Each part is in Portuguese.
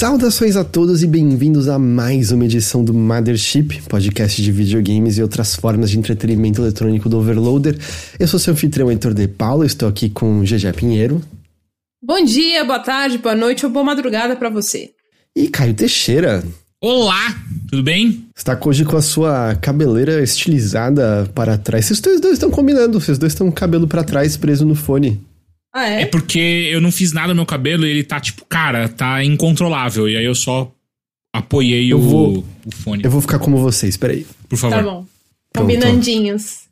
Saudações a todos e bem-vindos a mais uma edição do Mothership, podcast de videogames e outras formas de entretenimento eletrônico do Overloader. Eu sou seu anfitrião Heitor de Paula, estou aqui com GG Pinheiro. Bom dia, boa tarde, boa noite ou boa madrugada para você. E Caio Teixeira. Olá, tudo bem? Está hoje com a sua cabeleira estilizada para trás. Vocês dois, dois estão combinando, vocês dois estão com o cabelo para trás preso no fone. Ah, é? É porque eu não fiz nada no meu cabelo e ele tá tipo, cara, tá incontrolável. E aí eu só apoiei Eu o, vou- o fone. Eu vou ficar como vocês, peraí. Por favor. Tá bom. Pronto. Combinandinhos.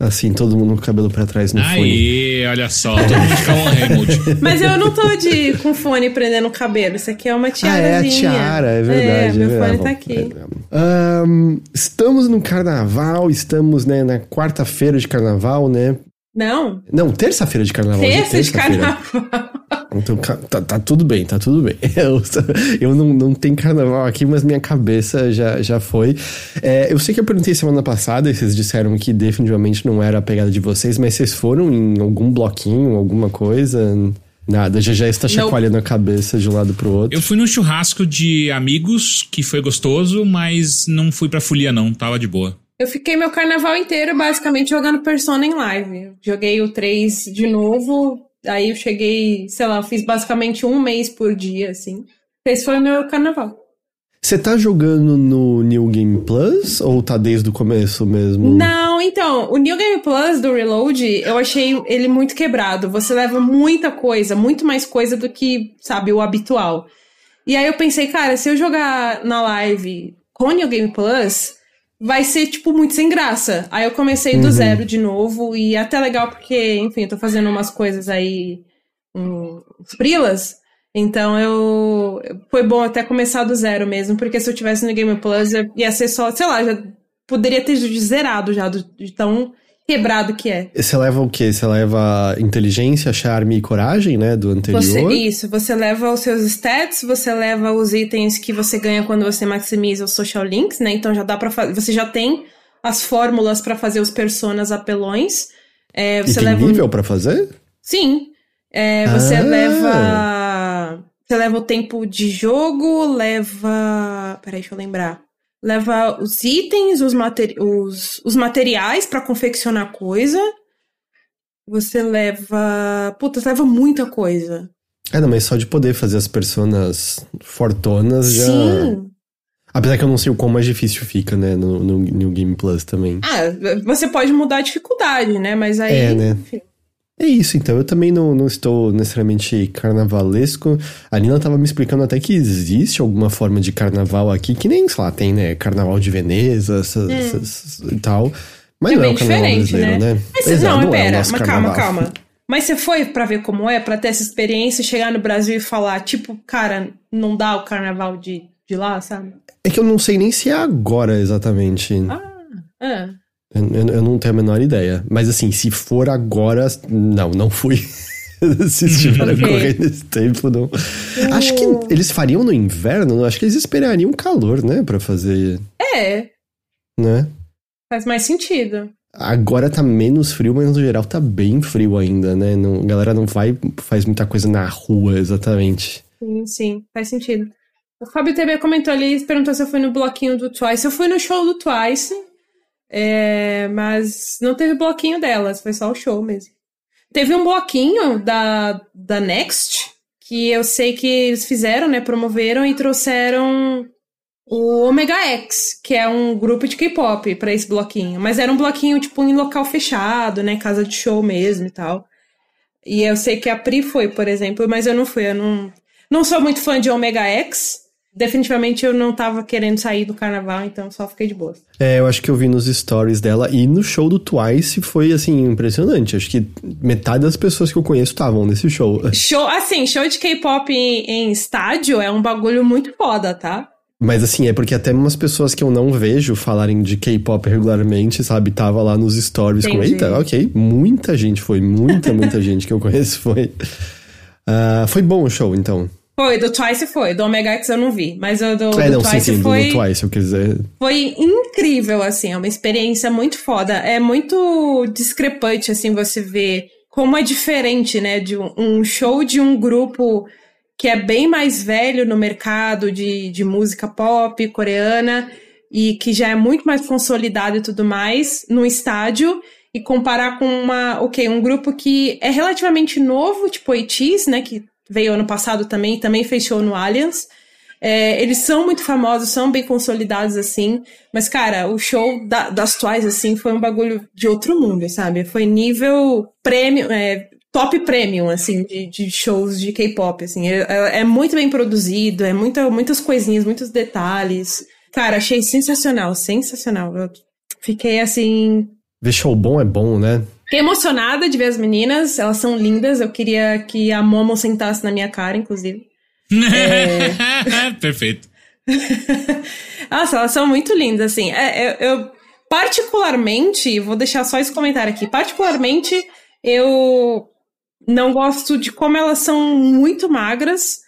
Assim, todo mundo com o cabelo para trás no fone. Aí, olha só, todo mundo fica on Raymond. Mas eu não tô de com fone prendendo o cabelo. Isso aqui é uma Ah, tiarazinha. é a tiara, é verdade. É, meu é fone verdade. tá aqui. Ahn, estamos no carnaval, estamos né, na quarta-feira de carnaval, né? Não, Não, terça-feira de carnaval. hoje é terça de terça-feira. carnaval. Então, tá, tá tudo bem, tá tudo bem. Eu, eu não, não tenho carnaval aqui, mas minha cabeça já, já foi. É, eu sei que eu perguntei semana passada e vocês disseram que definitivamente não era a pegada de vocês, mas vocês foram em algum bloquinho, alguma coisa? Nada, já já está Não. chacoalhando a cabeça de um lado pro outro. Eu fui num churrasco de amigos, que foi gostoso, mas não fui pra folia não, tava de boa. Eu fiquei meu carnaval inteiro basicamente jogando Persona em live. Joguei o 3 de novo, aí eu cheguei, sei lá, fiz basicamente um mês por dia, assim. Esse foi o meu carnaval. Você tá jogando no New Game Plus ou tá desde o começo mesmo? Não, então, o New Game Plus do Reload, eu achei ele muito quebrado. Você leva muita coisa, muito mais coisa do que, sabe, o habitual. E aí eu pensei, cara, se eu jogar na live com o New Game Plus, vai ser, tipo, muito sem graça. Aí eu comecei do Uhum. zero de novo, e é até legal porque, enfim, eu tô fazendo umas coisas aí, um, frilas. Então eu. Foi bom até começar do zero mesmo, porque se eu tivesse no Game Plus, ia ser só, sei lá, já poderia ter zerado já, de tão quebrado que é. Você leva o quê? Você leva inteligência, charme e coragem, né? Do anterior? Você, isso, você leva os seus stats, você leva os itens que você ganha quando você maximiza os social links, né? Então já dá para fazer. Você já tem as fórmulas pra fazer os personas apelões. É, E você tem leva um- nível pra fazer? Sim. É, você Ah. leva. Você leva o tempo de jogo, leva. Peraí, deixa eu lembrar. Leva os itens, os, materi... os, os materiais pra confeccionar coisa. Você leva. Puta, você leva muita coisa. Ah, não, mas só de poder fazer as personas fortonas já. Sim. Apesar que eu não sei o quão mais difícil fica, né? No, no New Game Plus também. Ah, você pode mudar a dificuldade, né? Mas aí. É, né? enfim. É isso, então. Eu também não, não estou necessariamente carnavalesco. A Nina tava me explicando até que existe alguma forma de carnaval aqui, que nem, sei lá, tem, né? Carnaval de Veneza essas, essas- e tal. Mas É não é bem o carnaval diferente, brasileiro, né? né? Mas, Exato, não, mas é pera, nosso mas calma, calma. Mas você foi pra ver como é, pra ter essa experiência, chegar no Brasil e falar, tipo, cara, não dá o carnaval de, de lá, sabe? É que eu não sei nem se é agora exatamente. Ah, é. Eu, eu- não tenho a menor ideia. Mas assim, se for agora. Não, não fui. se estiver Ok. correndo esse tempo, não. Acho que O- eles fariam no inverno, não? Acho que eles esperariam calor, né? Pra fazer. É, Né? faz mais sentido. Agora tá menos frio, mas no geral tá bem frio ainda, né? Não, a galera não vai faz muita coisa na rua, exatamente. Sim, sim, faz sentido. O Fábio TV comentou ali, perguntou se eu fui no bloquinho do Twice. Eu fui no show do Twice, é, mas não teve bloquinho delas, foi só o show mesmo. Teve um bloquinho da, da Next, que eu sei que eles fizeram, né? Promoveram e trouxeram o Omega X, que é um grupo de K-pop pra esse bloquinho. Mas era um bloquinho, tipo, em local fechado, né? Casa de show mesmo e tal. E eu sei que a Pri foi, por exemplo, mas eu não fui. Eu não, não sou muito fã de Omega X. Definitivamente eu não tava querendo sair do carnaval, então só fiquei de boa. É, eu acho que eu vi nos stories dela e no show do Twice foi assim, impressionante. Acho que metade das pessoas que eu conheço estavam nesse show. Show, assim, show de K-pop em, em estádio é um bagulho muito foda, tá? Mas assim, é porque até umas pessoas que eu não vejo falarem de K-pop regularmente, sabe? Tava lá nos stories com, eita, ok, muita gente foi, muita, muita gente que eu conheço foi. Ah, foi bom o show, então. Foi, do Twice foi, do Omega X eu não vi, mas o do, é, do não, sim, Twice sim, do- foi, do Twice, eu quis dizer. foi incrível, assim, é uma experiência muito foda. É muito discrepante, assim, você ver como é diferente, né, de um, um show de um grupo que é bem mais velho no mercado de, de música pop coreana e que já é muito mais consolidado e tudo mais, no estádio, e comparar com uma, ok, um grupo que é relativamente novo, tipo Oitis, né, que veio ano passado também, também fechou no Allianz. É, eles são muito famosos, são bem consolidados, assim. Mas, cara, o show da, das Twice, assim, foi um bagulho de outro mundo, sabe? Foi nível prêmio, é, top premium, assim, de, de shows de K-pop, assim. É, é, é, muito bem produzido, é muita, muitas coisinhas, muitos detalhes. Cara, achei sensacional, sensacional. Eu fiquei, assim... Ver show bom é bom, né? Fiquei emocionada de ver as meninas, elas são lindas. Eu queria que a Momo sentasse na minha cara, inclusive. É... Perfeito. Nossa, elas são muito lindas, assim. É, eu, eu, particularmente, vou deixar só esse comentário aqui. Particularmente, eu não gosto de como elas são muito magras.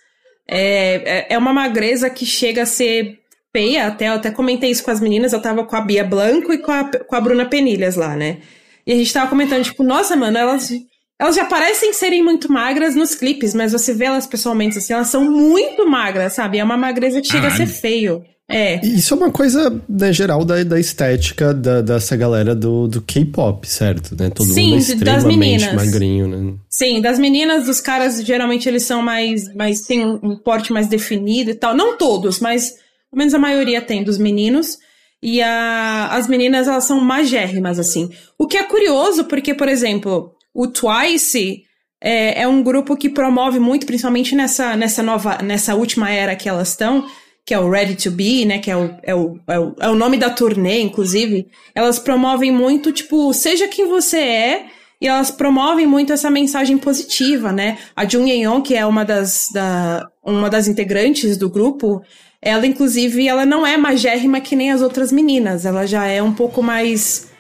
É, é, é uma magreza que chega a ser feia, até, eu até comentei isso com as meninas. Eu tava com a Bia Blanco e com a, com a Bruna Penilhas lá, né? E a gente tava comentando, tipo, nossa, mano, elas elas já parecem serem muito magras nos clipes, mas você vê elas pessoalmente assim, elas são muito magras, sabe? É uma magreza que chega ah, a ser feio. É. Isso é uma coisa, né, geral da, da estética da, dessa galera do, do K-pop, certo? Né? Todo Sim, mundo é extremamente das meninas. magrinho, né? Sim, das meninas, dos caras, geralmente eles são mais, mais têm um porte mais definido e tal. Não todos, mas pelo menos a maioria tem dos meninos. E a, as meninas, elas são magérrimas, assim. O que é curioso, porque, por exemplo, o Twice é, é, um grupo que promove muito, principalmente nessa, nessa nova, nessa última era que elas estão, que é o Ready to Be, né? Que é o, é o, é o, é o nome da turnê, inclusive. Elas promovem muito, tipo, seja quem você é, e elas promovem muito essa mensagem positiva, né? A Jung Yeon, que é uma das, da, uma das integrantes do grupo, ela, inclusive, ela não é magérrima que nem as outras meninas. Ela já é um pouco mais.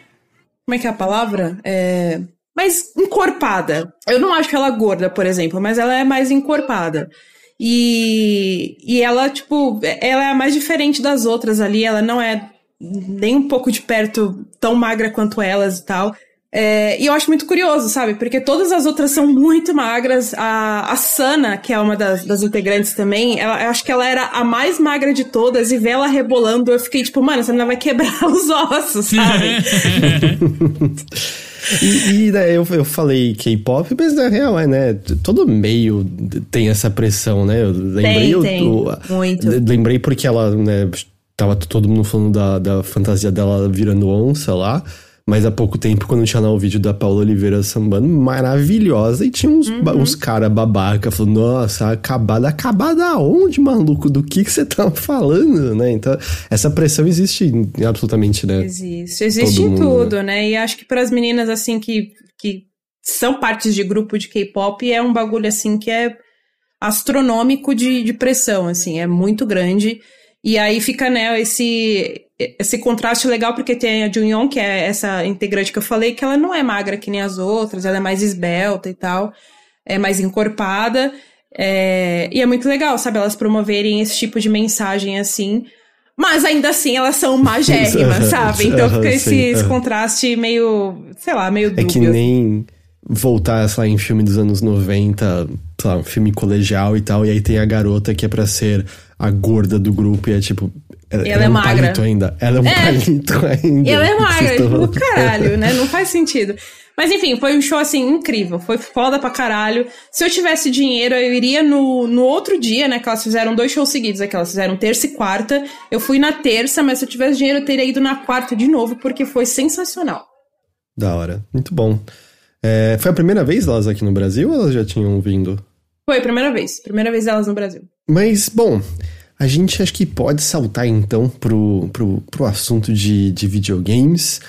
Como é que é a palavra? É mais encorpada. Eu não acho ela gorda, por exemplo, mas ela é mais encorpada. E, e ela, tipo, ela é a mais diferente das outras ali, ela não é nem um pouco de perto tão magra quanto elas e tal. É, e eu acho muito curioso, sabe? Porque todas as outras são muito magras. A, a Sana, que é uma das, das integrantes também, ela, eu acho que ela era a mais magra de todas. E ver ela rebolando, eu fiquei tipo, mano, essa menina vai quebrar os ossos, sabe? E, e né, eu, eu falei K-pop, mas na real é, né? Todo meio tem essa pressão, né? Eu lembrei. Tem, tem. Eu, muito. Lembrei porque ela, né? Tava todo mundo falando da, da fantasia dela virando onça lá. Mas há pouco tempo, quando tinha lá o vídeo da Paula Oliveira sambando, maravilhosa, e tinha uns, uhum. uns cara babaca falando, nossa, acabada, acabada aonde, maluco? Do que que você tá falando, né? Então, essa pressão existe em, absolutamente, né? Existe, existe em mundo, tudo, né? né? E acho que para as meninas, assim, que, que são partes de grupo de K-pop, é um bagulho, assim, que é astronômico de, de pressão, assim, é muito grande. E aí fica, né, esse, esse contraste legal, porque tem a Junyoung, que é essa integrante que eu falei, que ela não é magra que nem as outras, ela é mais esbelta e tal, é mais encorpada. É, e é muito legal, sabe, elas promoverem esse tipo de mensagem assim. Mas ainda assim elas são magérrimas, sabe? Então fica esse, esse contraste meio, sei lá, meio dúbio. É que nem voltar, sei lá, em filme dos anos 90, sei lá, um filme colegial e tal, e aí tem a garota que é pra ser a gorda do grupo e é tipo. Ela, ela é, é um magra. palito ainda. Ela é um é. palito ainda. Ela é magra, tipo, caralho, né? Não faz sentido. Mas enfim, foi um show assim incrível, foi foda pra caralho. Se eu tivesse dinheiro, eu iria no, no outro dia, né? Que elas fizeram dois shows seguidos, é que elas fizeram terça e quarta. Eu fui na terça, mas se eu tivesse dinheiro, eu teria ido na quarta de novo, porque foi sensacional. Da hora, muito bom. É, foi a primeira vez elas aqui no Brasil ou elas já tinham vindo? Foi a primeira vez. Primeira vez elas no Brasil. Mas, bom, a gente acho que pode saltar então pro, pro, pro assunto de, de videogames.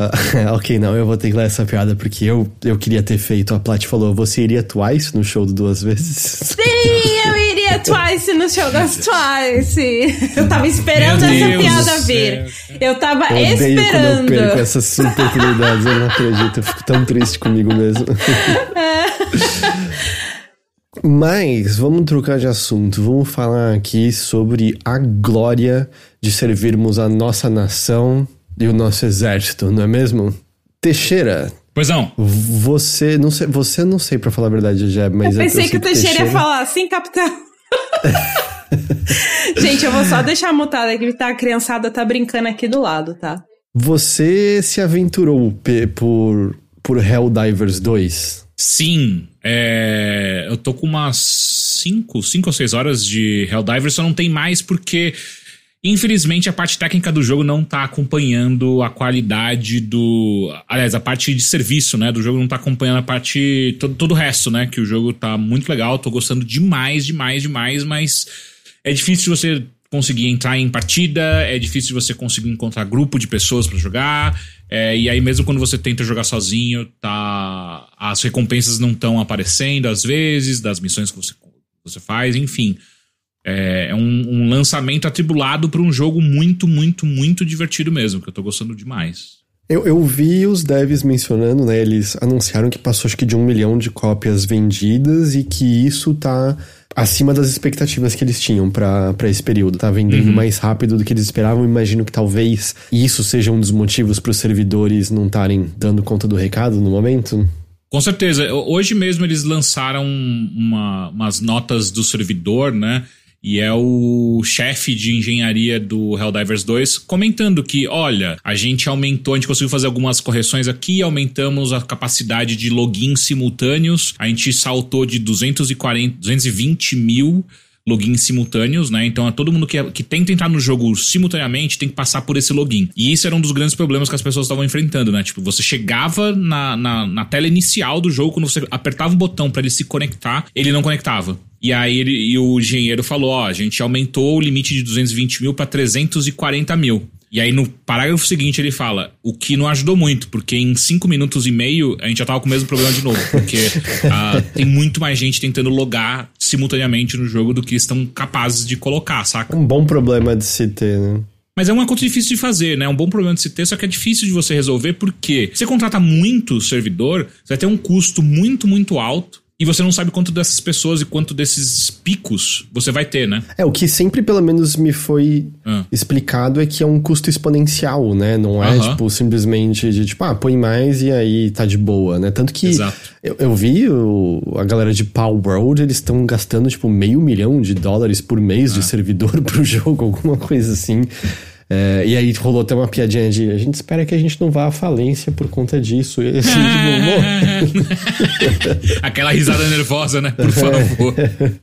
Uh, ok, não, eu vou ter que ler essa piada porque eu, eu queria ter feito. A Plat falou: você iria Twice no show do Duas Vezes? Sim, eu iria Twice no show das Twice. Eu tava esperando essa piada vir. Eu tava eu esperando. Quando eu perco essas oportunidades, eu não acredito. Eu fico tão triste comigo mesmo. Mas vamos trocar de assunto. Vamos falar aqui sobre a glória de servirmos a nossa nação e o nosso exército, não é mesmo? Teixeira. Pois não. Você não sei, você não sei para falar a verdade, já, mas eu pensei eu que o Teixeira, Teixeira, ia falar assim, capitão. Gente, eu vou só deixar mutada que tá, a criançada tá brincando aqui do lado, tá? Você se aventurou por, por Helldivers 2? Sim. É, eu tô com umas 5 cinco, ou 6 horas de Helldivers, só não tem mais porque Infelizmente, a parte técnica do jogo não tá acompanhando a qualidade do. Aliás, a parte de serviço, né? Do jogo não tá acompanhando a parte. Todo, todo o resto, né? Que o jogo tá muito legal, tô gostando demais, demais, demais, mas é difícil você conseguir entrar em partida, é difícil você conseguir encontrar grupo de pessoas para jogar. É, e aí, mesmo quando você tenta jogar sozinho, tá. As recompensas não estão aparecendo às vezes, das missões que você, você faz, enfim. É, é um, um, lançamento atribulado para um jogo muito, muito, muito divertido mesmo, que eu tô gostando demais. Eu, eu vi os devs mencionando, né? Eles anunciaram que passou acho que de um milhão de cópias vendidas e que isso tá acima das expectativas que eles tinham para esse período. Tá vendendo uhum. mais rápido do que eles esperavam. Imagino que talvez isso seja um dos motivos para os servidores não estarem dando conta do recado no momento. Com certeza. Hoje mesmo eles lançaram uma, umas notas do servidor, né? e é o chefe de engenharia do Helldivers 2 comentando que, olha, a gente aumentou, a gente conseguiu fazer algumas correções aqui, aumentamos a capacidade de login simultâneos, a gente saltou de 240, 220 mil logins simultâneos, né? Então, todo mundo que, que tenta entrar no jogo simultaneamente tem que passar por esse login. E isso era um dos grandes problemas que as pessoas estavam enfrentando, né? Tipo, você chegava na, na, na tela inicial do jogo, quando você apertava o botão para ele se conectar, ele não conectava. E aí ele, e o engenheiro falou: ó, a gente aumentou o limite de 220 mil para 340 mil. E aí no parágrafo seguinte ele fala: o que não ajudou muito, porque em cinco minutos e meio a gente já tava com o mesmo problema de novo. Porque uh, tem muito mais gente tentando logar simultaneamente no jogo do que estão capazes de colocar, saca? Um bom problema de se ter, né? Mas é uma coisa difícil de fazer, né? É um bom problema de se ter, só que é difícil de você resolver porque você contrata muito servidor, você vai ter um custo muito, muito alto e você não sabe quanto dessas pessoas e quanto desses picos você vai ter, né? É, o que sempre pelo menos me foi ah. explicado é que é um custo exponencial, né? Não é, uh -huh. tipo, simplesmente de tipo, ah, põe mais e aí tá de boa, né? Tanto que eu, eu, vi o, a galera de Power World, eles estão gastando, tipo, meio milhão de dólares por mês ah. de servidor pro jogo, alguma coisa assim. É, e aí rolou até uma piadinha de a gente espera que a gente não vá à falência por conta disso. E, assim, tipo, Aquela risada nervosa, né? Por favor.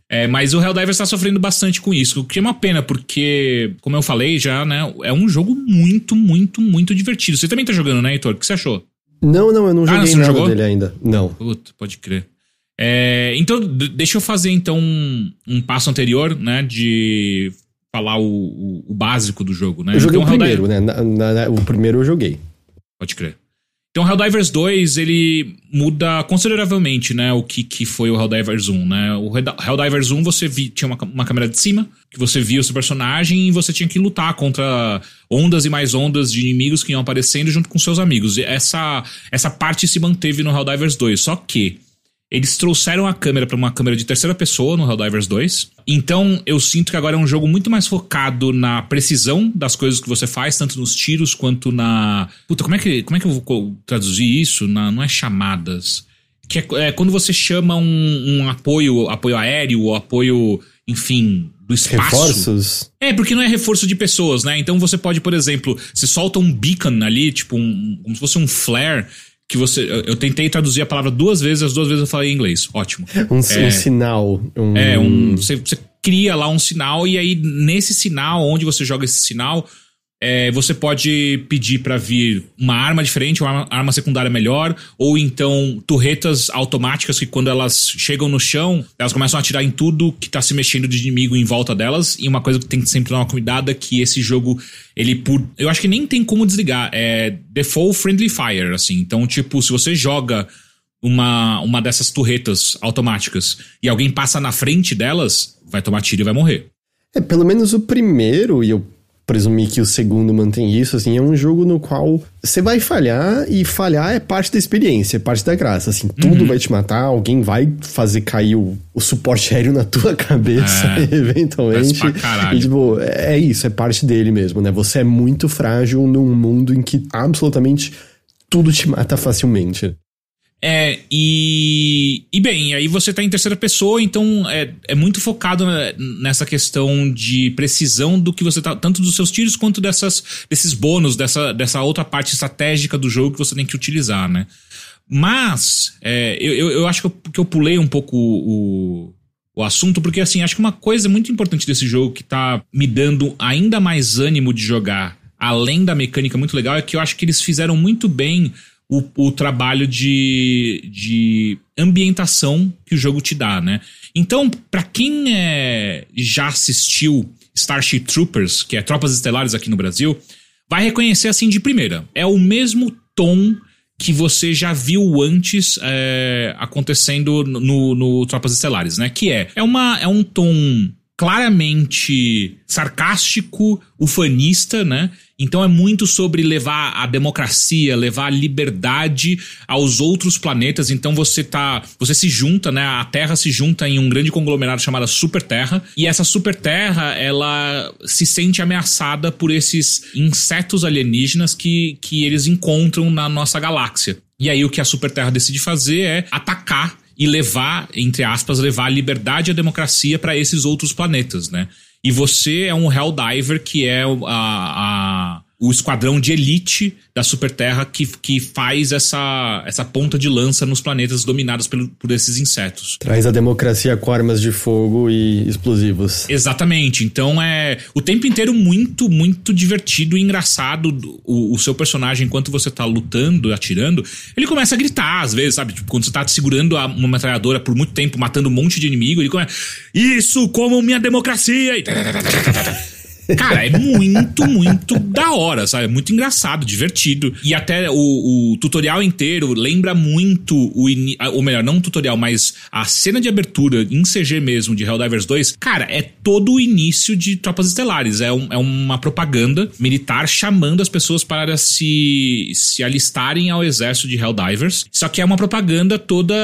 É, mas o Helldivers está sofrendo bastante com isso, o que é uma pena, porque, como eu falei já, né? É um jogo muito, muito, muito divertido. Você também tá jogando, né, Heitor? O que você achou? Não, não, eu não ah, joguei não, nada jogou? dele ainda. Não. Puta, pode crer. É, então, deixa eu fazer então um, um passo anterior, né? De falar o, o, o básico do jogo, né? Eu joguei então, o primeiro, né? Na, na, o primeiro eu joguei. Pode crer. Então, Helldivers 2, ele muda consideravelmente, né, o que, que foi o Helldivers 1, né? O Helldivers 1, você vi, tinha uma, uma câmera de cima, que você via o seu personagem e você tinha que lutar contra ondas e mais ondas de inimigos que iam aparecendo junto com seus amigos. E essa, essa parte se manteve no Helldivers 2, só que eles trouxeram a câmera para uma câmera de terceira pessoa no Helldivers 2. Então eu sinto que agora é um jogo muito mais focado na precisão das coisas que você faz, tanto nos tiros quanto na. Puta, como é que, como é que eu vou traduzir isso? Na, não é chamadas. Que é, é quando você chama um, um, apoio, apoio aéreo ou apoio, enfim, do espaço. Reforços? É, porque não é reforço de pessoas, né? Então você pode, por exemplo, você solta um beacon ali, tipo um, como se fosse um flare que você. Eu tentei traduzir a palavra duas vezes, as duas vezes eu falei em inglês. Ótimo. Um, é, um sinal. Um... É, um. Você, você cria lá um sinal, e aí, nesse sinal, onde você joga esse sinal, é, você pode pedir para vir uma arma diferente, uma arma secundária melhor, ou então torretas automáticas que quando elas chegam no chão, elas começam a atirar em tudo que tá se mexendo de inimigo em volta delas. E uma coisa que tem que sempre dar uma cuidada é que esse jogo, ele por. Eu acho que nem tem como desligar. É default friendly fire, assim. Então, tipo, se você joga uma, uma dessas torretas automáticas e alguém passa na frente delas, vai tomar tiro e vai morrer. É, pelo menos o primeiro, e eu presumir que o segundo mantém isso, assim, é um jogo no qual você vai falhar e falhar é parte da experiência, é parte da graça, assim, tudo uhum. vai te matar, alguém vai fazer cair o, o suporte aéreo na tua cabeça, é, eventualmente. E, tipo, é isso, é parte dele mesmo, né? Você é muito frágil num mundo em que absolutamente tudo te mata facilmente. É, e, e bem, aí você tá em terceira pessoa, então é, é muito focado nessa questão de precisão do que você tá, tanto dos seus tiros quanto dessas, desses bônus, dessa, dessa outra parte estratégica do jogo que você tem que utilizar, né? Mas, é, eu, eu acho que eu, que eu pulei um pouco o, o assunto, porque assim, acho que uma coisa muito importante desse jogo que tá me dando ainda mais ânimo de jogar, além da mecânica muito legal, é que eu acho que eles fizeram muito bem o, o trabalho de, de ambientação que o jogo te dá, né? Então, para quem é, já assistiu Starship Troopers, que é Tropas Estelares aqui no Brasil, vai reconhecer assim de primeira. É o mesmo tom que você já viu antes é, acontecendo no, no Tropas Estelares, né? Que é, é, uma, é um tom claramente sarcástico, ufanista, né? Então é muito sobre levar a democracia, levar a liberdade aos outros planetas. Então você tá, você se junta, né? A Terra se junta em um grande conglomerado chamado Super Terra, e essa Super Terra, ela se sente ameaçada por esses insetos alienígenas que que eles encontram na nossa galáxia. E aí o que a Super Terra decide fazer é atacar e levar, entre aspas, levar a liberdade e a democracia para esses outros planetas, né? E você é um Helldiver que é a, a o esquadrão de elite da Superterra que, que faz essa, essa ponta de lança nos planetas dominados pelo, por esses insetos. Traz a democracia com armas de fogo e explosivos. Exatamente. Então é o tempo inteiro muito, muito divertido e engraçado. O, o seu personagem, enquanto você tá lutando, atirando, ele começa a gritar, às vezes, sabe? Tipo, quando você tá segurando uma metralhadora por muito tempo, matando um monte de inimigo, ele começa. Isso como minha democracia! E... Cara, é muito, muito da hora, sabe? É muito engraçado, divertido. E até o, o tutorial inteiro lembra muito o. Ou melhor, não o tutorial, mas a cena de abertura em CG mesmo de Helldivers 2. Cara, é todo o início de Tropas Estelares. É, um, é uma propaganda militar chamando as pessoas para se, se alistarem ao exército de Helldivers. Só que é uma propaganda toda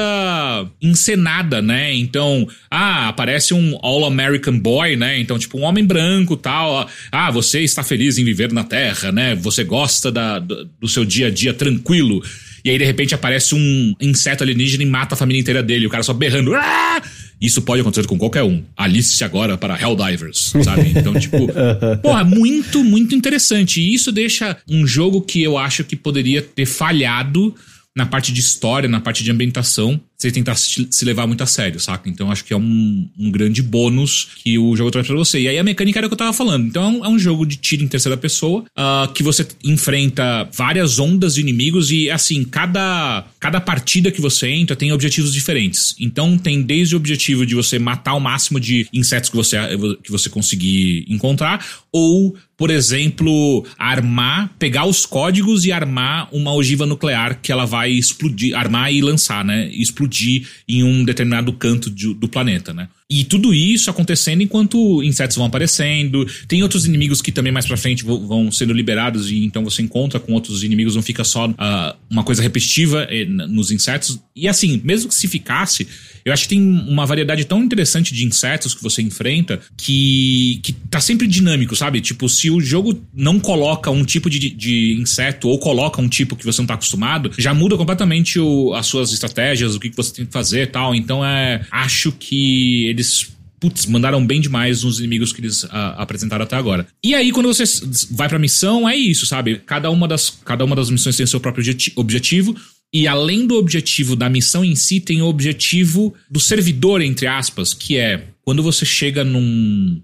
encenada, né? Então, ah, aparece um All-American Boy, né? Então, tipo, um homem branco tal ah, você está feliz em viver na Terra, né? Você gosta da, do, do seu dia a dia tranquilo. E aí, de repente, aparece um inseto alienígena e mata a família inteira dele. O cara só berrando. Ah! Isso pode acontecer com qualquer um. Alice agora para Helldivers, sabe? Então, tipo, porra, muito, muito interessante. E isso deixa um jogo que eu acho que poderia ter falhado na parte de história, na parte de ambientação, você tentar se levar muito a sério, saca? Então acho que é um, um grande bônus que o jogo traz pra você. E aí a mecânica era o que eu tava falando. Então é um, é um jogo de tiro em terceira pessoa, uh, que você enfrenta várias ondas de inimigos e, assim, cada, cada partida que você entra tem objetivos diferentes. Então tem desde o objetivo de você matar o máximo de insetos que você, que você conseguir encontrar, ou por exemplo, armar, pegar os códigos e armar uma ogiva nuclear que ela vai explodir, armar e lançar, né? Explodir em um determinado canto de, do planeta, né? E tudo isso acontecendo enquanto insetos vão aparecendo. Tem outros inimigos que também mais pra frente vão sendo liberados e então você encontra com outros inimigos, não fica só uh, uma coisa repetitiva eh, nos insetos. E assim, mesmo que se ficasse, eu acho que tem uma variedade tão interessante de insetos que você enfrenta que, que tá sempre dinâmico, sabe? Tipo, se o jogo não coloca um tipo de, de inseto ou coloca um tipo que você não tá acostumado, já muda completamente o, as suas estratégias, o que, que você tem que fazer e tal. Então é. Acho que eles putz, mandaram bem demais nos inimigos que eles a, apresentaram até agora. E aí, quando você vai pra missão, é isso, sabe? Cada uma das, cada uma das missões tem seu próprio objetivo. E além do objetivo da missão em si, tem o objetivo do servidor, entre aspas, que é quando você chega num,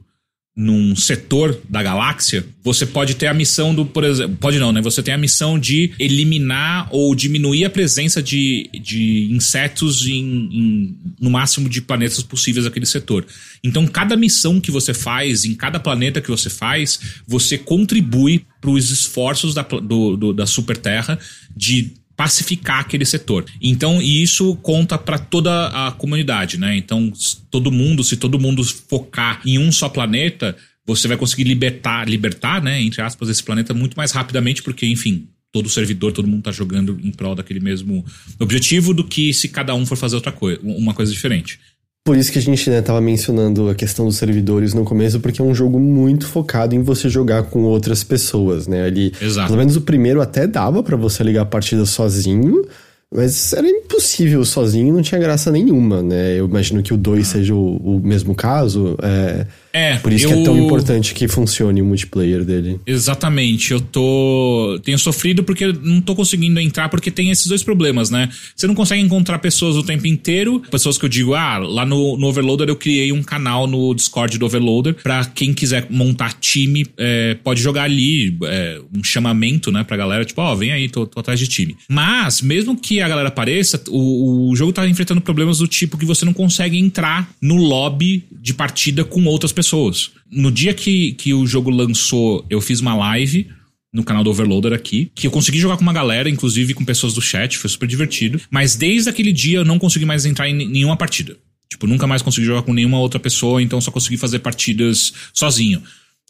num setor da galáxia, você pode ter a missão do, por exemplo, pode não, né? Você tem a missão de eliminar ou diminuir a presença de, de insetos em, em, no máximo de planetas possíveis daquele setor. Então, cada missão que você faz, em cada planeta que você faz, você contribui para os esforços da, do, do, da Super Terra de pacificar aquele setor. Então, isso conta para toda a comunidade, né? Então, todo mundo, se todo mundo focar em um só planeta, você vai conseguir libertar, libertar, né, entre aspas, esse planeta muito mais rapidamente, porque, enfim, todo servidor, todo mundo tá jogando em prol daquele mesmo objetivo do que se cada um for fazer outra coisa, uma coisa diferente. Por isso que a gente né, tava mencionando a questão dos servidores no começo, porque é um jogo muito focado em você jogar com outras pessoas, né? Ali, Exato. pelo menos o primeiro até dava para você ligar a partida sozinho, Mas era impossível sozinho, não tinha graça nenhuma, né? Eu imagino que o 2 ah. seja o, o, mesmo caso. É, é, Por isso eu... que é tão importante que funcione o multiplayer dele. Exatamente. Eu tô. Tenho sofrido porque não tô conseguindo entrar, porque tem esses dois problemas, né? Você não consegue encontrar pessoas o tempo inteiro. Pessoas que eu digo, ah, lá no, no Overloader eu criei um canal no Discord do Overloader. Pra quem quiser montar time, é, pode jogar ali é, um chamamento, né, pra galera, tipo, ó, oh, vem aí, tô, tô, atrás de time. Mas, mesmo que a galera apareça, o, o jogo tá enfrentando problemas do tipo que você não consegue entrar no lobby de partida com outras pessoas pessoas. No dia que, que o jogo lançou, eu fiz uma live no canal do Overloader aqui, que eu consegui jogar com uma galera, inclusive com pessoas do chat, foi super divertido. Mas desde aquele dia eu não consegui mais entrar em nenhuma partida. Tipo, nunca mais consegui jogar com nenhuma outra pessoa, então só consegui fazer partidas sozinho.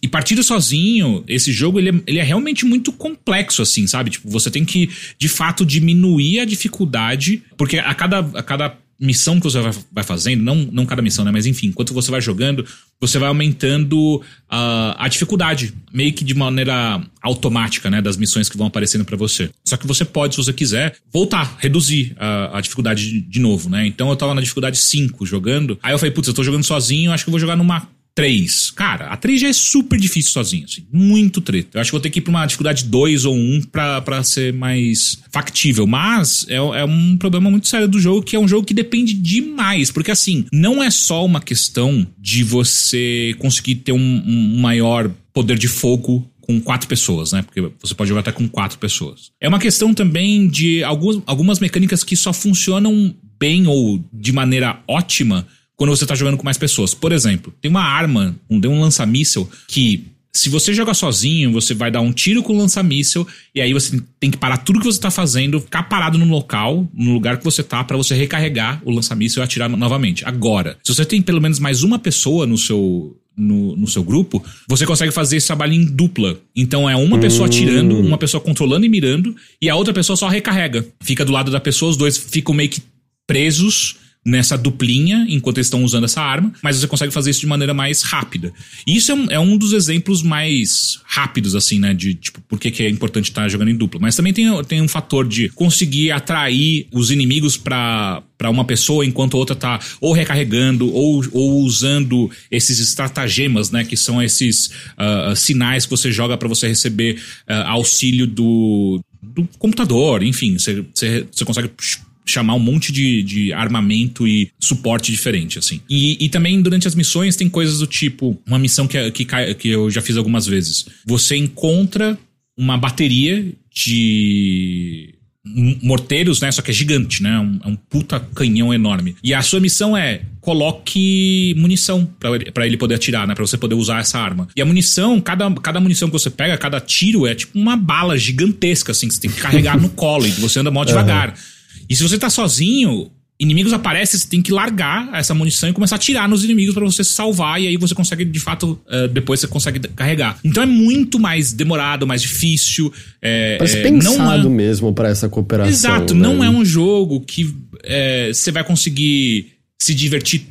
E partida sozinho, esse jogo, ele é, ele é realmente muito complexo, assim, sabe? Tipo, você tem que, de fato, diminuir a dificuldade, porque a cada, a cada missão que você vai fazendo, não, não cada missão, né? Mas enfim, enquanto você vai jogando, você vai aumentando uh, a dificuldade, meio que de maneira automática, né? Das missões que vão aparecendo para você. Só que você pode, se você quiser, voltar, reduzir a, a dificuldade de, de, novo, né? Então eu tava na dificuldade 5 jogando. Aí eu falei, putz, eu tô jogando sozinho, acho que eu vou jogar numa 3. Cara, a 3 já é super difícil sozinho, assim. Muito treta. Eu acho que vou ter que ir pra uma dificuldade 2 ou 1 pra, pra ser mais factível. Mas é, é um problema muito sério do jogo, que é um jogo que depende demais. Porque, assim, não é só uma questão de você conseguir ter um, um maior poder de fogo com quatro pessoas, né? Porque você pode jogar até com quatro pessoas. É uma questão também de algumas, algumas mecânicas que só funcionam bem ou de maneira ótima quando você tá jogando com mais pessoas. Por exemplo, tem uma arma, um, um lança-míssel que se você jogar sozinho, você vai dar um tiro com o lança-míssel e aí você tem que parar tudo que você tá fazendo, ficar parado no local, no lugar que você tá, para você recarregar o lança-míssel e atirar novamente. Agora, se você tem pelo menos mais uma pessoa no seu no, no, seu grupo, você consegue fazer esse trabalho em dupla. Então é uma pessoa atirando, uma pessoa controlando e mirando, e a outra pessoa só recarrega. Fica do lado da pessoa, os dois ficam meio que presos nessa duplinha enquanto eles estão usando essa arma, mas você consegue fazer isso de maneira mais rápida. E isso é um, é um dos exemplos mais rápidos, assim, né? De tipo, por que, que é importante estar jogando em dupla. Mas também tem, tem um fator de conseguir atrair os inimigos para para uma pessoa enquanto a outra tá ou recarregando ou, ou usando esses estratagemas, né, que são esses uh, sinais que você joga para você receber uh, auxílio do, do computador, enfim, você consegue chamar um monte de, de armamento e suporte diferente, assim. E, e também durante as missões tem coisas do tipo, uma missão que, que, que eu já fiz algumas vezes. Você encontra uma bateria de morteiros, né? Só que é gigante, né? Um, é um puta canhão enorme. E a sua missão é coloque munição para ele poder atirar, né? Pra você poder usar essa arma. E a munição, cada, cada munição que você pega, cada tiro é tipo uma bala gigantesca, assim, que você tem que carregar no colo e você anda mó devagar. Uhum. E se você tá sozinho, inimigos aparecem, você tem que largar essa munição e começar a atirar nos inimigos para você se salvar e aí você consegue, de fato, uh, depois você consegue carregar. Então é muito mais demorado, mais difícil. É, Parece é, pensado é... mesmo para essa cooperação. Exato, né? não é um jogo que é, você vai conseguir se divertir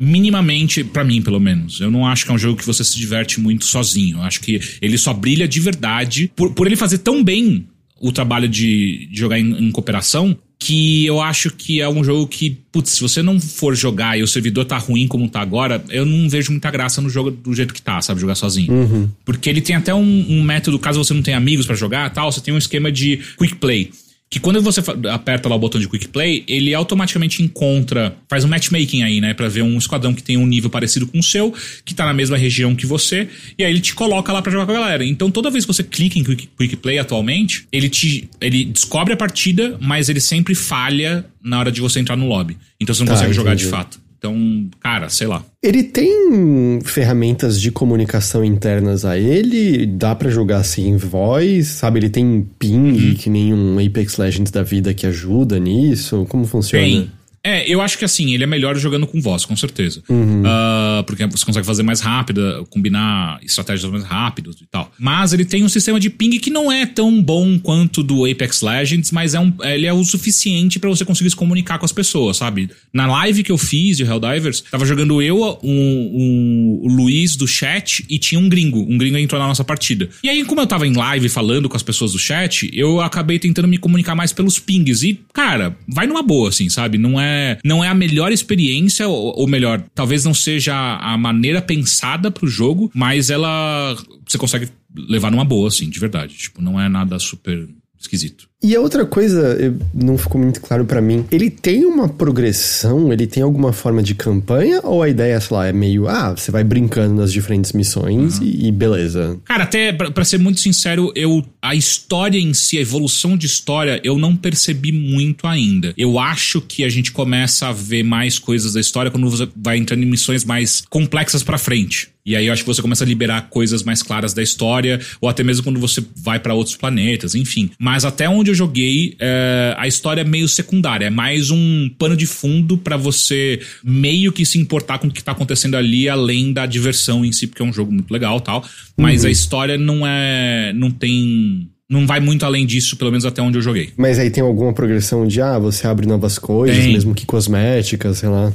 minimamente, para mim, pelo menos. Eu não acho que é um jogo que você se diverte muito sozinho. Eu acho que ele só brilha de verdade por, por ele fazer tão bem o trabalho de, de jogar em, em cooperação que eu acho que é um jogo que, putz, se você não for jogar e o servidor tá ruim como tá agora, eu não vejo muita graça no jogo do jeito que tá, sabe? Jogar sozinho. Uhum. Porque ele tem até um, um método, caso você não tenha amigos para jogar tal, você tem um esquema de quick play que quando você aperta lá o botão de Quick Play, ele automaticamente encontra, faz um matchmaking aí, né, para ver um esquadrão que tem um nível parecido com o seu, que tá na mesma região que você, e aí ele te coloca lá para jogar com a galera. Então toda vez que você clica em Quick, Quick Play atualmente, ele te ele descobre a partida, mas ele sempre falha na hora de você entrar no lobby. Então você não tá, consegue entendi. jogar de fato. Então, cara, sei lá. Ele tem ferramentas de comunicação internas a ele? Dá para jogar assim em voz? Sabe, ele tem ping, uhum. que nem um Apex Legends da vida que ajuda nisso? Como funciona? Tem. É, eu acho que assim, ele é melhor jogando com voz, com certeza. Uhum. Uh, porque você consegue fazer mais rápida, combinar estratégias mais rápidas e tal. Mas ele tem um sistema de ping que não é tão bom quanto do Apex Legends, mas é um, ele é o suficiente para você conseguir se comunicar com as pessoas, sabe? Na live que eu fiz de Helldivers, tava jogando eu, o, o Luiz do chat e tinha um gringo. Um gringo entrou na nossa partida. E aí, como eu tava em live falando com as pessoas do chat, eu acabei tentando me comunicar mais pelos pings. E, cara, vai numa boa, assim, sabe? Não é não é a melhor experiência, ou, ou melhor, talvez não seja a maneira pensada pro jogo, mas ela você consegue levar numa boa, assim, de verdade. Tipo, não é nada super esquisito. E a outra coisa, não ficou muito claro para mim, ele tem uma progressão, ele tem alguma forma de campanha, ou a ideia, sei lá, é meio, ah, você vai brincando nas diferentes missões uhum. e, e, beleza? Cara, até para ser muito sincero, eu a história em si, a evolução de história, eu não percebi muito ainda. Eu acho que a gente começa a ver mais coisas da história quando você vai entrando em missões mais complexas para frente. E aí eu acho que você começa a liberar coisas mais claras da história, ou até mesmo quando você vai para outros planetas, enfim. Mas até onde eu joguei, é, a história é meio secundária, é mais um pano de fundo para você meio que se importar com o que tá acontecendo ali, além da diversão em si, porque é um jogo muito legal tal. Mas uhum. a história não é. não tem não vai muito além disso, pelo menos até onde eu joguei. Mas aí tem alguma progressão de, ah, você abre novas coisas, tem. mesmo que cosméticas, sei lá.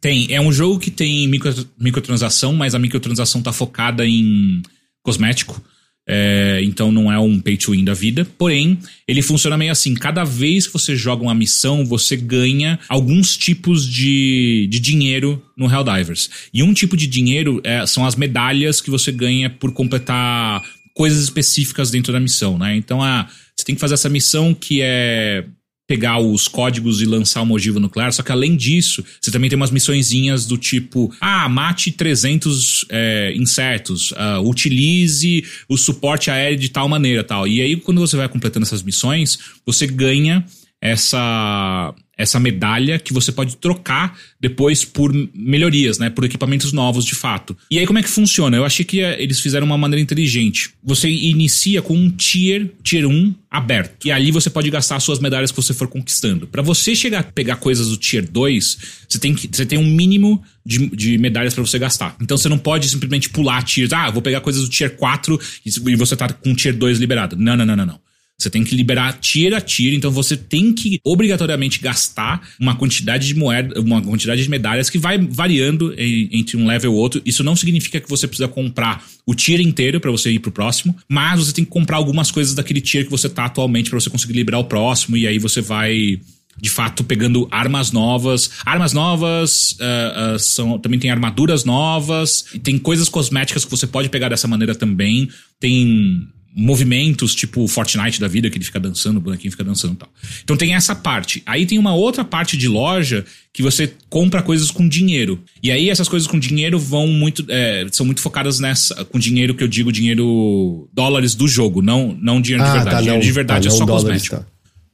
Tem. É um jogo que tem micro, microtransação, mas a microtransação tá focada em cosmético. É, então não é um pay to win da vida. Porém, ele funciona meio assim: cada vez que você joga uma missão, você ganha alguns tipos de, de dinheiro no Helldivers. E um tipo de dinheiro é, são as medalhas que você ganha por completar coisas específicas dentro da missão, né? Então, ah, você tem que fazer essa missão que é pegar os códigos e lançar uma ogiva nuclear, só que além disso, você também tem umas missõezinhas do tipo, ah, mate 300 é, insetos, uh, utilize o suporte aéreo de tal maneira, tal. E aí, quando você vai completando essas missões, você ganha essa essa medalha que você pode trocar depois por melhorias, né? Por equipamentos novos de fato. E aí como é que funciona? Eu achei que eh, eles fizeram uma maneira inteligente. Você inicia com um tier, tier 1 aberto. E ali você pode gastar as suas medalhas que você for conquistando. Para você chegar a pegar coisas do tier 2, você tem que você tem um mínimo de, de medalhas para você gastar. Então você não pode simplesmente pular tiers. Ah, vou pegar coisas do tier 4 e você tá com tier 2 liberado. Não, não, não, não, não. Você tem que liberar tier a tier, então você tem que obrigatoriamente gastar uma quantidade de moeda, uma quantidade de medalhas que vai variando em, entre um level e outro. Isso não significa que você precisa comprar o tier inteiro para você ir pro próximo, mas você tem que comprar algumas coisas daquele tier que você tá atualmente para você conseguir liberar o próximo e aí você vai de fato pegando armas novas. Armas novas uh, uh, são também tem armaduras novas, tem coisas cosméticas que você pode pegar dessa maneira também. Tem movimentos, tipo Fortnite da vida, que ele fica dançando, o bonequinho fica dançando e tal. Então tem essa parte. Aí tem uma outra parte de loja que você compra coisas com dinheiro. E aí essas coisas com dinheiro vão muito. É, são muito focadas nessa. Com dinheiro que eu digo, dinheiro. dólares do jogo, não, não dinheiro ah, de verdade. Tá, dinheiro não, de verdade tá, é só cosmético. Tá.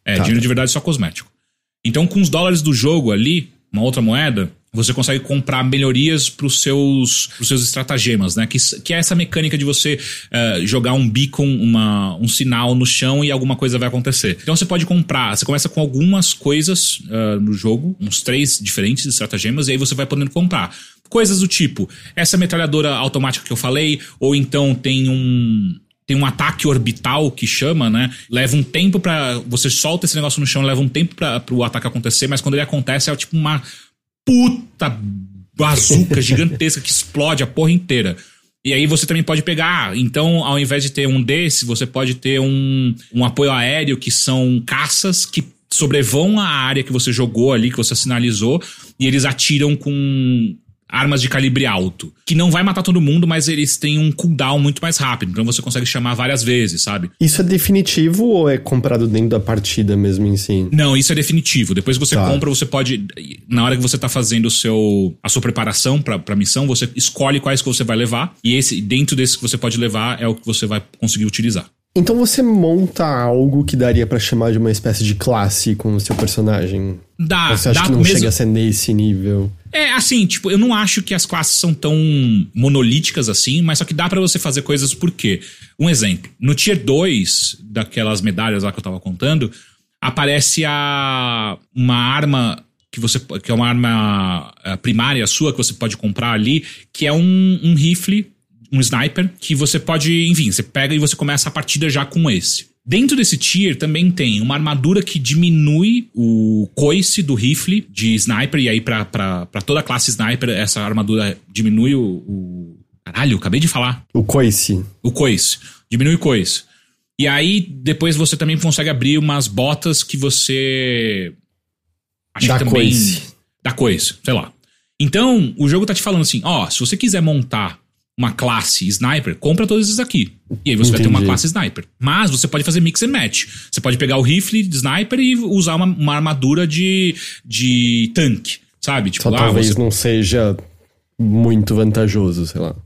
É, tá, dinheiro de verdade é só cosmético. Então com os dólares do jogo ali, uma outra moeda, você consegue comprar melhorias para os seus, pros seus estratagemas, né? Que, que é essa mecânica de você uh, jogar um beacon, uma, um sinal no chão e alguma coisa vai acontecer. Então você pode comprar, você começa com algumas coisas uh, no jogo, uns três diferentes estratagemas, e aí você vai podendo comprar. Coisas do tipo, essa metralhadora automática que eu falei, ou então tem um, tem um ataque orbital que chama, né? Leva um tempo para você solta esse negócio no chão, leva um tempo para o ataque acontecer, mas quando ele acontece é tipo uma puta bazuca gigantesca que explode a porra inteira. E aí você também pode pegar, então ao invés de ter um desse, você pode ter um, um apoio aéreo que são caças que sobrevoam a área que você jogou ali, que você sinalizou, e eles atiram com armas de calibre alto. Que não vai matar todo mundo, mas eles têm um cooldown muito mais rápido. Então você consegue chamar várias vezes, sabe? Isso é definitivo ou é comprado dentro da partida mesmo em si? Não, isso é definitivo. Depois que você tá. compra, você pode. Na hora que você tá fazendo o seu, a sua preparação pra, pra missão, você escolhe quais que você vai levar. E esse, dentro desse que você pode levar, é o que você vai conseguir utilizar. Então você monta algo que daria para chamar de uma espécie de classe com o seu personagem? Dá, você acha dá que não mesmo... chega a ser nesse nível? É, assim, tipo, eu não acho que as classes são tão monolíticas assim, mas só que dá para você fazer coisas por quê? Um exemplo, no tier 2 daquelas medalhas lá que eu tava contando, aparece a uma arma que você que é uma arma uh, primária sua que você pode comprar ali, que é um, um rifle, um sniper, que você pode, enfim, você pega e você começa a partida já com esse. Dentro desse tier também tem uma armadura que diminui o coice do rifle de sniper, e aí pra, pra, pra toda a classe sniper essa armadura diminui o, o... Caralho, acabei de falar. O coice. O coice. Diminui o coice. E aí, depois você também consegue abrir umas botas que você. Acho da que também. Coice. Da coice, sei lá. Então, o jogo tá te falando assim: ó, se você quiser montar uma classe sniper, compra todos esses aqui. E aí você Entendi. vai ter uma classe sniper. Mas você pode fazer mix and match. Você pode pegar o rifle de sniper e usar uma, uma armadura de, de tanque, sabe? Tipo, Só ah, talvez você... não seja muito vantajoso, sei lá.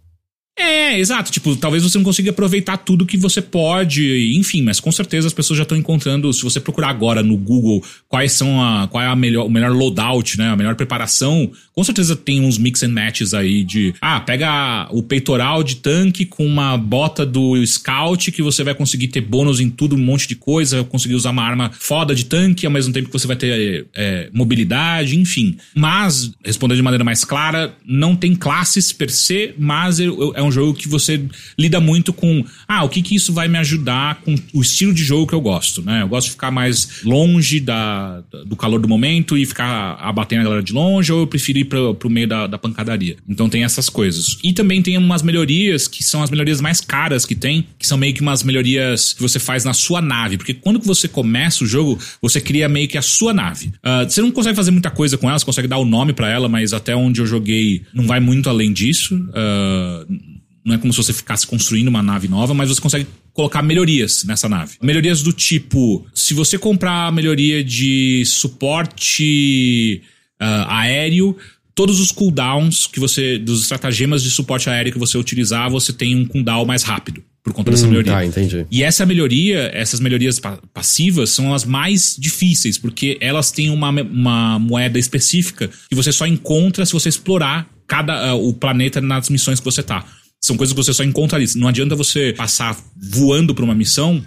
É, exato. Tipo, talvez você não consiga aproveitar tudo que você pode, enfim, mas com certeza as pessoas já estão encontrando. Se você procurar agora no Google quais são a, qual é a melhor, o melhor loadout, né? A melhor preparação, com certeza tem uns mix and matches aí de. Ah, pega o peitoral de tanque com uma bota do Scout que você vai conseguir ter bônus em tudo, um monte de coisa, conseguir usar uma arma foda de tanque, ao mesmo tempo que você vai ter é, mobilidade, enfim. Mas, respondendo de maneira mais clara, não tem classes per se, mas é, é um jogo que você lida muito com, ah, o que que isso vai me ajudar com o estilo de jogo que eu gosto, né? Eu gosto de ficar mais longe da, do calor do momento e ficar abatendo a galera de longe, ou eu prefiro ir pro, pro meio da, da pancadaria. Então tem essas coisas. E também tem umas melhorias que são as melhorias mais caras que tem, que são meio que umas melhorias que você faz na sua nave, porque quando você começa o jogo, você cria meio que a sua nave. Uh, você não consegue fazer muita coisa com ela, você consegue dar o nome para ela, mas até onde eu joguei não vai muito além disso. Uh, não é como se você ficasse construindo uma nave nova, mas você consegue colocar melhorias nessa nave. Melhorias do tipo, se você comprar a melhoria de suporte uh, aéreo, todos os cooldowns que você. dos estratagemas de suporte aéreo que você utilizar, você tem um cooldown mais rápido. Por conta dessa hum, melhoria. Ah, entendi. E essa melhoria, essas melhorias passivas, são as mais difíceis, porque elas têm uma, uma moeda específica que você só encontra se você explorar cada uh, o planeta nas missões que você tá. São coisas que você só encontra ali. Não adianta você passar voando para uma missão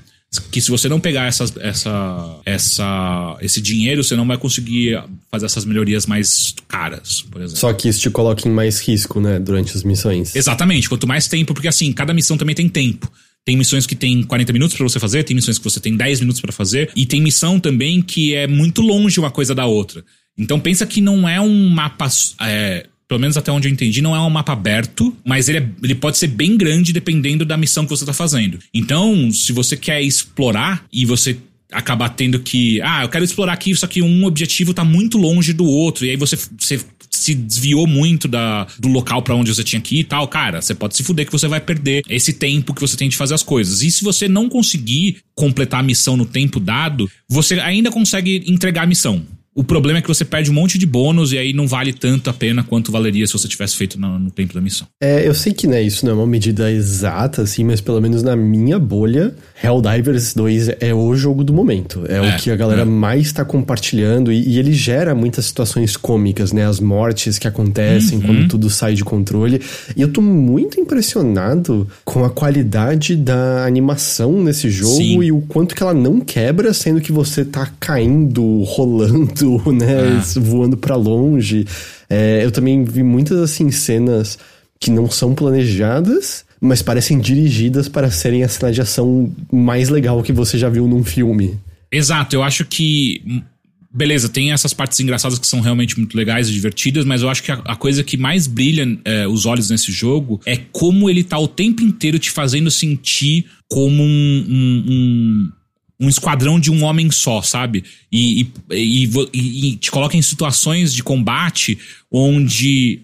que se você não pegar essa, essa, essa, esse dinheiro, você não vai conseguir fazer essas melhorias mais caras, por exemplo. Só que isso te coloca em mais risco, né, durante as missões. Exatamente, quanto mais tempo, porque assim, cada missão também tem tempo. Tem missões que tem 40 minutos para você fazer, tem missões que você tem 10 minutos para fazer, e tem missão também que é muito longe uma coisa da outra. Então pensa que não é um mapa é, pelo menos até onde eu entendi, não é um mapa aberto, mas ele, é, ele pode ser bem grande dependendo da missão que você está fazendo. Então, se você quer explorar e você acabar tendo que. Ah, eu quero explorar aqui, só que um objetivo está muito longe do outro, e aí você, você se desviou muito da, do local para onde você tinha que ir e tal, cara, você pode se fuder que você vai perder esse tempo que você tem de fazer as coisas. E se você não conseguir completar a missão no tempo dado, você ainda consegue entregar a missão. O problema é que você perde um monte de bônus e aí não vale tanto a pena quanto valeria se você tivesse feito no, no tempo da missão. É, eu sei que né, isso não é uma medida exata, assim, mas pelo menos na minha bolha, Helldivers 2 é o jogo do momento. É, é o que a galera é. mais está compartilhando e, e, ele gera muitas situações cômicas, né? As mortes que acontecem uhum. quando tudo sai de controle. E eu tô muito impressionado com a qualidade da animação nesse jogo Sim. e o quanto que ela não quebra, sendo que você tá caindo, rolando né? É. Voando para longe. É, eu também vi muitas, assim, cenas que não são planejadas, mas parecem dirigidas para serem a cena de ação mais legal que você já viu num filme. Exato, eu acho que. Beleza, tem essas partes engraçadas que são realmente muito legais e divertidas, mas eu acho que a, a coisa que mais brilha é, os olhos nesse jogo é como ele tá o tempo inteiro te fazendo sentir como um, um, um um esquadrão de um homem só, sabe? E, e, e, e, te coloca em situações de combate onde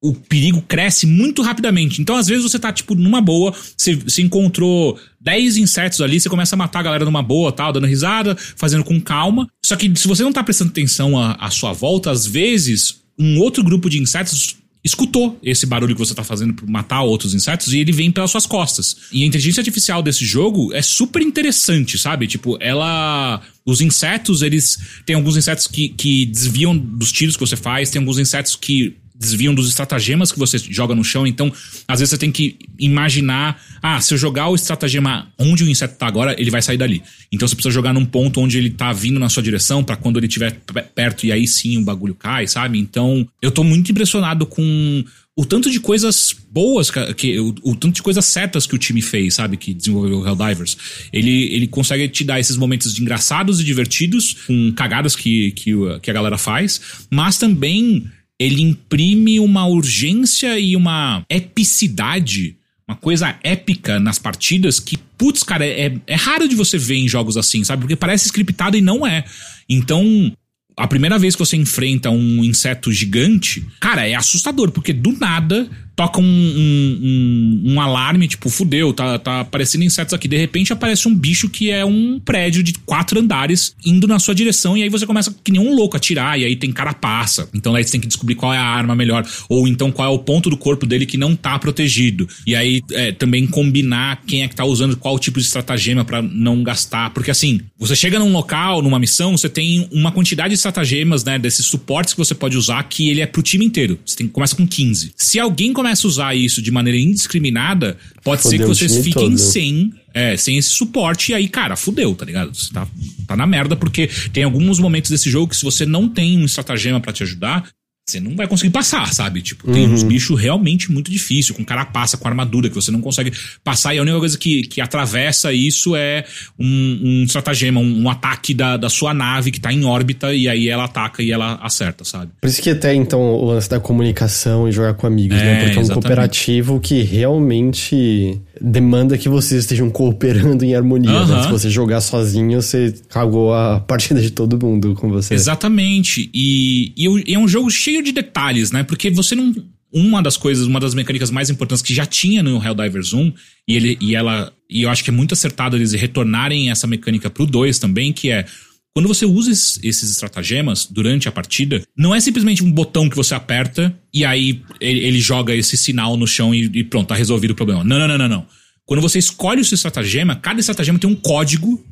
o perigo cresce muito rapidamente. Então, às vezes, você tá, tipo, numa boa, você, você encontrou 10 insetos ali, você começa a matar a galera numa boa, tal, dando risada, fazendo com calma. Só que se você não tá prestando atenção à, à sua volta, às vezes, um outro grupo de insetos escutou esse barulho que você tá fazendo para matar outros insetos e ele vem pelas suas costas. E a inteligência artificial desse jogo é super interessante, sabe? Tipo, ela. Os insetos, eles. Tem alguns insetos que, que desviam dos tiros que você faz, tem alguns insetos que desviam dos estratagemas que você joga no chão. Então, às vezes você tem que imaginar: ah, se eu jogar o estratagema onde o inseto tá agora, ele vai sair dali. Então você precisa jogar num ponto onde ele tá vindo na sua direção, para quando ele estiver perto e aí sim o bagulho cai, sabe? Então, eu tô muito impressionado com o tanto de coisas boas, que, o, o, tanto de coisas certas que o time fez, sabe? Que desenvolveu o Helldivers. Ele, ele consegue te dar esses momentos engraçados e divertidos, com cagadas que, que, que a galera faz, mas também ele imprime uma urgência e uma epicidade uma coisa épica nas partidas que, putz, cara, é, é raro de você ver em jogos assim, sabe? Porque parece scriptado e não é. Então, a primeira vez que você enfrenta um inseto gigante, cara, é assustador, porque do nada toca um, um, um, um, alarme, tipo, fudeu, tá, tá aparecendo insetos aqui. De repente aparece um bicho que é um prédio de quatro andares indo na sua direção, e aí você começa que nem um louco a tirar, e aí tem carapaça. Então aí você tem que descobrir qual é a arma melhor, ou então qual é o ponto do corpo dele que não tá protegido. E aí é, também combinar quem é que tá usando qual tipo de estratagema para não gastar. Porque assim, você chega num local, numa missão, você tem uma quantidade de estratagemas, né, desses suportes que você pode usar, que ele é pro time inteiro. Você tem, começa com 15. Se alguém começa começa a usar isso de maneira indiscriminada, pode fudeu ser que vocês fiquem todo. sem, é, sem esse suporte. E aí, cara, fudeu, tá ligado? Você tá, tá na merda, porque tem alguns momentos desse jogo que se você não tem um estratagema para te ajudar, você não vai conseguir passar, sabe? Tipo, tem uhum. uns bichos realmente muito difícil, com carapaça, com armadura, que você não consegue passar. E a única coisa que, que atravessa isso é um, um estratagema, um, um, ataque da, da sua nave que tá em órbita, e aí ela ataca e ela acerta, sabe? Por isso que até, então, o lance da comunicação e jogar com amigos, né? é, né? Porque é um cooperativo que realmente demanda que vocês estejam cooperando em harmonia. Uhum. Né? Se você jogar sozinho, você cagou a partida de todo mundo com você. Exatamente. E, e é um jogo cheio de detalhes, né? Porque você não. Uma das coisas, uma das mecânicas mais importantes que já tinha no Helldivers 1, e, ele, e ela. E eu acho que é muito acertado eles retornarem essa mecânica pro 2 também, que é quando você usa esses estratagemas durante a partida, não é simplesmente um botão que você aperta e aí ele joga esse sinal no chão e pronto, tá resolvido o problema. Não, não, não, não, não. Quando você escolhe o seu estratagema, cada estratagema tem um código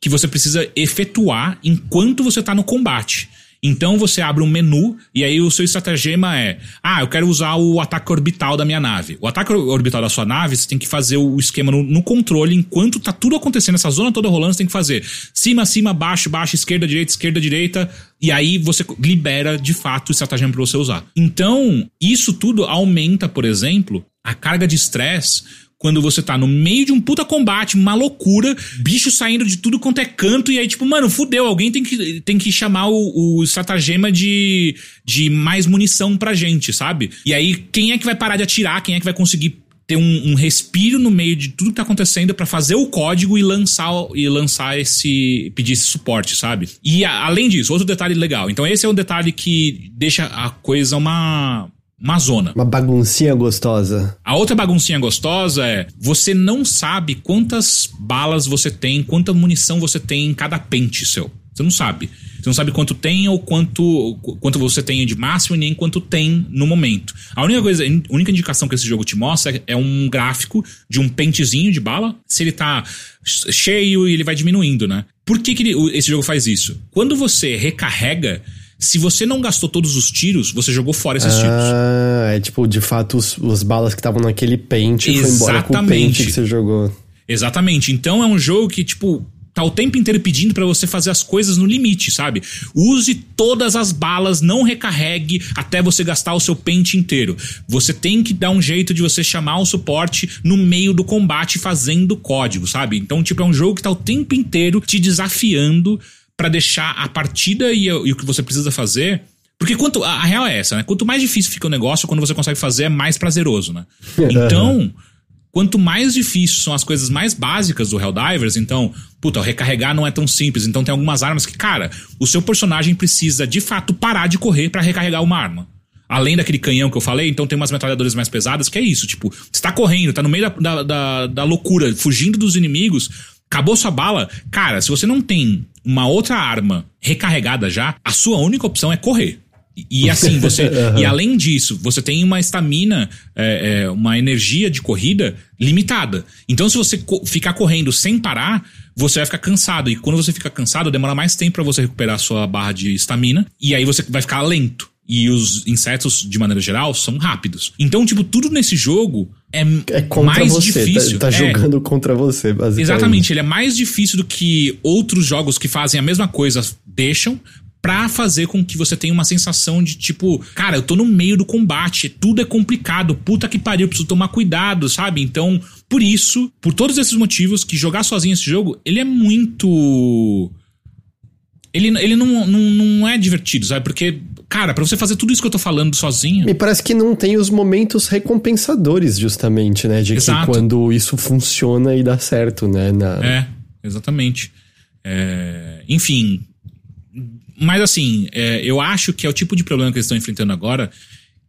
que você precisa efetuar enquanto você tá no combate. Então você abre um menu e aí o seu estratagema é: ah, eu quero usar o ataque orbital da minha nave. O ataque orbital da sua nave, você tem que fazer o esquema no, no controle enquanto tá tudo acontecendo, essa zona toda rolando, você tem que fazer cima, cima, baixo, baixo, esquerda, direita, esquerda, direita. E aí você libera de fato o estratagema para você usar. Então, isso tudo aumenta, por exemplo, a carga de estresse quando você tá no meio de um puta combate, uma loucura, bicho saindo de tudo quanto é canto, e aí, tipo, mano, fudeu, alguém tem que, tem que chamar o, o estratagema de, de mais munição pra gente, sabe? E aí, quem é que vai parar de atirar? Quem é que vai conseguir ter um, um respiro no meio de tudo que tá acontecendo para fazer o código e lançar e lançar esse pedir esse suporte, sabe? E a, além disso, outro detalhe legal. Então esse é um detalhe que deixa a coisa uma uma zona. Uma baguncinha gostosa. A outra baguncinha gostosa é você não sabe quantas balas você tem, quanta munição você tem em cada pente seu. Você não sabe. Você não sabe quanto tem ou quanto, quanto você tem de máximo e nem quanto tem no momento. A única coisa, a única indicação que esse jogo te mostra é um gráfico de um pentezinho de bala. Se ele tá cheio, ele vai diminuindo, né? Por que, que ele, esse jogo faz isso? Quando você recarrega, se você não gastou todos os tiros, você jogou fora esses ah, tiros. Ah, é tipo, de fato, os, os balas que estavam naquele pente foi embora com o pente que você jogou. Exatamente. Então é um jogo que, tipo, tá o tempo inteiro pedindo para você fazer as coisas no limite, sabe? Use todas as balas, não recarregue até você gastar o seu pente inteiro. Você tem que dar um jeito de você chamar o suporte no meio do combate fazendo código, sabe? Então, tipo, é um jogo que tá o tempo inteiro te desafiando para deixar a partida e, e, o que você precisa fazer. Porque quanto. A, a, real é essa, né? Quanto mais difícil fica o negócio, quando você consegue fazer, é mais prazeroso, né? Então. quanto mais difíceis são as coisas mais básicas do Helldivers, então, puta, recarregar não é tão simples. Então tem algumas armas que, cara, o seu personagem precisa de fato parar de correr para recarregar uma arma. Além daquele canhão que eu falei, então tem umas metralhadoras mais pesadas que é isso, tipo, você tá correndo, tá no meio da, da, da, da loucura, fugindo dos inimigos, acabou sua bala, cara, se você não tem uma outra arma recarregada já, a sua única opção é correr. E, assim, você. uhum. E além disso, você tem uma estamina, é, é, uma energia de corrida limitada. Então, se você co ficar correndo sem parar, você vai ficar cansado. E quando você fica cansado, demora mais tempo para você recuperar a sua barra de estamina. E aí você vai ficar lento. E os insetos, de maneira geral, são rápidos. Então, tipo, tudo nesse jogo é, É contra mais você, tá- difícil. tá, É, jogando contra você, basicamente. Exatamente, ele é mais difícil do que outros jogos que fazem a mesma coisa deixam pra fazer com que você tenha uma sensação de tipo, cara, eu tô no meio do combate, tudo é complicado, puta que pariu, preciso tomar cuidado, sabe? Então, por isso, por todos esses motivos, que jogar sozinho esse jogo, ele é muito. Ele, ele não, não, não é divertido, sabe? Porque, cara, pra você fazer tudo isso que eu tô falando sozinho. Me parece que não tem os momentos recompensadores, justamente, né? De que Exato. quando isso funciona e dá certo, né? Na... É, exatamente. É, enfim. Mas assim, é, eu acho que é o tipo de problema que eles estão enfrentando agora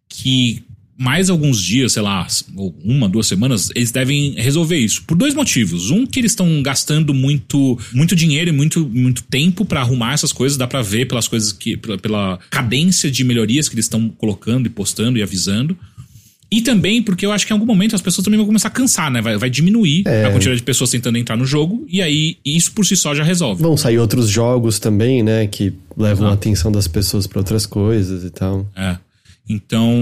que mais alguns dias, sei lá, ou uma, duas semanas, eles devem resolver isso. Por dois motivos. Um, que eles estão gastando muito, muito dinheiro e muito, muito tempo pra arrumar essas coisas. Dá pra ver pelas coisas que. pela, pela cadência de melhorias que eles estão colocando e postando e avisando. E também porque eu acho que em algum momento as pessoas também vão começar a cansar, né? Vai, vai diminuir a quantidade de pessoas tentando entrar no jogo, e aí isso por si só já resolve. Vão sair outros jogos também, né? Que levam Exato. a atenção das pessoas pra outras coisas e tal. É. Então,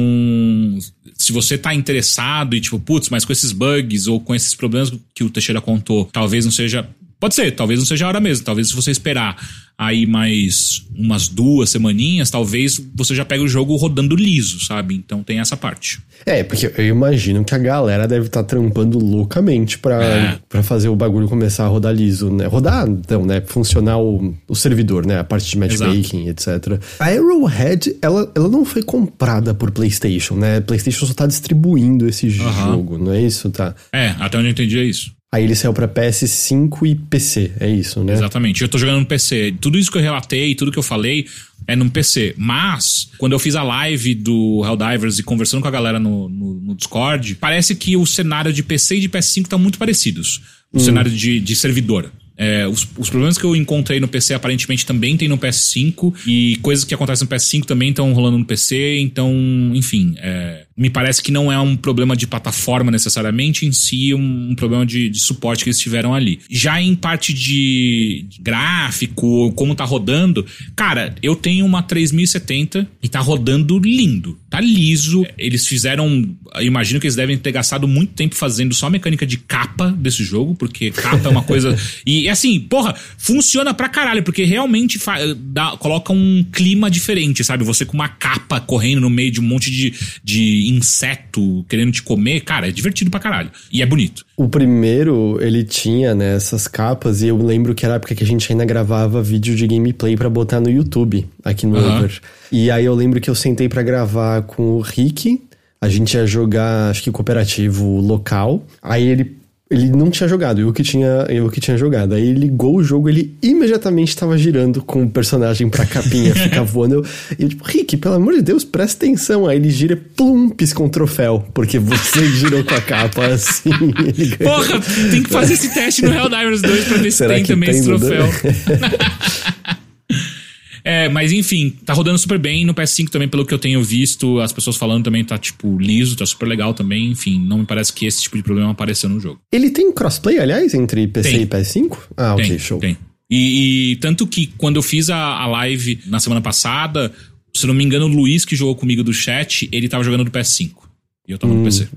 se você tá interessado e tipo, putz, mas com esses bugs ou com esses problemas que o Teixeira contou, talvez não seja. Pode ser, talvez não seja a hora mesmo. Talvez se você esperar aí mais umas duas semaninhas, talvez você já pegue o jogo rodando liso, sabe? Então tem essa parte. É, porque eu imagino que a galera deve estar trampando loucamente pra, É. pra fazer o bagulho começar a rodar liso, né? Rodar, então, né? Funcionar o, o servidor, né? A parte de matchmaking, etc. A Arrowhead, ela, ela não foi comprada por PlayStation, né? PlayStation só tá distribuindo esse jogo, não é isso? Tá. É, até onde eu entendi é isso. Aí ele saiu pra PS5 e PC, é isso, né? Exatamente. Eu tô jogando no PC. Tudo isso que eu relatei, tudo que eu falei é no PC. Mas, quando eu fiz a live do Helldivers e conversando com a galera no, no, no Discord, parece que o cenário de PC e de PS5 estão muito parecidos. O cenário de, de servidor. É, os, os problemas que eu encontrei no PC aparentemente também tem no PS5 e coisas que acontecem no PS5 também estão rolando no PC, então, enfim, é, me parece que não é um problema de plataforma necessariamente, em si um, um problema de, de suporte que eles tiveram ali. Já em parte de gráfico, como tá rodando, cara, eu tenho uma 3070 e tá rodando lindo, tá liso. Eles fizeram, eu imagino que eles devem ter gastado muito tempo fazendo só a mecânica de capa desse jogo, porque capa é uma coisa. E assim, porra, funciona pra caralho, porque realmente fa- dá- coloca um clima diferente, sabe? Você com uma capa correndo no meio de um monte de, de inseto querendo te comer, cara, é divertido pra caralho. E é bonito. O primeiro, ele tinha, né, essas capas, e eu lembro que era a época que a gente ainda gravava vídeo de gameplay pra botar no YouTube, aqui no Aham. Over. E aí eu lembro que eu sentei pra gravar com o Rick, a gente ia jogar, acho que cooperativo local, aí ele... Ele não tinha jogado, eu que tinha, eu que tinha jogado. Aí ele ligou o jogo, ele imediatamente tava girando com o personagem pra capinha ficar voando. Eu, e eu, tipo, Rick, pelo amor de Deus, presta atenção. Aí ele gira plum, pisca um troféu. Porque você girou com a capa assim. Ele ganhou. Porra, tem que fazer esse teste no Helldivers 2 pra ver se Será tem também tem esse troféu. É, mas enfim, tá rodando super bem. No PS5 também, pelo que eu tenho visto, as pessoas falando também tá, tipo, liso, tá super legal também. Enfim, não me parece que esse tipo de problema apareceu no jogo. Ele tem crossplay, aliás, entre PC Tem. e PS5? Ah, Tem, ok, show. tem. E, e tanto que quando eu fiz a, a live na semana passada, se não me engano, o Luiz que jogou comigo do chat, ele tava jogando do PS5. E eu tava Hum, no PC.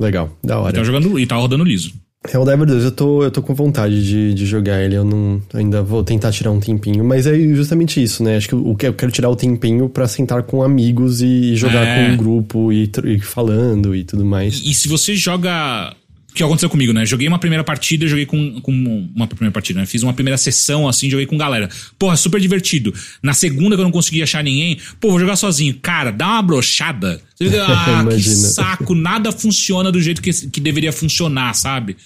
Legal, da Ele hora. tava jogando e tava rodando liso. Helldivers 2, eu tô, eu tô com vontade de, de jogar ele, eu não ainda vou tentar tirar um tempinho, mas é justamente isso, né? Acho que o que eu quero tirar o tempinho pra sentar com amigos e jogar É. com um grupo e, e falando e tudo mais. E, e se você joga. O que aconteceu comigo, né? Joguei uma primeira partida, joguei com, com uma primeira partida, né? Fiz uma primeira sessão assim, joguei com galera. Porra, super divertido. Na segunda que eu não consegui achar ninguém, pô, vou jogar sozinho. Cara, dá uma brochada. Você fica, ah, que saco, nada funciona do jeito que, que deveria funcionar, sabe?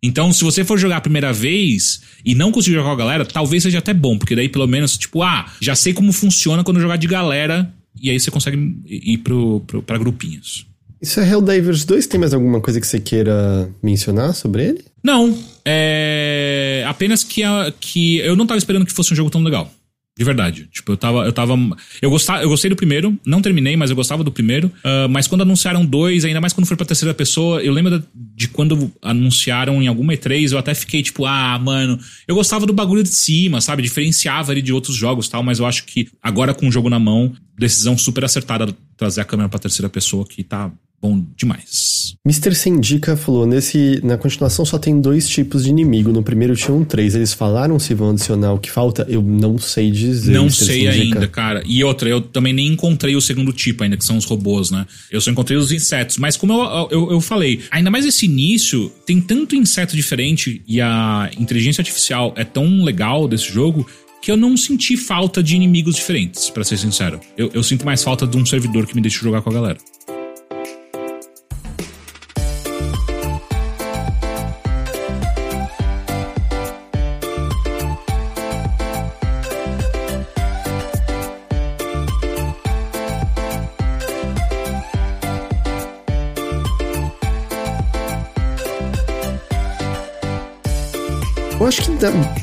Então, se você for jogar a primeira vez e não conseguir jogar com a galera, talvez seja até bom, porque daí pelo menos, tipo, ah, já sei como funciona quando jogar de galera, e aí você consegue ir pro, pro, pra grupinhos. Isso é Helldivers 2? Tem mais alguma coisa que você queira mencionar sobre ele? Não, é. Apenas que, a- que eu não tava esperando que fosse um jogo tão legal. De verdade. Tipo, eu tava. Eu tava. Eu, gostava, eu gostei do primeiro, não terminei, mas eu gostava do primeiro. Uh, mas quando anunciaram dois, ainda mais quando foi pra terceira pessoa, eu lembro de quando anunciaram em alguma E3, eu até fiquei tipo, ah, mano, eu gostava do bagulho de cima, sabe? Diferenciava ali de outros jogos tal, mas eu acho que agora com o jogo na mão, decisão super acertada trazer a câmera pra terceira pessoa que tá bom demais. Mr. Sendica falou, nesse, na continuação só tem dois tipos de inimigo, no primeiro tinha um três, eles falaram se vão adicionar o que falta? Eu não sei dizer. Não Mr. sei Sendica. ainda, cara. E outra, eu também nem encontrei o segundo tipo ainda, que são os robôs, né? Eu só encontrei os insetos, mas como eu, eu, eu falei, ainda mais esse início, tem tanto inseto diferente e a inteligência artificial é tão legal desse jogo que eu não senti falta de inimigos diferentes, para ser sincero. Eu, eu sinto mais falta de um servidor que me deixa jogar com a galera.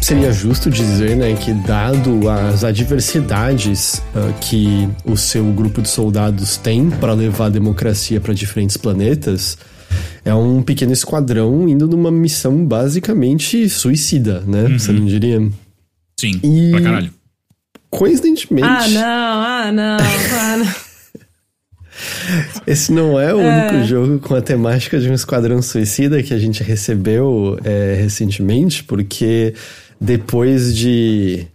Seria justo dizer, né, que dado as adversidades uh, que o seu grupo de soldados tem para levar a democracia para diferentes planetas, é um pequeno esquadrão indo numa missão basicamente suicida, né? Uhum. Você não diria? Sim, e, pra caralho. Coincidentemente. Ah, não, ah, não, ah, não. Esse não é o é. único jogo com a temática de um esquadrão suicida que a gente recebeu é, recentemente, porque depois de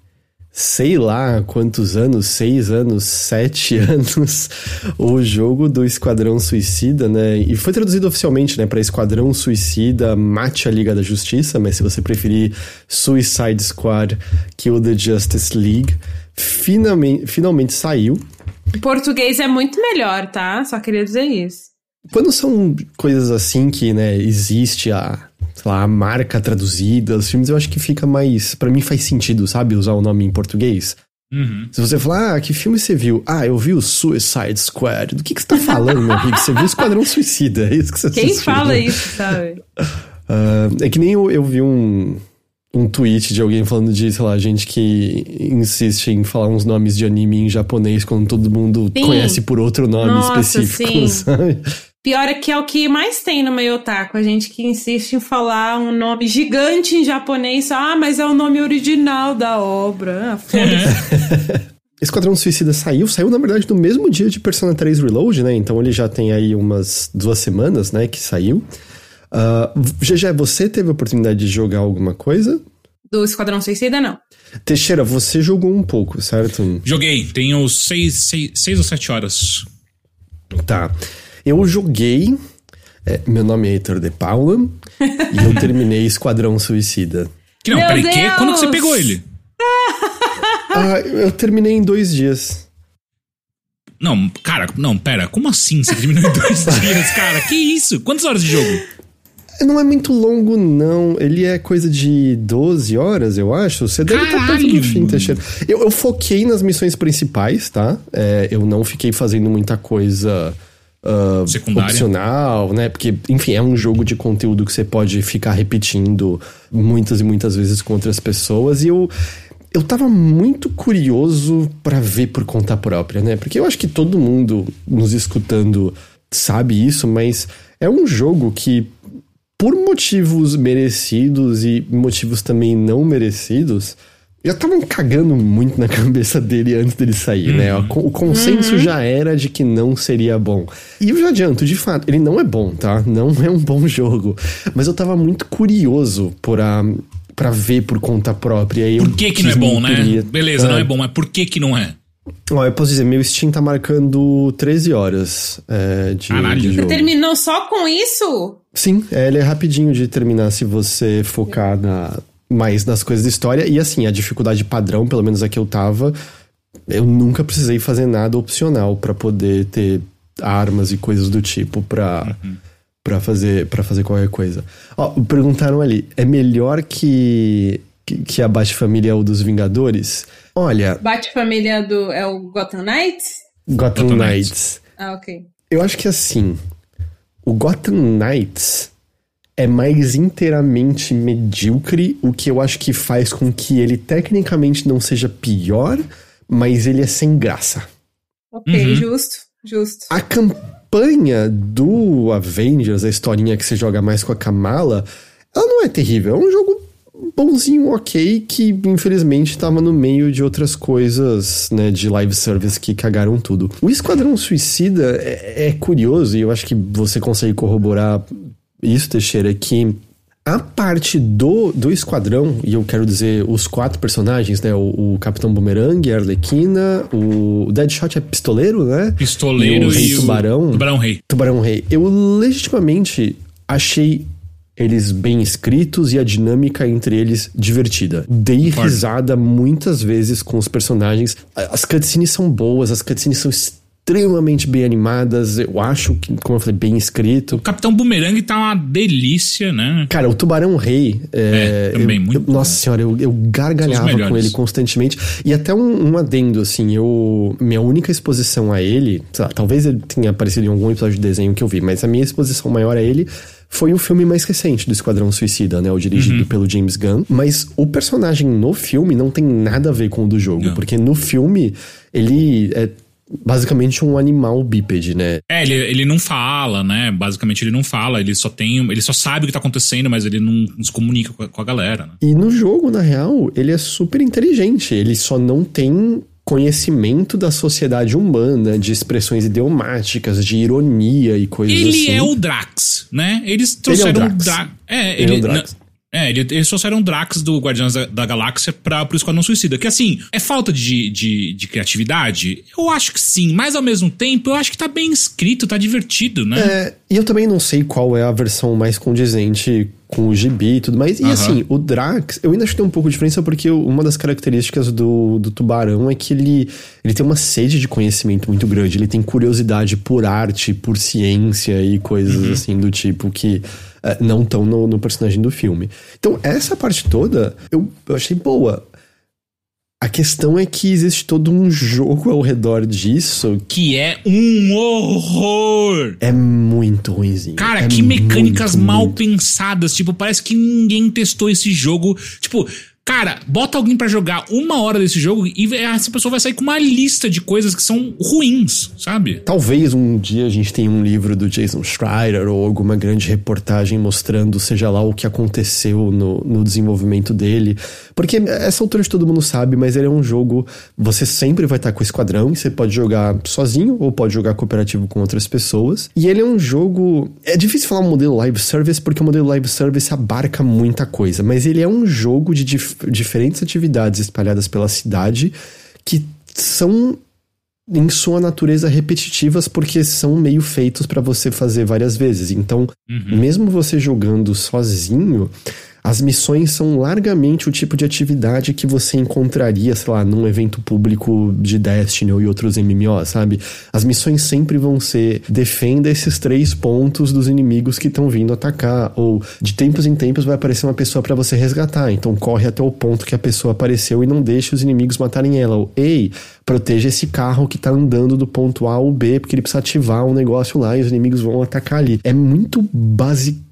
sei lá quantos anos, seis anos, sete anos, o jogo do Esquadrão Suicida, né? E foi traduzido oficialmente, né, para Esquadrão Suicida Mate a Liga da Justiça, mas se você preferir Suicide Squad Kill the Justice League, finalmente, finalmente saiu. O português é muito melhor, tá? Só queria dizer isso. Quando são coisas assim que, né, existe a, sei lá, a marca traduzida, os filmes, eu acho que fica mais. para mim faz sentido, sabe? Usar o nome em português. Uhum. Se você falar, ah, que filme você viu? Ah, eu vi o Suicide Squad. Do que, que você tá falando, meu amigo? Você viu o Esquadrão Suicida, é isso que você Quem assistiu, fala né? isso, sabe? Uh, é que nem eu, eu vi um, um tweet de alguém falando de, sei lá, gente que insiste em falar uns nomes de anime em japonês quando todo mundo sim. conhece por outro nome Nossa, específico, sim. sabe? Pior é que é o que mais tem no meio otaku, a gente que insiste em falar um nome gigante em japonês, ah, mas é o nome original da obra. Ah. Esquadrão Suicida saiu, saiu na verdade no mesmo dia de Persona 3 Reload, né? Então ele já tem aí umas duas semanas, né, que saiu. Uh, GG, você teve a oportunidade de jogar alguma coisa? Do Esquadrão Suicida, não. Teixeira, você jogou um pouco, certo? Joguei, tenho seis, seis, seis ou sete horas. Tá. Eu joguei. É, meu nome é Heitor de Paula. e eu terminei Esquadrão Suicida. Que não, meu peraí, que? quando que você pegou ele? ah, eu terminei em dois dias. Não, cara, não, pera, como assim você terminou em dois dias, cara? Que isso? Quantas horas de jogo? Não é muito longo, não. Ele é coisa de 12 horas, eu acho. Você deve estar perto do fim, Teixeira. Eu, eu foquei nas missões principais, tá? É, eu não fiquei fazendo muita coisa uh, opcional, né? Porque, enfim, é um jogo de conteúdo que você pode ficar repetindo muitas e muitas vezes com outras pessoas. E eu, eu tava muito curioso para ver por conta própria, né? Porque eu acho que todo mundo nos escutando sabe isso, mas é um jogo que por motivos merecidos e motivos também não merecidos, já estavam cagando muito na cabeça dele antes dele sair, né? uhum. né? O consenso uhum. já era de que não seria bom. E eu já adianto, de fato, ele não é bom, tá? Não é um bom jogo. Mas eu tava muito curioso por a. Pra ver por conta própria. E por que que não é bom, né? Beleza, não é bom, mas por que que não é? Ó, eu posso dizer, meu Steam tá marcando 13 horas é, de, Caralho. de jogo. Você terminou só com isso? Sim, é, ele é rapidinho de terminar se você focar na, mais nas coisas da história. E assim, a dificuldade padrão, pelo menos a que eu tava, eu nunca precisei fazer nada opcional para poder ter armas e coisas do tipo pra, uhum. Pra, fazer, pra fazer qualquer coisa. Ó, perguntaram ali, é melhor que, que, que a Bat-Família ou dos Vingadores? Olha. Bate-família do. É o Gotham Knights? Gotham, Gotham Knights. Ah, ok. Eu acho que assim. O Gotham Knights. é mais inteiramente medíocre, o que eu acho que faz com que ele tecnicamente não seja pior, mas ele é sem graça. Ok, uhum. justo, justo. A campanha do Avengers, a historinha que você joga mais com a Kamala, ela não é terrível. É um jogo bonzinho, ok, que infelizmente estava no meio de outras coisas, né, de live service que cagaram tudo. O Esquadrão Suicida é, é curioso, e eu acho que você consegue corroborar isso, Teixeira, que a parte do, do esquadrão, e eu quero dizer os quatro personagens, né? O, o Capitão Boomerang, a Arlequina, o, o Deadshot é pistoleiro, né? Pistoleiro e o Rei e Tubarão. O Tubarão Rei. Tubarão Rei. Eu legitimamente achei eles bem escritos e a dinâmica entre eles divertida. Dei risada muitas vezes com os personagens. As cutscenes são boas, as cutscenes são extremamente bem animadas, eu acho que, como eu falei, bem escrito. O Capitão Boomerang tá uma delícia, né? Cara, o Tubarão Rei. É, é também, eu, muito. Eu, nossa senhora, eu, eu gargalhava com ele constantemente. E até um, um, adendo, assim, eu. Minha única exposição a ele, lá, talvez ele tenha aparecido em algum episódio de desenho que eu vi, mas a minha exposição maior a ele foi o filme mais recente do Esquadrão Suicida, né? O dirigido uhum. pelo James Gunn. Mas o personagem no filme não tem nada a ver com o do jogo, não. porque no filme ele é basicamente um animal bípede, né? É, ele, ele não fala, né? Basicamente ele não fala, ele só tem. Ele só sabe o que tá acontecendo, mas ele não, não se comunica com a, com a galera, né? E no jogo, na real, ele é super inteligente. Ele só não tem conhecimento da sociedade humana, de expressões idiomáticas, de ironia e coisas ele assim. Ele é o Drax, né? Eles trouxeram ele é o Drax. Dra é, ele, ele é o Drax. É, eles trouxeram Drax do Guardiões da, da Galáxia pra, pro Esquadrão Suicida. Que assim, é falta de, de, de, criatividade? Eu acho que sim, mas ao mesmo tempo eu acho que tá bem escrito, tá divertido, né? É, e eu também não sei qual é a versão mais condizente com o gibi e tudo mais. E uhum. assim, o Drax, eu ainda acho que tem um pouco de diferença porque uma das características do, do tubarão é que ele, ele tem uma sede de conhecimento muito grande. Ele tem curiosidade por arte, por ciência e coisas uhum. assim do tipo que não estão no, no, personagem do filme. Então, essa parte toda eu, eu achei boa. A questão é que existe todo um jogo ao redor disso. Que é um horror! É muito ruimzinho. Cara, é que mecânicas muito, mal muito. pensadas. Tipo, parece que ninguém testou esse jogo. Tipo, Cara, bota alguém para jogar uma hora desse jogo e essa pessoa vai sair com uma lista de coisas que são ruins, sabe? Talvez um dia a gente tenha um livro do Jason Schreier ou alguma grande reportagem mostrando, seja lá, o que aconteceu no, no desenvolvimento dele. Porque essa altura de todo mundo sabe, mas ele é um jogo. Você sempre vai estar com o esquadrão e você pode jogar sozinho ou pode jogar cooperativo com outras pessoas. E ele é um jogo. É difícil falar um modelo live service porque o modelo live service abarca muita coisa, mas ele é um jogo de dif diferentes atividades espalhadas pela cidade que são em sua natureza repetitivas porque são meio feitos para você fazer várias vezes. Então, uhum. mesmo você jogando sozinho, as missões são largamente o tipo de atividade que você encontraria, sei lá, num evento público de Destiny ou outros MMO, sabe? As missões sempre vão ser defenda esses três pontos dos inimigos que estão vindo atacar, ou de tempos em tempos vai aparecer uma pessoa para você resgatar, então corre até o ponto que a pessoa apareceu e não deixe os inimigos matarem ela. Ou, ei, proteja esse carro que tá andando do ponto A ao B, porque ele precisa ativar um negócio lá e os inimigos vão atacar ali. É muito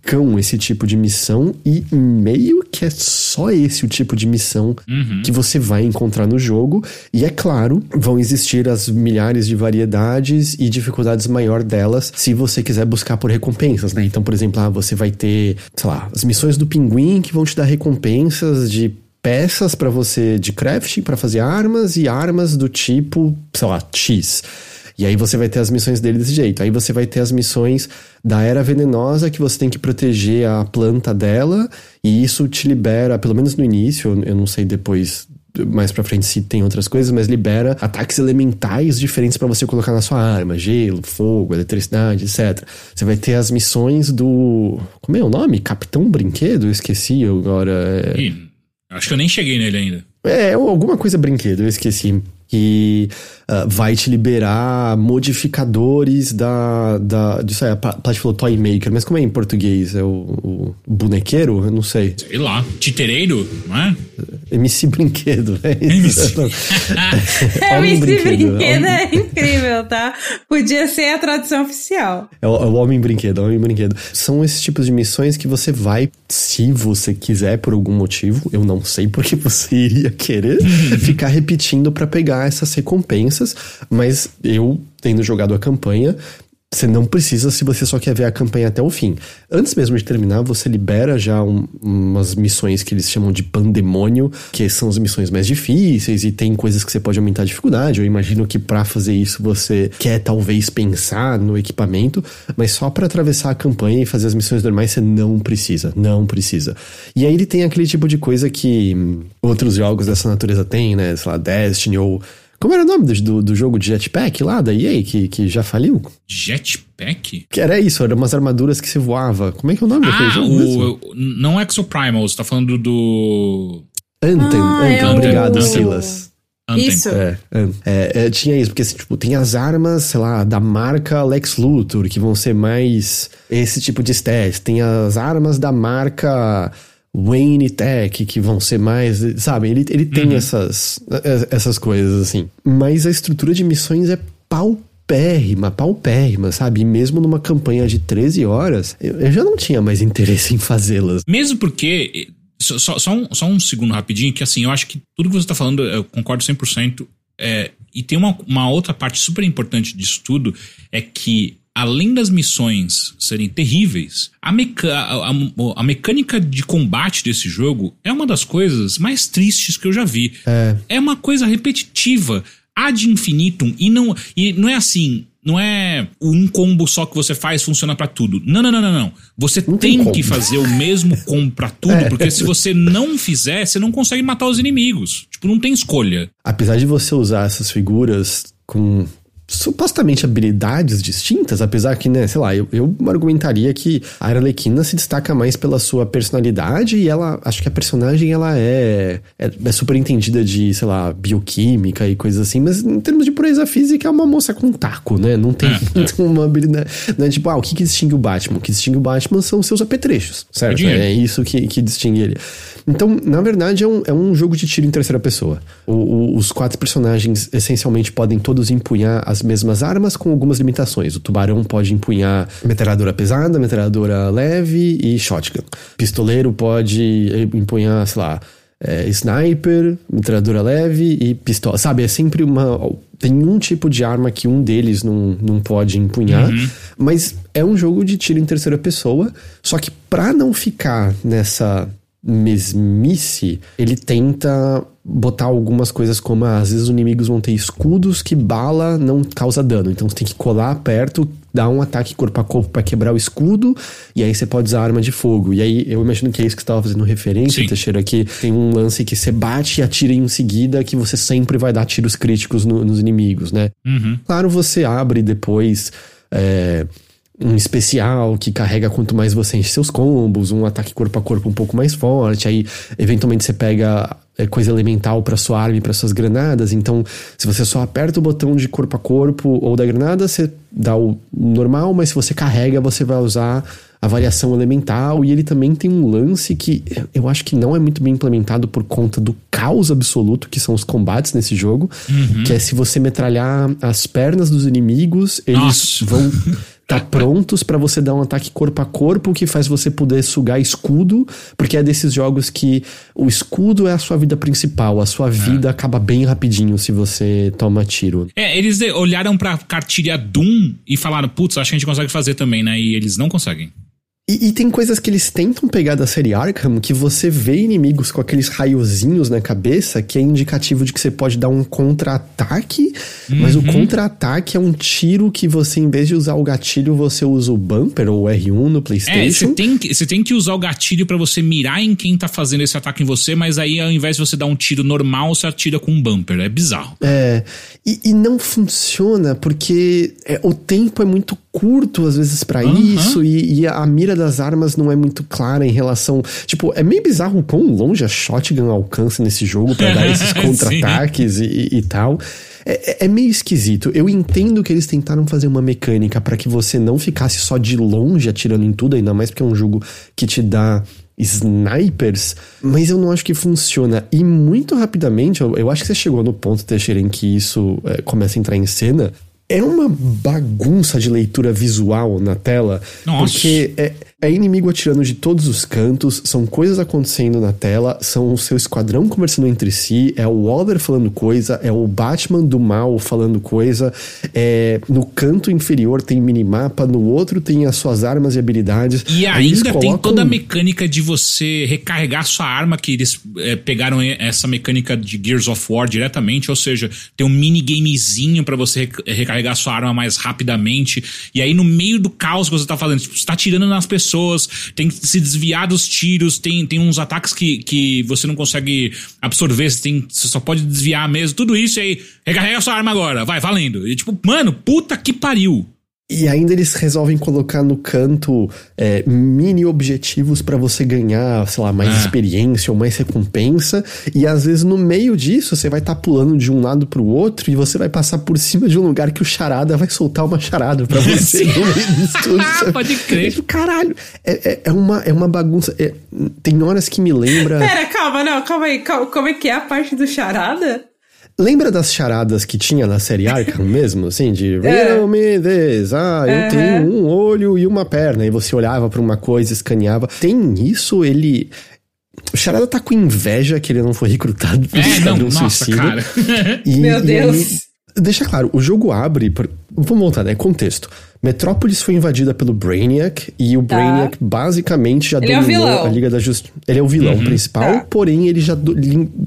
basicão esse tipo de missão e meio que é só esse o tipo de missão uhum. que você vai encontrar no jogo. E é claro, vão existir as milhares de variedades e dificuldades maior delas se você quiser buscar por recompensas, né? Então, por exemplo, ah, você vai ter, sei lá, as missões do pinguim que vão te dar recompensas de peças para você de crafting para fazer armas e armas do tipo, sei lá, X. E aí você vai ter as missões dele desse jeito. Aí você vai ter as missões da era venenosa que você tem que proteger a planta dela e isso te libera, pelo menos no início, eu não sei depois mais pra frente se tem outras coisas, mas libera ataques elementais diferentes para você colocar na sua arma: gelo, fogo, eletricidade, etc. Você vai ter as missões do. Como é o nome? Capitão Brinquedo? Eu esqueci agora. É... Acho que eu nem cheguei nele ainda. É, alguma coisa brinquedo, eu esqueci. Que uh, vai te liberar modificadores da. da disso aí, a Plat falou Toy Maker, mas como é em português? É o, o bonequeiro? Eu não sei. Sei lá, titereiro, não é? MC Brinquedo, é isso. MC, MC Brinquedo, brinquedo é incrível, tá? Podia ser a tradução oficial. É o, é o Homem Brinquedo, é o Homem Brinquedo. São esses tipos de missões que você vai, se você quiser, por algum motivo, eu não sei porque você iria querer, ficar repetindo para pegar essas recompensas, mas eu, tendo jogado a campanha, você não precisa se você só quer ver a campanha até o fim. Antes mesmo de terminar, você libera já um, umas missões que eles chamam de pandemônio, que são as missões mais difíceis e tem coisas que você pode aumentar a dificuldade. Eu imagino que para fazer isso você quer talvez pensar no equipamento, mas só para atravessar a campanha e fazer as missões normais você não precisa, não precisa. E aí ele tem aquele tipo de coisa que outros jogos dessa natureza têm, né? Sei lá, Destiny ou como era o nome do, do jogo de jetpack lá da EA, que, que já faliu? Jetpack? Que era isso, eram umas armaduras que se voava. Como é que é o nome ah, daquele jogo? O, não Exoprimal, você tá falando do. Anthem, ah, Anthem, é obrigado, Anthem. Silas. Anthem. Isso. É, é, é, tinha isso, porque assim, tipo, tem as armas, sei lá, da marca Lex Luthor, que vão ser mais esse tipo de stats. Tem as armas da marca Wayne Tech, que vão ser mais. Sabe? Ele, ele tem uhum. essas, essas coisas, assim. Mas a estrutura de missões é paupérrima, paupérrima, sabe? E mesmo numa campanha de 13 horas, eu, eu já não tinha mais interesse em fazê-las. Mesmo porque. Só, só, um, só um segundo rapidinho, que assim, eu acho que tudo que você tá falando, eu concordo 100%. É, e tem uma, uma outra parte super importante disso tudo, é que além das missões serem terríveis, a, meca a, a, a, mecânica de combate desse jogo é uma das coisas mais tristes que eu já vi. É, é uma coisa repetitiva, ad infinitum, e não, e não é assim. Não é um combo só que você faz funciona para tudo. Não, não, não, não, não. Você não tem, tem que fazer o mesmo combo pra tudo, é. porque se você não fizer, você não consegue matar os inimigos. Tipo, não tem escolha. Apesar de você usar essas figuras com supostamente habilidades distintas, apesar que, né, sei lá, eu, eu argumentaria que a Arlequina se destaca mais pela sua personalidade e ela, acho que a personagem ela é, é, é super entendida de, sei lá, bioquímica e coisas assim, mas em termos de pureza física é uma moça com taco, né? Não tem, não tem uma habilidade, não é tipo, ah, o que, que distingue o Batman? O que distingue o Batman são seus apetrechos, certo? É isso que, que distingue ele. Então, na verdade, é um, é um jogo de tiro em terceira pessoa. O, o, os quatro personagens essencialmente podem todos empunhar as mesmas armas com algumas limitações. O tubarão pode empunhar metralhadora pesada, metralhadora leve e shotgun. Pistoleiro pode empunhar, sei lá, é, sniper, metralhadora leve e pistola. Sabe, é sempre uma. Tem um tipo de arma que um deles não, não pode empunhar, uhum. mas é um jogo de tiro em terceira pessoa. Só que pra não ficar nessa mesmice, ele tenta botar algumas coisas como ah, às vezes os inimigos vão ter escudos que bala não causa dano, então você tem que colar perto, dar um ataque corpo a corpo para quebrar o escudo, e aí você pode usar arma de fogo. E aí eu imagino que é isso que você estava fazendo referência, Sim. Teixeira, que tem um lance que você bate e atira em seguida, que você sempre vai dar tiros críticos no, nos inimigos, né? Uhum. Claro, você abre depois. É, um especial que carrega quanto mais você enche seus combos, um ataque corpo a corpo um pouco mais forte, aí eventualmente você pega é, coisa elemental para sua arma e para suas granadas, então se você só aperta o botão de corpo a corpo ou da granada, você dá o normal, mas se você carrega, você vai usar a variação elemental, e ele também tem um lance que eu acho que não é muito bem implementado por conta do caos absoluto que são os combates nesse jogo, uhum. que é se você metralhar as pernas dos inimigos, eles Nossa. vão tá prontos para você dar um ataque corpo a corpo que faz você poder sugar escudo, porque é desses jogos que o escudo é a sua vida principal, a sua vida é. acaba bem rapidinho se você toma tiro. É, eles olharam pra cartilha Doom e falaram, putz, acho que a gente consegue fazer também, né? E eles não conseguem. E, e, tem coisas que eles tentam pegar da série Arkham que você vê inimigos com aqueles raiozinhos na cabeça que é indicativo de que você pode dar um contra-ataque, uhum. mas o uhum. contra-ataque é um tiro que você, em vez de usar o gatilho, você usa o bumper ou o R1 no PlayStation. É, você tem, que, você tem que usar o gatilho para você mirar em quem tá fazendo esse ataque em você, mas aí ao invés de você dar um tiro normal, você atira com um bumper. É bizarro. É. E, e não funciona porque é, o tempo é muito curto às vezes para uhum. isso e, e, a mira das armas não é muito clara em relação. Tipo, é meio bizarro o quão longe a shotgun alcança nesse jogo para dar esses contra-ataques e, e, tal. É, é, meio esquisito. Eu entendo que eles tentaram fazer uma mecânica para que você não ficasse só de longe atirando em tudo, ainda mais porque é um jogo que te dá snipers, mas eu não acho que funciona. E muito rapidamente, eu, eu acho que você chegou no ponto, Teixeira, em que isso é, começa a entrar em cena. É uma bagunça de leitura visual na tela. Nossa. Porque é, é inimigo atirando de todos os cantos, são coisas acontecendo na tela, são o seu esquadrão conversando entre si, é o Waller falando coisa, é o Batman do mal falando coisa, é, no canto inferior tem minimapa, no outro tem as suas armas e habilidades. E ainda colocam... tem toda a mecânica de você recarregar sua arma, que eles é, pegaram essa mecânica de Gears of War diretamente, ou seja, tem um minigamezinho para você recarregar sua arma mais rapidamente, e aí no meio do caos que você tá fazendo, tipo, você tá tirando nas pessoas pessoas, tem que se desviar dos tiros, tem, tem uns ataques que, que você não consegue absorver, você, tem, você só pode desviar mesmo, tudo isso aí, recarrega sua arma agora, vai, valendo. E tipo, mano, puta que pariu. E ainda eles resolvem colocar no canto é, mini objetivos para você ganhar, sei lá, mais ah. experiência ou mais recompensa. E às vezes no meio disso você vai estar tá pulando de um lado pro outro e você vai passar por cima de um lugar que o charada vai soltar uma charada para você. tudo, Pode crer. Caralho, é, é, é, uma, é uma bagunça. É, tem horas que me lembra. Pera, calma, não, calma aí. Calma, como é que é a parte do charada? Lembra das charadas que tinha na série Arkham mesmo? Assim, de Riddle me this. Ah, eu uhum. tenho um olho e uma perna. E você olhava para uma coisa, escaneava. Tem isso, ele. O Charada tá com inveja que ele não foi recrutado pro é, não, Suicida. Nossa, cara. E, Meu Deus. Aí, deixa claro, o jogo abre. Por... Vamos voltar, né? Contexto. Metrópolis foi invadida pelo Brainiac e o tá. Brainiac basicamente já ele é dominou é a Liga da Justiça. Ele é o vilão uhum. principal, tá. porém ele já do...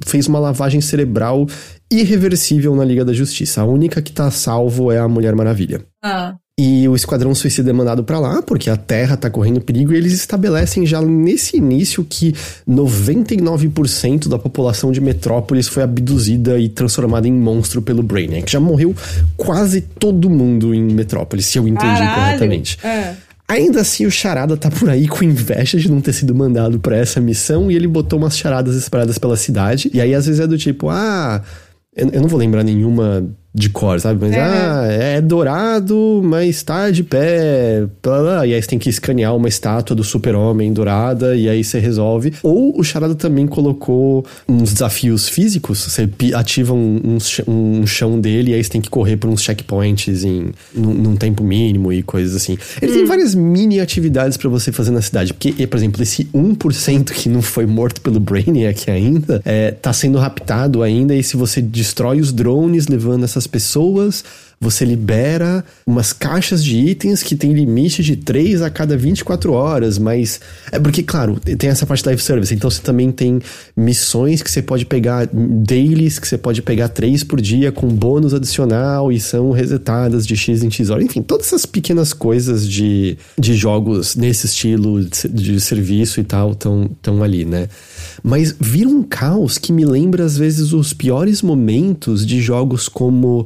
fez uma lavagem cerebral irreversível na Liga da Justiça. A única que tá salvo é a Mulher Maravilha. Ah. E o Esquadrão Suicida é mandado para lá, porque a Terra tá correndo perigo, e eles estabelecem já nesse início que 99% da população de Metrópolis foi abduzida e transformada em monstro pelo Brainiac. Já morreu quase todo mundo em Metrópolis, se eu entendi Caralho. corretamente. É. Ainda assim, o Charada tá por aí com inveja de não ter sido mandado para essa missão e ele botou umas charadas espalhadas pela cidade. E aí, às vezes, é do tipo, ah, eu, eu não vou lembrar nenhuma de cor, sabe? Mas, é. ah, é dourado, mas tá de pé, blá, blá, e aí você tem que escanear uma estátua do super-homem dourada, e aí você resolve. Ou o Charada também colocou uns desafios físicos, você ativa um, um, um chão dele, e aí você tem que correr por uns checkpoints em, num, num tempo mínimo e coisas assim. Ele hum. tem várias mini atividades para você fazer na cidade, porque, por exemplo, esse 1% que não foi morto pelo Brainiac ainda, é, tá sendo raptado ainda, e se você destrói os drones levando essas as pessoas, você libera umas caixas de itens que tem limite de 3 a cada 24 horas, mas é porque, claro, tem essa parte da live service, então você também tem missões que você pode pegar, dailies que você pode pegar 3 por dia com bônus adicional e são resetadas de X em X horas. Enfim, todas essas pequenas coisas de, de jogos nesse estilo de, de serviço e tal estão ali, né? Mas vira um caos que me lembra às vezes os piores momentos de jogos como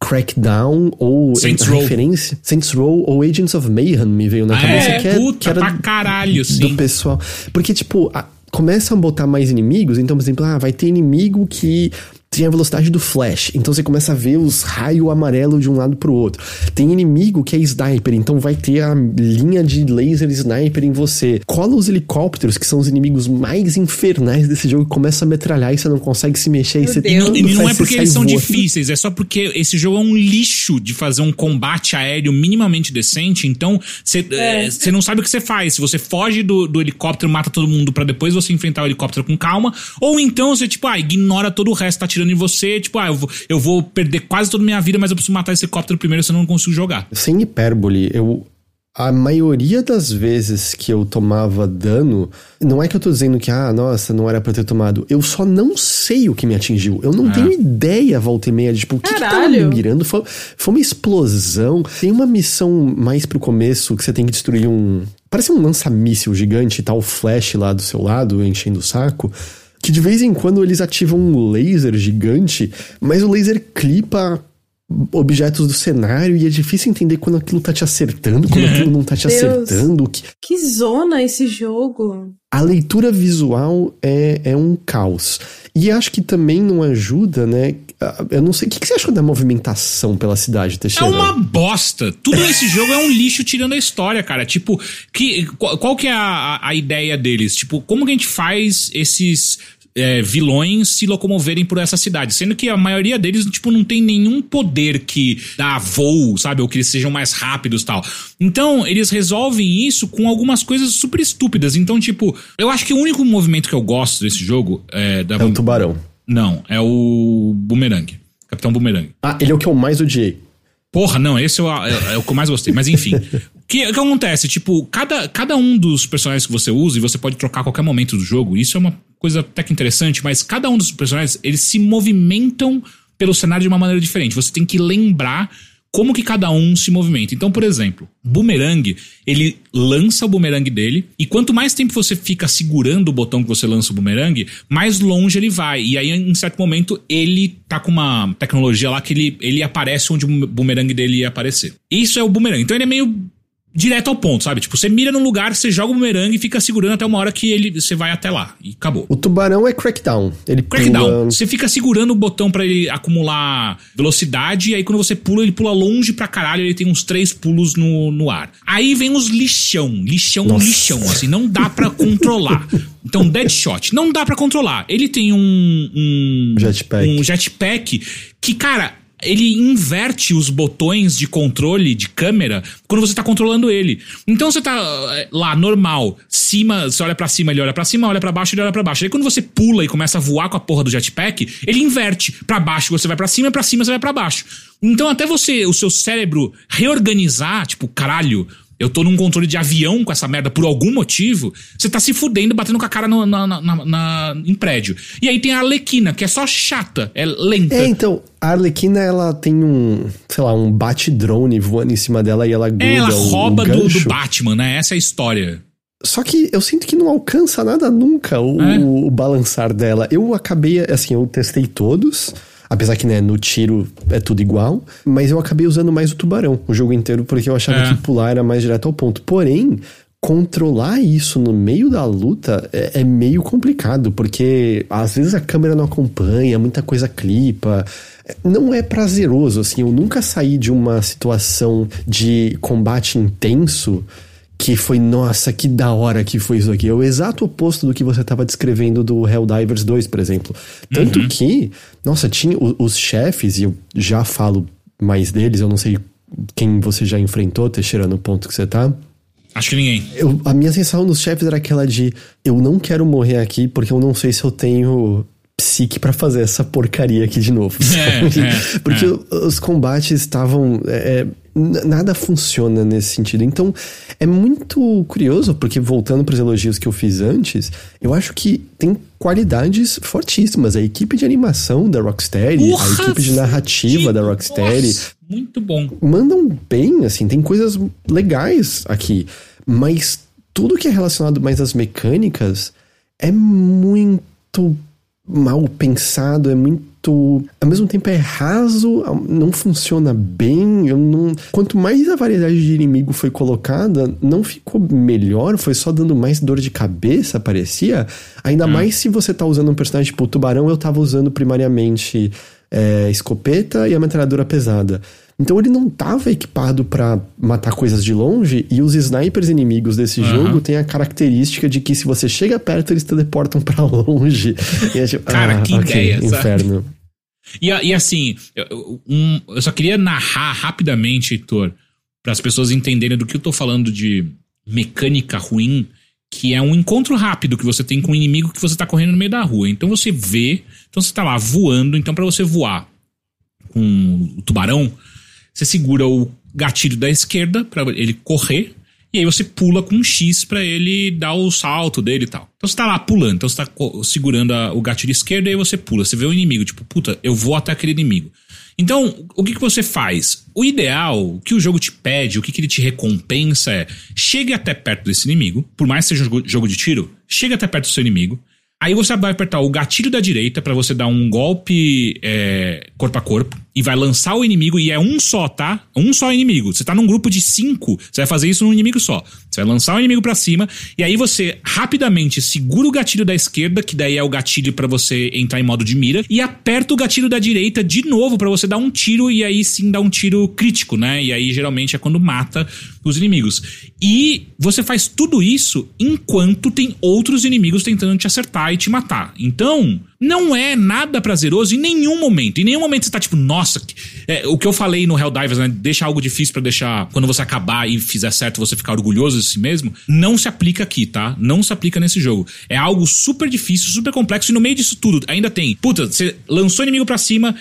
Crackdown ou Saints Row. referência Saints Row ou Agents of Mayhem me veio na ah, cabeça é, que, é, puta que era pra caralho, sim. do pessoal. Porque tipo, a, começam a botar mais inimigos, então por exemplo, ah, vai ter inimigo que tem a velocidade do flash, então você começa a ver os raios amarelo de um lado pro outro. Tem inimigo que é sniper, então vai ter a linha de laser sniper em você. Cola os helicópteros, que são os inimigos mais infernais desse jogo, e começa a metralhar e você não consegue se mexer. Meu e você Deus. Não, e não é porque eles são voando. difíceis, é só porque esse jogo é um lixo de fazer um combate aéreo minimamente decente, então você é. é não sabe o que você faz. Se você foge do, do helicóptero, mata todo mundo para depois você enfrentar o helicóptero com calma, ou então você, tipo, ah, ignora todo o resto, tá atirando em você, tipo, ah, eu vou, eu vou perder quase toda a minha vida, mas eu preciso matar esse helicóptero primeiro, senão eu não consigo jogar. Sem hipérbole, eu. A maioria das vezes que eu tomava dano, não é que eu tô dizendo que, ah, nossa, não era pra eu ter tomado. Eu só não sei o que me atingiu. Eu não é. tenho ideia, volta e meia, de tipo, o que, que tava me mirando? Foi, foi uma explosão. Tem uma missão mais pro começo que você tem que destruir um. Parece um lança-míssil gigante e tá o flash lá do seu lado, enchendo o saco que de vez em quando eles ativam um laser gigante, mas o laser clipa objetos do cenário e é difícil entender quando aquilo tá te acertando, quando aquilo não tá te Deus. acertando. Que... Que zona esse jogo. A leitura visual é, é um caos. E acho que também não ajuda, né? Ah, Eu não sei. O que você achou da movimentação pela cidade, É Teixeira? uma bosta. Tudo nesse jogo é um lixo tirando a história, cara. Tipo, que, qual, qual que é a- a ideia deles? Tipo, como que a gente faz esses é, vilões se locomoverem por essa cidade? Sendo que a maioria deles, tipo, não tem nenhum poder que dá voo, sabe? Ou que eles sejam mais rápidos e tal. Então, eles resolvem isso com algumas coisas super estúpidas. Então, tipo, eu acho que o único movimento que eu gosto desse jogo é da. É o tubarão. Não, é o Boomerang. Capitão Boomerang. Ah, ele é o que eu mais odiei. Porra, não, esse é o, é- é o que eu mais gostei. Mas enfim. O que, que acontece? Tipo, cada, cada um dos personagens que você usa, e você pode trocar a qualquer momento do jogo, isso é uma coisa até que interessante, mas cada um dos personagens, eles se movimentam pelo cenário de uma maneira diferente. Você tem que lembrar como que cada um se movimenta. Então, por exemplo, Boomerang, ele lança o boomerang dele, e quanto mais tempo você fica segurando o botão que você lança o boomerang, mais longe ele vai. E aí, em certo momento, ele tá com uma tecnologia lá que ele, ele aparece onde o boomerang dele ia aparecer. Isso é o boomerang. Então ele é meio direto ao ponto, sabe? Tipo, você mira num lugar, você joga o boomerang e fica segurando até uma hora que ele você vai até lá. E acabou. O tubarão é crackdown. Ele Crackdown. pula... Você fica segurando o botão pra ele acumular velocidade, e aí quando você pula, ele pula longe pra caralho, ele tem uns três pulos no, no ar. Aí vem os lixão, lixão, Nossa. lixão, assim, não dá pra controlar. Então, Deadshot, não dá pra controlar. Ele tem um. um Jetpack. Um jetpack que, cara. Ele inverte os botões de controle de câmera quando você tá controlando ele. Então você tá eh, lá, normal, cima, você olha pra cima, ele olha pra cima, olha pra baixo, ele olha pra baixo. Aí quando você pula e começa a voar com a porra do jetpack, ele inverte. Pra baixo você vai pra cima, pra cima você vai pra baixo. Então até você, o seu cérebro reorganizar, tipo, caralho, eu tô num controle de avião com essa merda por algum motivo, você tá se fudendo, batendo com a cara no, na, na- na- em prédio. E aí tem a Arlequina, que é só chata, é lenta. É, então, a Arlequina, ela tem um, sei lá, um bate-drone voando em cima dela e ela gruda É, ela rouba do, do Batman, né? Essa é a história. Só que eu sinto que não alcança nada nunca o, É. o balançar dela. Eu acabei, assim, eu testei todos. Apesar que, né, no tiro é tudo igual. Mas eu acabei usando mais o tubarão o jogo inteiro, porque eu achava É. que pular era mais direto ao ponto. Porém, controlar isso no meio da luta é, é meio complicado, porque às vezes a câmera não acompanha, muita coisa clipa. Não é prazeroso, assim. Eu nunca saí de uma situação de combate intenso que foi, nossa, que da hora que foi isso aqui. É o exato oposto do que você estava descrevendo do Helldivers 2, por exemplo. Tanto que, nossa, tinha o- os chefes, e eu já falo mais deles, eu não sei quem você já enfrentou, Teixeira, no ponto que você tá. Acho que ninguém. Eu- a minha sensação dos chefes era aquela de eu não quero morrer aqui porque eu não sei se eu tenho psique pra fazer essa porcaria aqui de novo. É, sabe? é, porque é. os combates estavam. Nada funciona nesse sentido. Então é muito curioso, porque voltando para os elogios que eu fiz antes, eu acho que tem qualidades fortíssimas. A equipe de animação da Rocksteady, a Porra, equipe de narrativa da. Rocksteady Nossa, muito bom. mandam bem, assim, tem coisas legais aqui, mas tudo que é relacionado mais às mecânicas é muito mal pensado, é muito. Ao mesmo tempo é raso, não funciona bem. Eu não... Quanto mais a variedade de inimigo foi colocada, não ficou melhor, foi só dando mais dor de cabeça, parecia. Ainda mais se você tá usando um personagem tipo o tubarão, eu tava usando primariamente é, escopeta e a metralhadora pesada. Então ele não tava equipado pra matar coisas de longe e os snipers inimigos desse Aham. jogo têm a característica de que se você chega perto eles teleportam pra longe. E é tipo, Cara, que ideia, sabe? inferno. E, e assim, eu, eu- um- eu só queria narrar rapidamente, Heitor, para as pessoas entenderem do que eu tô falando de mecânica ruim, que é um encontro rápido que você tem com um inimigo que você tá correndo no meio da rua. Então você vê, então você tá lá voando, então para você voar com o tubarão, você segura o gatilho da esquerda para ele correr e aí você pula com um X pra ele dar o salto dele e tal. Então você tá lá pulando, então você tá segurando a- o gatilho esquerdo e aí você pula. Você vê o inimigo, tipo, puta, eu vou até aquele inimigo. Então, o que, que você faz? O ideal, o que o jogo te pede, o que, que ele te recompensa é chegue até perto desse inimigo, por mais que seja um jogo- de tiro, chegue até perto do seu inimigo. Aí você vai apertar o gatilho da direita pra você dar um golpe é, corpo a corpo. E vai lançar o inimigo, e é um só, tá? Um só inimigo. Você tá num grupo de cinco, você vai fazer isso num inimigo só. Você vai lançar o inimigo para cima, e aí você rapidamente segura o gatilho da esquerda, que daí é o gatilho para você entrar em modo de mira, e aperta o gatilho da direita de novo para você dar um tiro, e aí sim dar um tiro crítico, né? E aí geralmente é quando mata os inimigos. E você faz tudo isso enquanto tem outros inimigos tentando te acertar e te matar. Então, não é nada prazeroso em nenhum momento. Em nenhum momento você tá tipo, nossa, é, o que eu falei no Helldivers, né? Deixa algo difícil para deixar, quando você acabar e fizer certo, você ficar orgulhoso de si mesmo. Não se aplica aqui, tá? Não se aplica nesse jogo. É algo super difícil, super complexo, e no meio disso tudo ainda tem, puta, você lançou o inimigo para cima,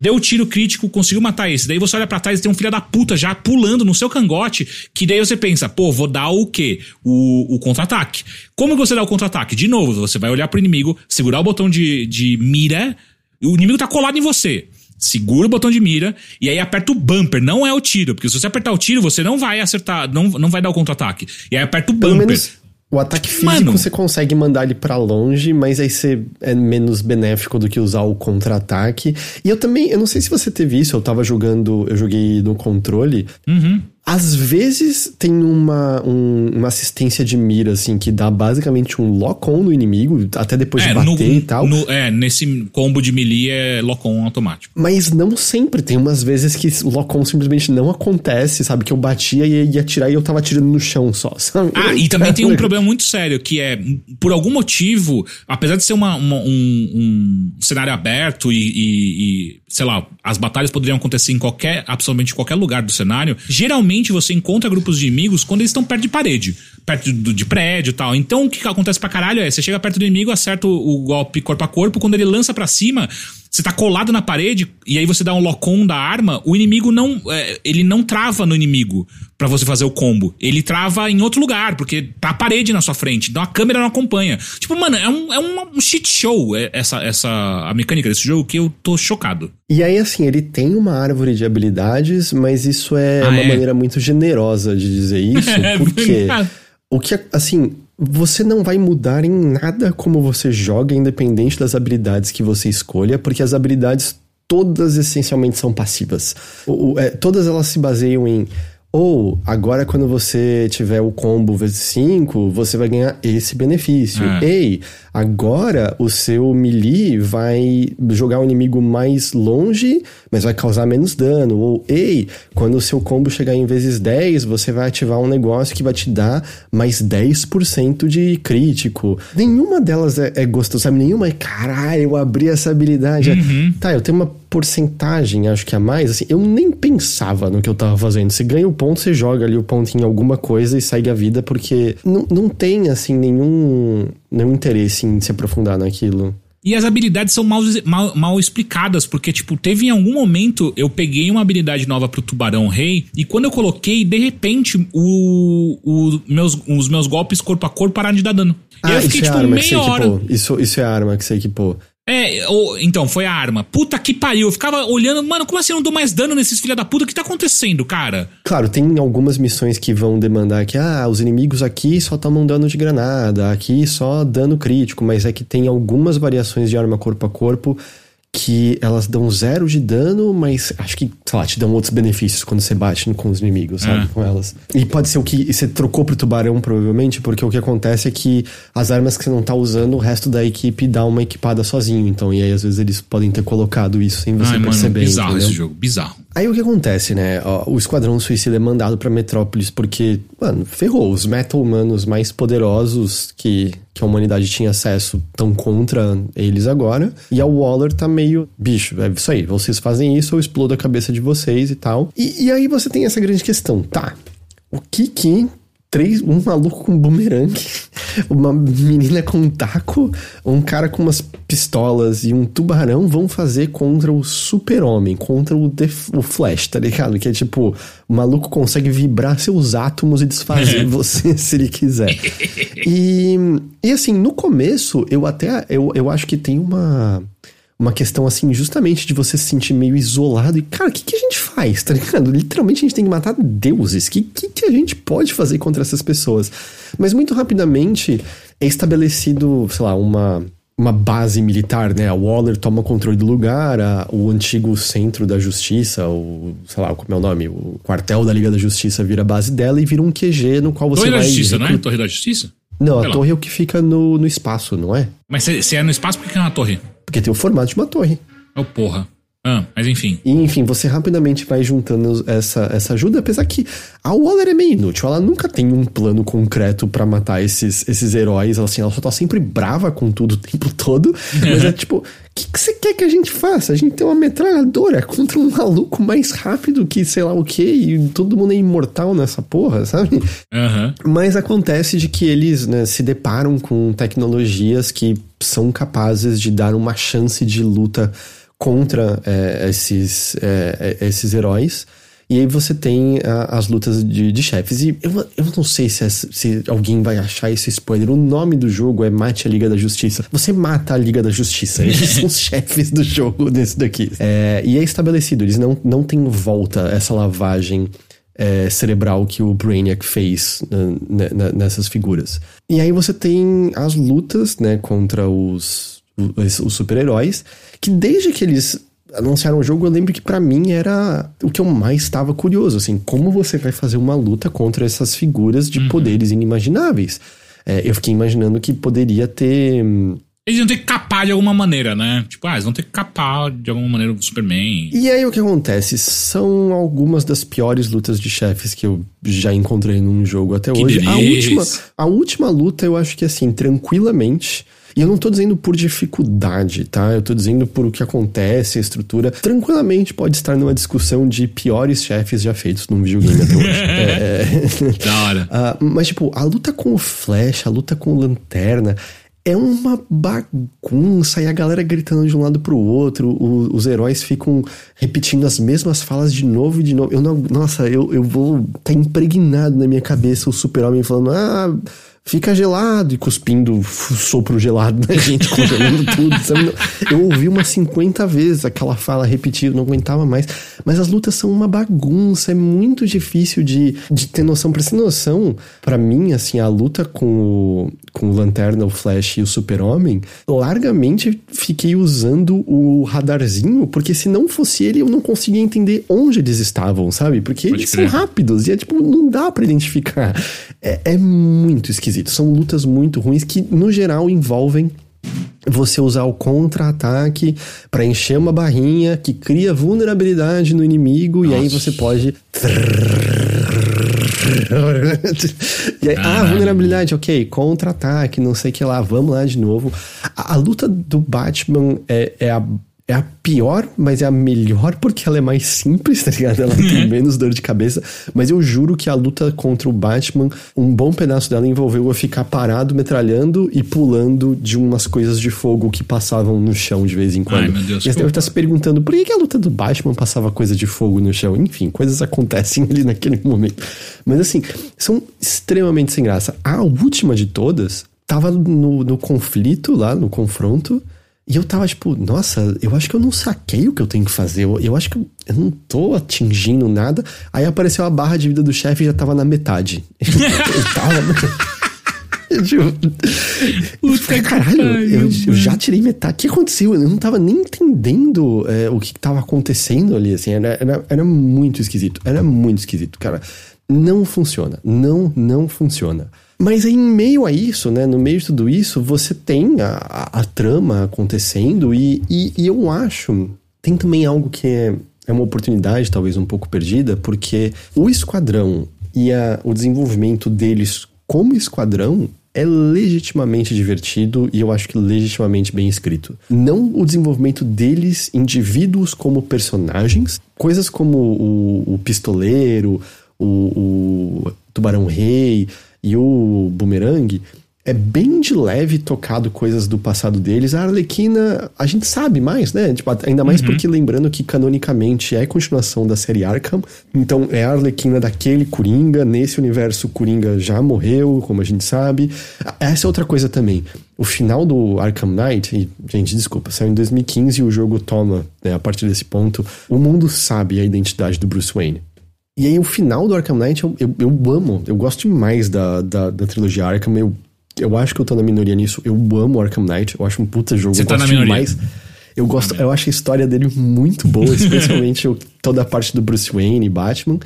Deu o tiro crítico, conseguiu matar esse. Daí você olha para trás e tem um filho da puta já pulando no seu cangote. Que daí você pensa, pô, vou dar o quê? O, o contra-ataque. Como você dá o contra-ataque? De novo, você vai olhar pro inimigo, segurar o botão de, de mira. O inimigo tá colado em você. Segura o botão de mira e aí aperta o bumper, não é o tiro, porque se você apertar o tiro, você não vai acertar, não, não vai dar o contra-ataque. E aí aperta o bumper. O ataque físico Mano, você consegue mandar ele para longe, mas aí você é menos benéfico do que usar o contra-ataque. E eu também, eu não sei se você teve isso, eu tava jogando, eu joguei no controle. Uhum. Às vezes tem uma, um, uma assistência de mira, assim, que dá basicamente um lock-on no inimigo, até depois é, de bater no, e tal. No, é, nesse combo de melee é lock-on automático. Mas não sempre. Tem umas vezes que o lock-on simplesmente não acontece, sabe? Que eu batia e ia atirar e eu tava atirando no chão só, sabe? Ah, e também tem um problema muito sério, que é, por algum motivo, apesar de ser uma, uma um, um, cenário aberto e, e, e, sei lá, as batalhas poderiam acontecer em qualquer, absolutamente qualquer lugar do cenário, geralmente você encontra grupos de inimigos quando eles estão perto de parede, perto de, de prédio e tal. Então o que acontece pra caralho é, você chega perto do inimigo, acerta o, o golpe corpo a corpo, quando ele lança para cima, você tá colado na parede e aí você dá um lock-on da arma, o inimigo não. É, ele não trava no inimigo para você fazer o combo. Ele trava em outro lugar, porque tá a parede na sua frente, então a câmera não acompanha. Tipo, mano, é um, é um shit show é, essa, essa a mecânica desse jogo que eu tô chocado. E aí, assim, ele tem uma árvore de habilidades, mas isso é ah, uma é? maneira muito generosa de dizer isso, é porque. o que, assim, você não vai mudar em nada como você joga, independente das habilidades que você escolha, porque as habilidades todas essencialmente são passivas. O, o, é, todas elas se baseiam em ou, agora quando você tiver o combo vezes 5, você vai ganhar esse benefício. É. Ei, agora o seu melee vai jogar o inimigo mais longe, mas vai causar menos dano. Ou, ei, quando o seu combo chegar em vezes 10, você vai ativar um negócio que vai te dar mais 10% de crítico. Nenhuma delas é, é gostosa, sabe? Nenhuma é, caralho, eu abri essa habilidade. Uhum. Tá, eu tenho uma porcentagem, acho que a mais, assim, eu nem pensava no que eu tava fazendo. Você ganha o ponto, você joga ali o ponto em alguma coisa e segue a vida, porque não, não tem, assim, nenhum, nenhum interesse em se aprofundar naquilo. E as habilidades são mal, mal, mal, explicadas, porque, tipo, teve em algum momento eu peguei uma habilidade nova pro Tubarão Rei, e quando eu coloquei, de repente, o, o meus, os meus golpes corpo a corpo pararam de dar dano. Ah, e eu fiquei, isso é tipo, é meia hora. Isso, isso é a arma que você equipou. É, ou, então, foi a arma. Puta que pariu. Eu ficava olhando, mano, como assim eu não dou mais dano nesses filha da puta? O que tá acontecendo, cara? Claro, tem algumas missões que vão demandar que, ah, os inimigos aqui só tomam dano de granada, aqui só dano crítico, mas é que tem algumas variações de arma corpo a corpo que elas dão zero de dano, mas acho que, sei lá, te dão outros benefícios quando você bate com os inimigos, sabe? É. Com elas. E pode ser o que você trocou pro tubarão, provavelmente, porque o que acontece é que as armas que você não tá usando, o resto da equipe dá uma equipada sozinho. Então, e aí às vezes eles podem ter colocado isso sem você Ai, perceber. Mano, bizarro entendeu? esse jogo, bizarro. Aí o que acontece, né? O Esquadrão Suicida é mandado pra Metrópolis porque, mano, ferrou. Os metal humanos mais poderosos que, que a humanidade tinha acesso estão contra eles agora. E a Waller tá meio, bicho, é isso aí. Vocês fazem isso, eu explodo a cabeça de vocês e tal. E, e aí você tem essa grande questão, tá? O que que três, um maluco com bumerangue, uma menina com um taco, um cara com umas pistolas e um tubarão vão fazer contra o super-homem, contra o, o Flash, tá ligado? Que é tipo, o maluco consegue vibrar seus átomos e desfazer você se ele quiser. E, e assim, no começo, eu até, eu, eu acho que tem uma uma questão assim, justamente de você se sentir meio isolado e, cara, o que, que a gente faz, tá ligado? Literalmente a gente tem que matar deuses. O que, que, que a gente pode fazer contra essas pessoas? Mas muito rapidamente é estabelecido, sei lá, uma uma base militar, né? A Waller toma controle do lugar, a, o antigo centro da justiça, o, sei lá, como é o nome? O quartel da Liga da Justiça vira a base dela e vira um QG no qual você Torre vai... da Justiça, recrutar- não é? Torre da Justiça? Não, a torre é o que fica no, no espaço, não é? Mas se, se é no espaço, por que é uma torre? Porque tem o formato de uma torre. É o porra. Ah, mas enfim. E, enfim, você rapidamente vai juntando essa, essa ajuda, apesar que a Waller é meio inútil. Ela nunca tem um plano concreto pra matar esses, esses heróis. Ela, assim, ela só tá sempre brava com tudo o tempo todo. Mas é tipo, o que, que você quer que a gente faça? A gente tem uma metralhadora contra um maluco mais rápido que sei lá o que, e todo mundo é imortal nessa porra, sabe? Aham. Mas acontece de que eles né, se deparam com tecnologias que são capazes de dar uma chance de luta contra é, esses, é, é, esses heróis. E aí você tem a- as lutas de, de chefes. E eu, eu não sei se, essa- se alguém vai achar esse spoiler. O nome do jogo é Mate a Liga da Justiça. Você mata a Liga da Justiça. Eles são os chefes do jogo desse daqui. É, e é estabelecido, eles não, não têm volta essa lavagem é, cerebral que o Brainiac fez né, né, nessas figuras. E aí você tem as lutas, né, contra os, os, super-heróis, que desde que eles anunciaram o jogo, eu lembro que pra mim era o que eu mais estava curioso, assim, como você vai fazer uma luta contra essas figuras de poderes inimagináveis. É, eu fiquei imaginando que poderia ter... hum, Eles vão ter que capar de alguma maneira, né? Tipo, ah, eles vão ter que capar de alguma maneira o Superman. E aí o que acontece? São algumas das piores lutas de chefes que eu já encontrei num jogo até Que hoje. A última, a última luta eu acho que assim, tranquilamente. E eu não tô dizendo por dificuldade, tá? Eu tô dizendo por o que acontece, a estrutura. Tranquilamente pode estar numa discussão de piores chefes já feitos num videogame até hoje. É, é. Da hora. Ah, mas, tipo, a luta com o Flash, a luta com o Lanterna. É uma bagunça e a galera gritando de um lado pro outro, o- os heróis ficam repetindo as mesmas falas de novo e de novo. Eu não, nossa, eu, eu vou tá impregnado na minha cabeça o super-homem falando, ah, fica gelado e cuspindo sopro gelado na gente, congelando tudo. Sabe? Eu ouvi umas 50 vezes aquela fala repetida, não aguentava mais. Mas as lutas são uma bagunça, é muito difícil de, de ter noção. Pra ter noção, pra mim, assim, a luta com o, com o Lanterna, o Flash e o Super-Homem, largamente fiquei usando o radarzinho, porque se não fosse ele, eu não conseguia entender onde eles estavam, sabe? Porque Pode eles crer. são rápidos e é tipo, não dá pra identificar. É, é muito esquisito. São lutas muito ruins que, no geral, envolvem você usar o contra-ataque pra encher uma barrinha que cria vulnerabilidade no inimigo e aí Nossa. você pode. e aí, ah, vulnerabilidade, ok, contra-ataque, não sei o que lá, vamos lá de novo. A, a luta do Batman é, é a. É a pior, mas é a melhor porque ela é mais simples, tá ligado? Ela tem menos dor de cabeça. Mas eu juro que a luta contra o Batman, um bom pedaço dela envolveu eu ficar parado, metralhando e pulando de umas coisas de fogo que passavam no chão de vez em quando. Ai, meu Deus, e você deve estar se perguntando por que, que a luta do Batman passava coisa de fogo no chão. Enfim, coisas acontecem ali naquele momento. Mas assim, são extremamente sem graça. A última de todas tava no, no conflito lá, no confronto. E eu tava tipo, nossa, eu acho que eu não saquei o que eu tenho que fazer. Eu, eu acho que eu, eu não tô atingindo nada. Aí apareceu a barra de vida do chefe e já tava na metade. eu tava. Eu, tipo, falei, caralho, eu, eu já tirei metade. O que aconteceu? Eu não tava nem entendendo é, o que que tava acontecendo ali, assim. Era, era, era muito esquisito. Era muito esquisito, cara. Não funciona. Não, não funciona. Mas em meio a isso, né? No meio de tudo isso, você tem a, a, a trama acontecendo e, e, e eu acho. Tem também algo que é, é uma oportunidade, talvez um pouco perdida, porque o esquadrão e a, o desenvolvimento deles como esquadrão é legitimamente divertido e eu acho que legitimamente bem escrito. Não o desenvolvimento deles, indivíduos como personagens, coisas como o, o pistoleiro, o, o tubarão rei e o bumerangue. É bem de leve tocado coisas do passado deles. A Arlequina, a gente sabe mais, né? Tipo, ainda mais porque lembrando que canonicamente é continuação da série Arkham. Então é a Arlequina daquele Coringa. Nesse universo, o Coringa já morreu, como a gente sabe. Essa é outra coisa também. O final do Arkham Knight, e, gente, desculpa, saiu em 2015 e o jogo toma, né, a partir desse ponto, o mundo sabe a identidade do Bruce Wayne. E aí, o final do Arkham Knight eu, eu, eu amo, eu gosto demais da, da, da trilogia Arkham. Eu, eu acho que eu tô na minoria nisso. Eu amo Arkham Knight, eu acho um puta jogo. Você eu tá gosto na minoria. demais. Eu gosto, eu acho a história dele muito boa, especialmente toda a parte do Bruce Wayne e Batman.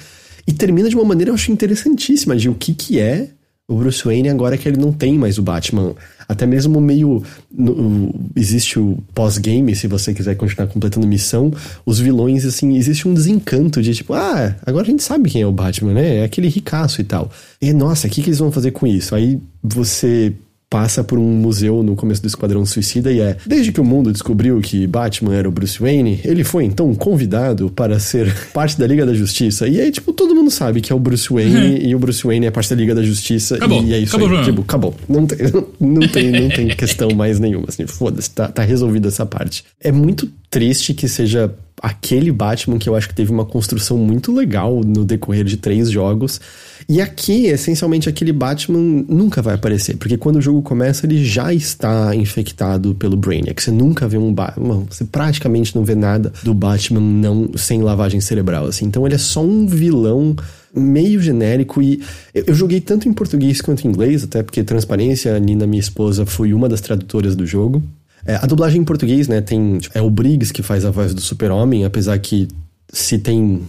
E termina de uma maneira eu acho interessantíssima de o que que é o Bruce Wayne agora que ele não tem mais o Batman. Até mesmo meio no- existe o pós-game, se você quiser continuar completando missão, os vilões assim, existe um desencanto de tipo, ah, agora a gente sabe quem é o Batman, né? É aquele ricaço e tal. E nossa, o que que eles vão fazer com isso? Aí você passa por um museu no começo do Esquadrão Suicida e é: desde que o mundo descobriu que Batman era o Bruce Wayne, ele foi então convidado para ser parte da Liga da Justiça. E aí, tipo, todo mundo sabe que é o Bruce Wayne e o Bruce Wayne é parte da Liga da Justiça. Acabou. E é isso Acabou aí. Tipo, acabou. Não tem, não tem, não tem questão mais nenhuma. Assim, foda-se, tá, tá resolvida essa parte. É muito triste que seja aquele Batman que eu acho que teve uma construção muito legal no decorrer de três jogos. E aqui, essencialmente, aquele Batman nunca vai aparecer, porque quando o jogo começa, ele já está infectado pelo Brainiac. Você nunca vê um Batman, você praticamente não vê nada do Batman não sem lavagem cerebral, assim. Então ele é só um vilão meio genérico e eu, joguei tanto em português quanto em inglês, até porque transparência, a Nina, minha esposa, foi uma das tradutoras do jogo. É, a dublagem em português, né, tem. tipo, É o Briggs que faz a voz do Super-Homem, apesar que se tem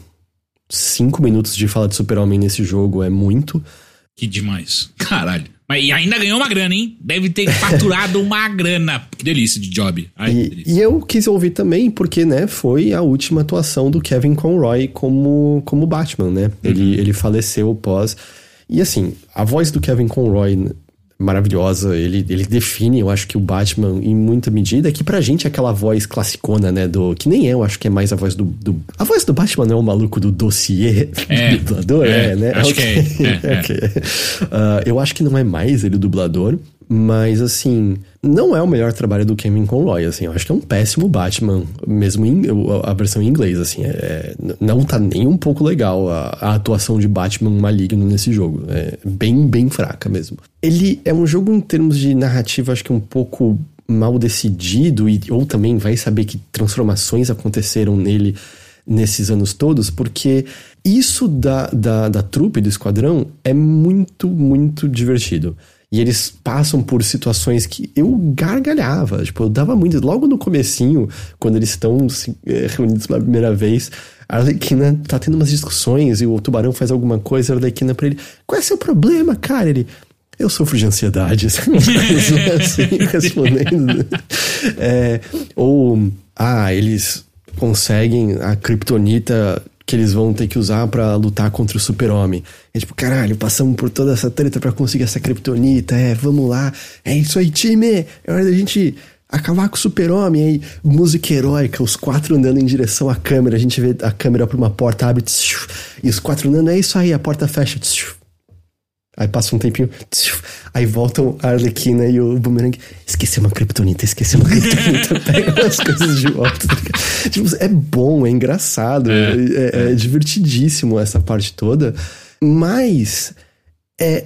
cinco minutos de fala de Super-Homem nesse jogo é muito. Que demais. Caralho. Mas e ainda ganhou uma grana, hein? Deve ter faturado uma grana. Que delícia de job. Ai, E, delícia. e eu quis ouvir também, porque, né, foi a última atuação do Kevin Conroy como, como Batman, né? Ele, ele faleceu pós. E assim, a voz do Kevin Conroy maravilhosa, ele, ele define, eu acho que o Batman em muita medida, que pra gente é aquela voz classicona, né, do que nem é, eu acho que é mais a voz do, do a voz do Batman não é o maluco do dossiê É, do dublador, é, é, né? acho Ok, que é, é, é. ok. Ah, eu acho que não é mais ele o dublador, mas assim, não é o melhor trabalho do Kevin Conroy, assim, eu acho que é um péssimo Batman, mesmo em, a versão em inglês, assim, é, não tá nem um pouco legal a, a atuação de Batman maligno nesse jogo, é bem, bem fraca mesmo. Ele é um jogo em termos de narrativa, acho que um pouco mal decidido, e, ou também vai saber que transformações aconteceram nele nesses anos todos, porque isso da, da, da trupe do esquadrão é muito, muito divertido. E eles passam por situações que eu gargalhava. Tipo, eu dava muito. Logo no comecinho, quando eles estão se, eh, reunidos pela primeira vez, a Arlequina tá tendo umas discussões e o tubarão faz alguma coisa, a Arlequina pra ele: Qual é seu problema, cara? Ele. Eu sofro de ansiedade, coisas assim, respondendo. É, ou, ah, eles conseguem a kriptonita que eles vão ter que usar pra lutar contra o super-homem. É tipo, caralho, passamos por toda essa treta pra conseguir essa kriptonita, é, vamos lá. É isso aí, time! É hora da gente acabar com o super-homem. Aí, música heróica, os quatro andando em direção à câmera. A gente vê a câmera pra uma porta, abre, tsiu, e os quatro andando, é isso aí, a porta fecha. tsiu. Aí passa um tempinho, aí voltam a Arlequina e o Boomerang. Esqueci uma kriptonita, esqueci uma kriptonita. Pega as coisas de volta. tá tipo, é bom, é engraçado, é, é- é divertidíssimo essa parte toda. Mas é,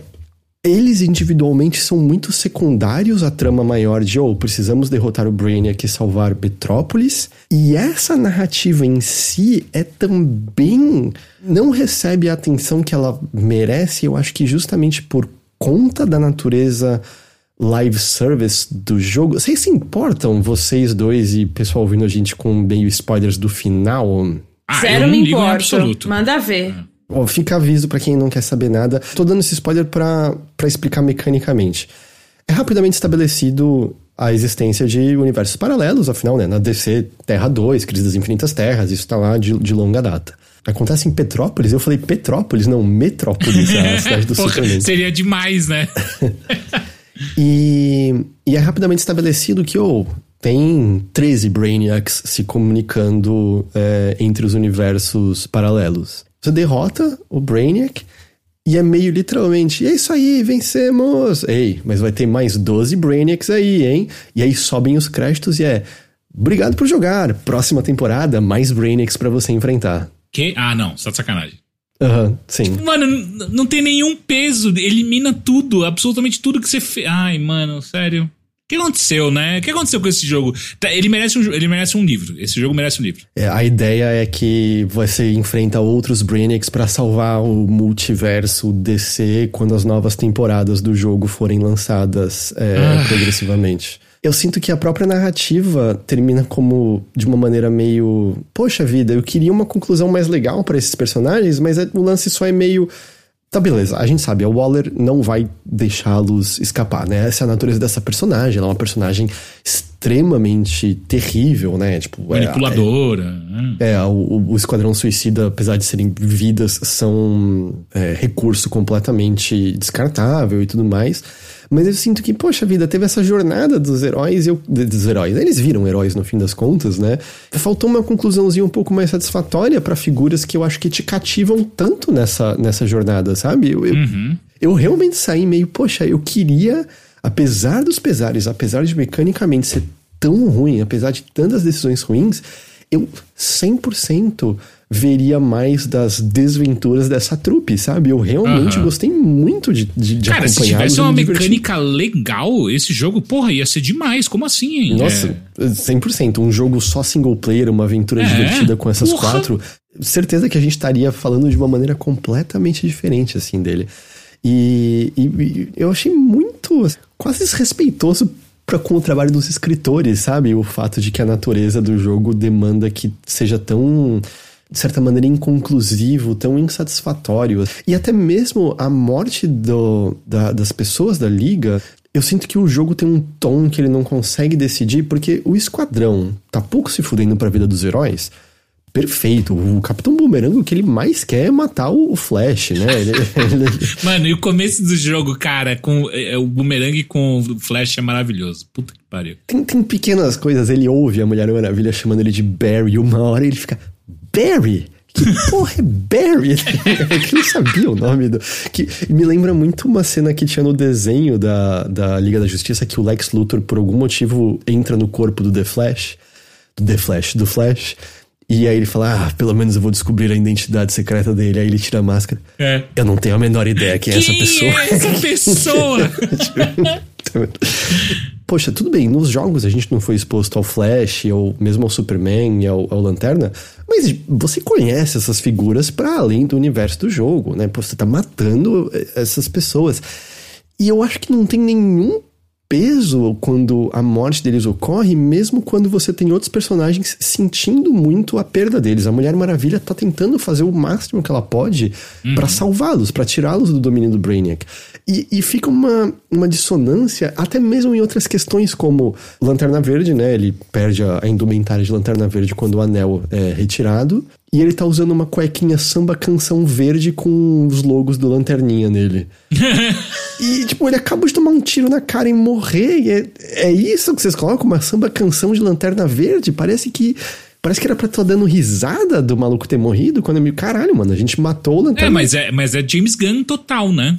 eles individualmente são muito secundários à trama maior de, oh, precisamos derrotar o Brainiac e salvar Petrópolis. E essa narrativa em si é também. não recebe a atenção que ela merece, eu acho que justamente por conta da natureza live service do jogo. Vocês se importam, vocês dois e pessoal ouvindo a gente com meio spoilers do final? Ah, Zero eu não me absoluto. Manda ver. Ó, fica aviso pra quem não quer saber nada. Tô dando esse spoiler pra pra explicar mecanicamente. É rapidamente estabelecido a existência de universos paralelos, afinal, né? Na DC Terra 2, Crise das Infinitas Terras, isso tá lá de, de longa data. Acontece em Petrópolis, eu falei Petrópolis, não, Metrópolis, a cidade do Porra, Superman. seria demais, né? E, e é rapidamente estabelecido que, oh, tem 13 Brainiacs se comunicando é, entre os universos paralelos. Você derrota o Brainiac e é meio literalmente, é isso aí, vencemos! Ei, mas vai ter mais 12 Brainiacs aí, hein? E aí sobem os créditos e é, obrigado por jogar, próxima temporada, mais Brainiacs pra você enfrentar. Que? Ah, não, tá de sacanagem. Aham, sim. Mano, n- não tem nenhum peso, elimina tudo, absolutamente tudo que você fez. Ai, mano, sério. Que aconteceu, né? O que aconteceu com esse jogo? Tá, ele merece um, ele merece um livro. Esse jogo merece um livro. É, a ideia é que você enfrenta outros Brainiacs para salvar o multiverso DC quando as novas temporadas do jogo forem lançadas é, ah. progressivamente. Eu sinto que a própria narrativa termina como de uma maneira meio. Poxa vida, eu queria uma conclusão mais legal para esses personagens, mas é, o lance só é meio Tá, beleza. A gente sabe, a Waller não vai deixá-los escapar, né? Essa é a natureza dessa personagem. Ela é uma personagem extremamente terrível, né? Tipo, é, Manipuladora. É, é o, o, Esquadrão Suicida, apesar de serem vidas, são é, recurso completamente descartável e tudo mais. Mas eu sinto que, poxa vida, teve essa jornada dos heróis, eu, dos heróis. Eles viram heróis no fim das contas, né? Faltou uma conclusãozinha um pouco mais satisfatória para figuras que eu acho que te cativam tanto nessa, nessa jornada, sabe? Eu, eu, uhum. eu realmente saí meio, poxa, eu queria, apesar dos pesares, apesar de mecanicamente ser tão ruim, apesar de tantas decisões ruins, eu 100% veria mais das desventuras dessa trupe, sabe? Eu realmente uhum. gostei muito de, de, de Cara, se tivesse uma mecânica legal, esse jogo, porra, ia ser demais. Como assim, hein? Nossa, é. 100%. Um jogo só single player, uma aventura é, divertida com essas porra. quatro. Certeza que a gente estaria falando de uma maneira completamente diferente, assim, dele. E, e, e eu achei muito, quase desrespeitoso com o trabalho dos escritores, sabe? O fato de que a natureza do jogo demanda que seja tão de certa maneira, inconclusivo, tão insatisfatório. E até mesmo a morte do, da, das pessoas da liga. Eu sinto que o jogo tem um tom que ele não consegue decidir, porque o esquadrão tá pouco se fudendo pra vida dos heróis perfeito. O Capitão Boomerang, o que ele mais quer é matar o Flash, né? Ele, ele... Mano, e o começo do jogo, cara, com é, o Boomerang com o Flash é maravilhoso. Puta que pariu. Tem, tem pequenas coisas. Ele ouve a Mulher Maravilha chamando ele de Barry. Uma hora ele fica, Barry? Que porra é Barry? que não sabia o nome do. Que me lembra muito uma cena que tinha no desenho da, da Liga da Justiça que o Lex Luthor, por algum motivo, entra no corpo do The Flash. Do The Flash, do Flash. E aí ele fala: Ah, pelo menos eu vou descobrir a identidade secreta dele. Aí ele tira a máscara. É. Eu não tenho a menor ideia quem, quem é essa pessoa. É essa pessoa? Poxa, tudo bem, nos jogos a gente não foi exposto ao Flash, ou mesmo ao Superman e ao, ao Lanterna, mas você conhece essas figuras para além do universo do jogo, né? Pô, você tá matando eh, essas pessoas. E eu acho que não tem nenhum peso quando a morte deles ocorre, mesmo quando você tem outros personagens sentindo muito a perda deles. A Mulher Maravilha tá tentando fazer o máximo que ela pode uhum. para salvá-los, para tirá-los do domínio do Brainiac. E, e, fica uma, uma dissonância, até mesmo em outras questões, como Lanterna Verde, né? Ele perde a, a indumentária de Lanterna Verde quando o anel é retirado. E ele tá usando uma cuequinha samba canção verde com os logos do Lanterninha nele. e, tipo, ele acaba de tomar um tiro na cara e morrer. E é, é isso que vocês colocam? Uma samba canção de Lanterna Verde? Parece que. Parece que era pra estar dando risada do maluco ter morrido, quando é meio caralho, mano. A gente matou o Lanterna. É, mas é, mas é James Gunn total, né?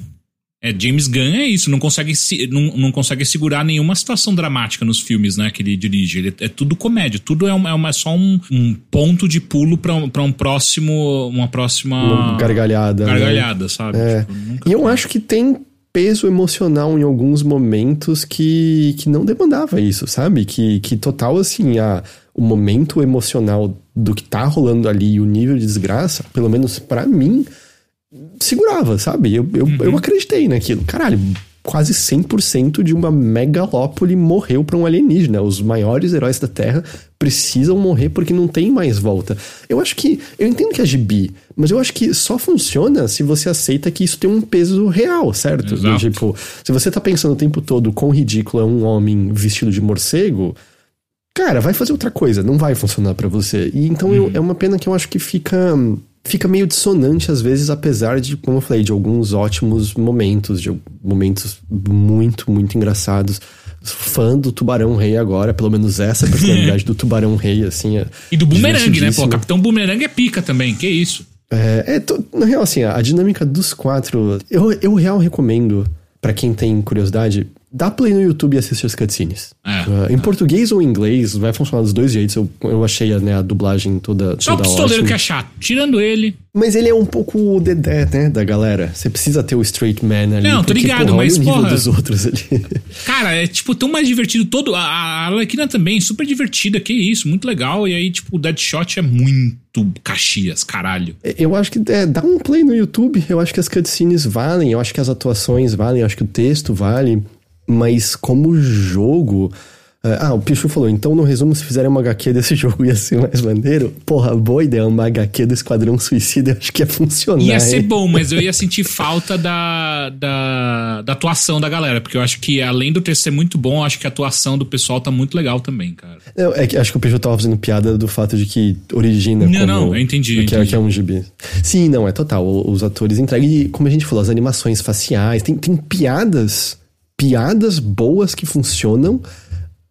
É, James Gunn é isso, não consegue, não, não consegue segurar nenhuma situação dramática nos filmes né, que ele dirige. Ele, é tudo comédia, tudo é, uma, é uma, só um, um, ponto de pulo para um, pra um próximo. Uma próxima. Gargalhada. Gargalhada, né? sabe? É. Tipo, e eu acho que tem peso emocional em alguns momentos que, que não demandava isso, sabe? Que, que total, assim, a, o momento emocional do que tá rolando ali e o nível de desgraça, pelo menos para mim segurava, sabe? Eu, eu, uhum. eu acreditei naquilo. Caralho, quase 100% de uma megalópole morreu para um alienígena. Os maiores heróis da Terra precisam morrer porque não tem mais volta. Eu acho que. Eu entendo que é gibi, mas eu acho que só funciona se você aceita que isso tem um peso real, certo? Tipo, se você tá pensando o tempo todo quão ridículo é um homem vestido de morcego. Cara, vai fazer outra coisa, não vai funcionar para você. E então uhum. eu, é uma pena que eu acho que fica fica meio dissonante às vezes, apesar de, como eu falei, de alguns ótimos momentos, de momentos muito, muito engraçados. Fã do Tubarão Rei agora, pelo menos essa personalidade do Tubarão Rei, assim. É e do Boomerang, né? Pô, Capitão Boomerang é pica também, que isso. É, é tô, na real, assim, a, a dinâmica dos quatro, eu, eu real recomendo para quem tem curiosidade, dá play no YouTube e assiste as cutscenes. É. Uh, em português ou em inglês, vai funcionar dos dois jeitos. Eu, eu achei né, a dublagem toda, Só o toda pistoleiro ótima. que é chato. Tirando ele. Mas ele é um pouco o dedé, né, da galera. Você precisa ter o straight man ali. Não, tô porque, ligado, porra, mas, olha o nível porra. dos outros ali. Cara, é tipo tão mais divertido todo. A, a Arlequina também, super divertida, que isso, muito legal. E aí, tipo, o Deadshot é muito Caxias, caralho. Eu acho que é, dá um play no YouTube. Eu acho que as cutscenes valem, eu acho que as atuações valem, eu acho que o texto vale. Mas como jogo. é, Ah, o Pichu falou, então no resumo, se fizerem uma HQ desse jogo ia ser mais maneiro. Porra, boa ideia, uma HQ do Esquadrão Suicida, eu acho que ia funcionar. Ia ser hein? bom, mas eu ia sentir falta da, da, da atuação da galera. Porque eu acho que, além do texto ser muito bom, acho que a atuação do pessoal tá muito legal também, cara. Não, é que acho que o Pichu tava fazendo piada do fato de que origina Não, não, eu entendi, Que, é- entendi. que é um gibi. Sim, não, é total. Os atores entregam, e como a gente falou, as animações faciais, tem, tem piadas, piadas boas que funcionam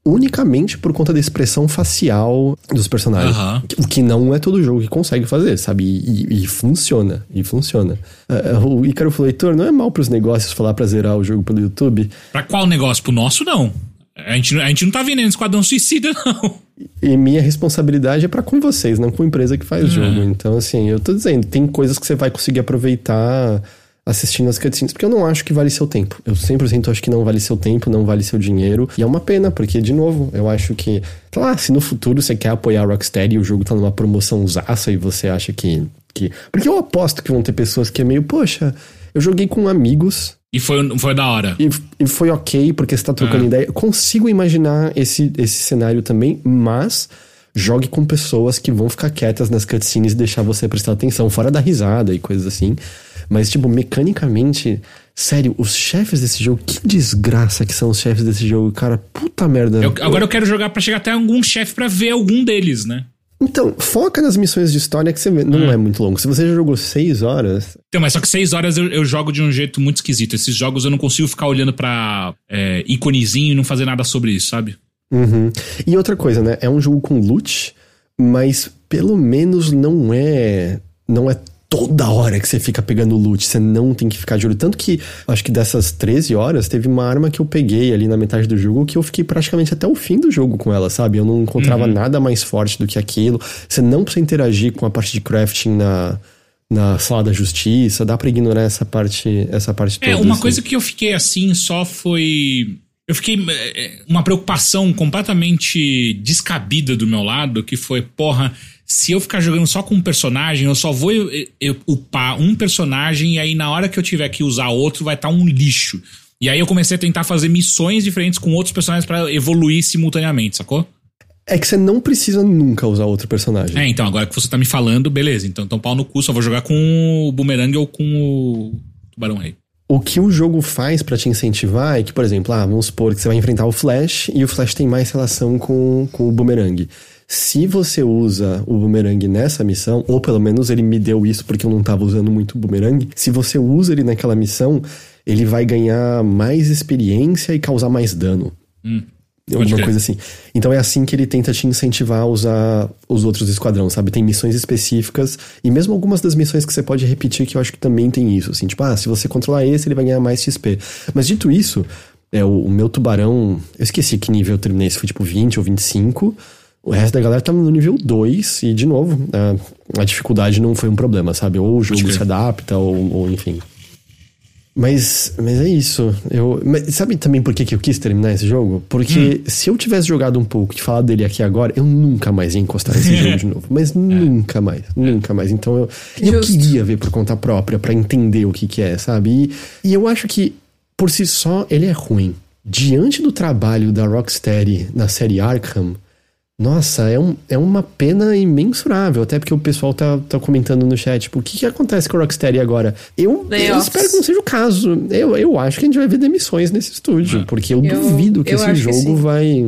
unicamente por conta da expressão facial dos personagens. Aham. O que não é todo jogo que consegue fazer, sabe? E, e- e funciona, e funciona. Ah, o Ícaro falou, Heitor, não é mal pros negócios falar pra zerar o jogo pelo YouTube? Pra qual negócio? Pro nosso, não. A gente, não- a gente não tá vendendo Esquadrão Suicida, não. E minha responsabilidade é pra com vocês, não com a empresa que faz o jogo. Então, assim, eu tô dizendo, tem coisas que você vai conseguir aproveitar assistindo as cutscenes, porque eu não acho que vale seu tempo. Eu 100% acho que não vale seu tempo, não vale seu dinheiro. E é uma pena, porque, de novo, eu acho que, sei lá, se no futuro você quer apoiar a Rocksteady e o jogo tá numa promoção zaça e você acha que, que. Porque eu aposto que vão ter pessoas que é meio, poxa, eu joguei com amigos, E foi, foi da hora. e, e foi ok, porque você tá trocando Ah. ideia. Eu consigo imaginar esse, esse cenário também, mas jogue com pessoas que vão ficar quietas nas cutscenes e deixar você prestar atenção, fora da risada e coisas assim. Mas, tipo, mecanicamente, sério, os chefes desse jogo, que desgraça que são os chefes desse jogo, cara. Puta merda. Eu- agora eu quero jogar pra chegar até algum chefe pra ver algum deles, né? Então, foca nas missões de história que você vê. Não Ah. é muito longo. Se você já jogou seis horas, Então, mas só que seis horas eu, eu jogo de um jeito muito esquisito. Esses jogos eu não consigo ficar olhando pra é, íconezinho e não fazer nada sobre isso, sabe? Uhum. E outra coisa, né? É um jogo com loot, mas pelo menos não é. Não é toda hora que você fica pegando loot. Você não tem que ficar de olho. Tanto que, acho que dessas 13 horas, teve uma arma que eu peguei ali na metade do jogo que eu fiquei praticamente até o fim do jogo com ela, sabe? Eu não encontrava nada mais forte do que aquilo. Você não precisa interagir com a parte de crafting na. Na sala da justiça, dá pra ignorar essa parte, essa parte toda. É, uma assim. coisa que eu fiquei assim só foi. Eu fiquei. é, é, Uma preocupação completamente descabida do meu lado, que foi, porra, se eu ficar jogando só com um personagem, eu só vou eu, eu upar um personagem e aí na hora que eu tiver que usar outro vai estar um lixo. E aí eu comecei a tentar fazer missões diferentes com outros personagens pra evoluir simultaneamente, sacou? É que você não precisa nunca usar outro personagem. É, então, agora que você tá me falando, beleza. Então, então pau no cu, só vou jogar com o Boomerang ou com o Tubarão Rei. O que o jogo faz pra te incentivar é que, por exemplo, ah, vamos supor que você vai enfrentar o Flash e o Flash tem mais relação com, com o Boomerang. Se você usa o Boomerang nessa missão, ou pelo menos ele me deu isso porque eu não tava usando muito o Boomerang, se você usa ele naquela missão, ele vai ganhar mais experiência e causar mais dano. Hum, Alguma crer. coisa assim. Então é assim que ele tenta te incentivar a usar os outros esquadrões, sabe? Tem missões específicas e mesmo algumas das missões que você pode repetir que eu acho que também tem isso, assim, tipo, ah, se você controlar esse, ele vai ganhar mais XP. Mas dito isso, é o, o meu tubarão, eu esqueci que nível eu terminei, se foi tipo 20 ou 25. O resto da galera tá no nível 2 e, de novo, a, a dificuldade não foi um problema, sabe? Ou o jogo se adapta, ou, ou enfim. Mas, mas é isso. Eu, mas sabe também por que, que eu quis terminar esse jogo? Porque se eu tivesse jogado um pouco e falado dele aqui agora, eu nunca mais ia encostar nesse jogo de novo. Mas nunca mais, nunca mais. Então eu, eu queria ver por conta própria pra entender o que, que é, sabe? E, e eu acho que, por si só, ele é ruim. Diante do trabalho da Rocksteady na série Arkham, nossa, é, um, é uma pena imensurável. Até porque o pessoal tá, tá comentando no chat, tipo, o que, que acontece com a Rocksteady agora? Eu, eu espero que não seja o caso. Eu, eu acho que a gente vai ver demissões nesse estúdio, porque eu, Eu- duvido que eu esse que jogo sim. vai.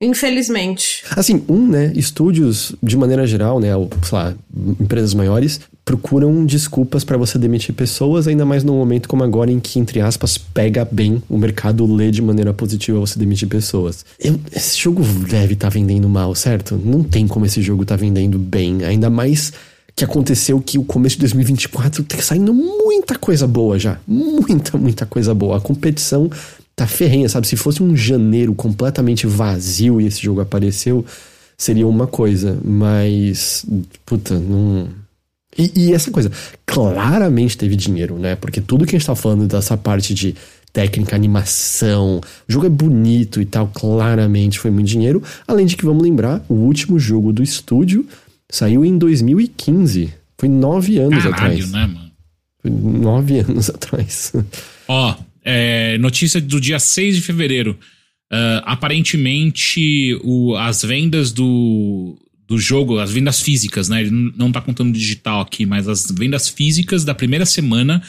Infelizmente. Assim, um, né? Estúdios, de maneira geral, né? ou, Sei lá, empresas maiores, procuram desculpas pra você demitir pessoas, ainda mais num momento como agora em que, entre aspas, pega bem, o mercado lê de maneira positiva você demitir pessoas. Eu- esse jogo deve estar vendendo mal, certo? Não tem como esse jogo tá vendendo bem, ainda mais que aconteceu que o começo de 2024 tá saindo muita coisa boa já. Muita, muita coisa boa. A competição tá ferrenha, sabe? Se fosse um janeiro completamente vazio e esse jogo apareceu, seria uma coisa, mas. Puta, não. E, e, essa coisa, claramente teve dinheiro, né? Porque tudo que a gente tá falando dessa parte de técnica, animação, o jogo é bonito e tal, claramente foi muito dinheiro. Além de que, vamos lembrar, o último jogo do estúdio saiu em 2015. Foi nove anos Caralho, atrás. né, mano? Foi nove anos atrás. Ó, é, notícia do dia 6 de fevereiro. Uh, aparentemente, o, as vendas do, do jogo, as vendas físicas, né? Ele não tá contando digital aqui, mas as vendas físicas da primeira semana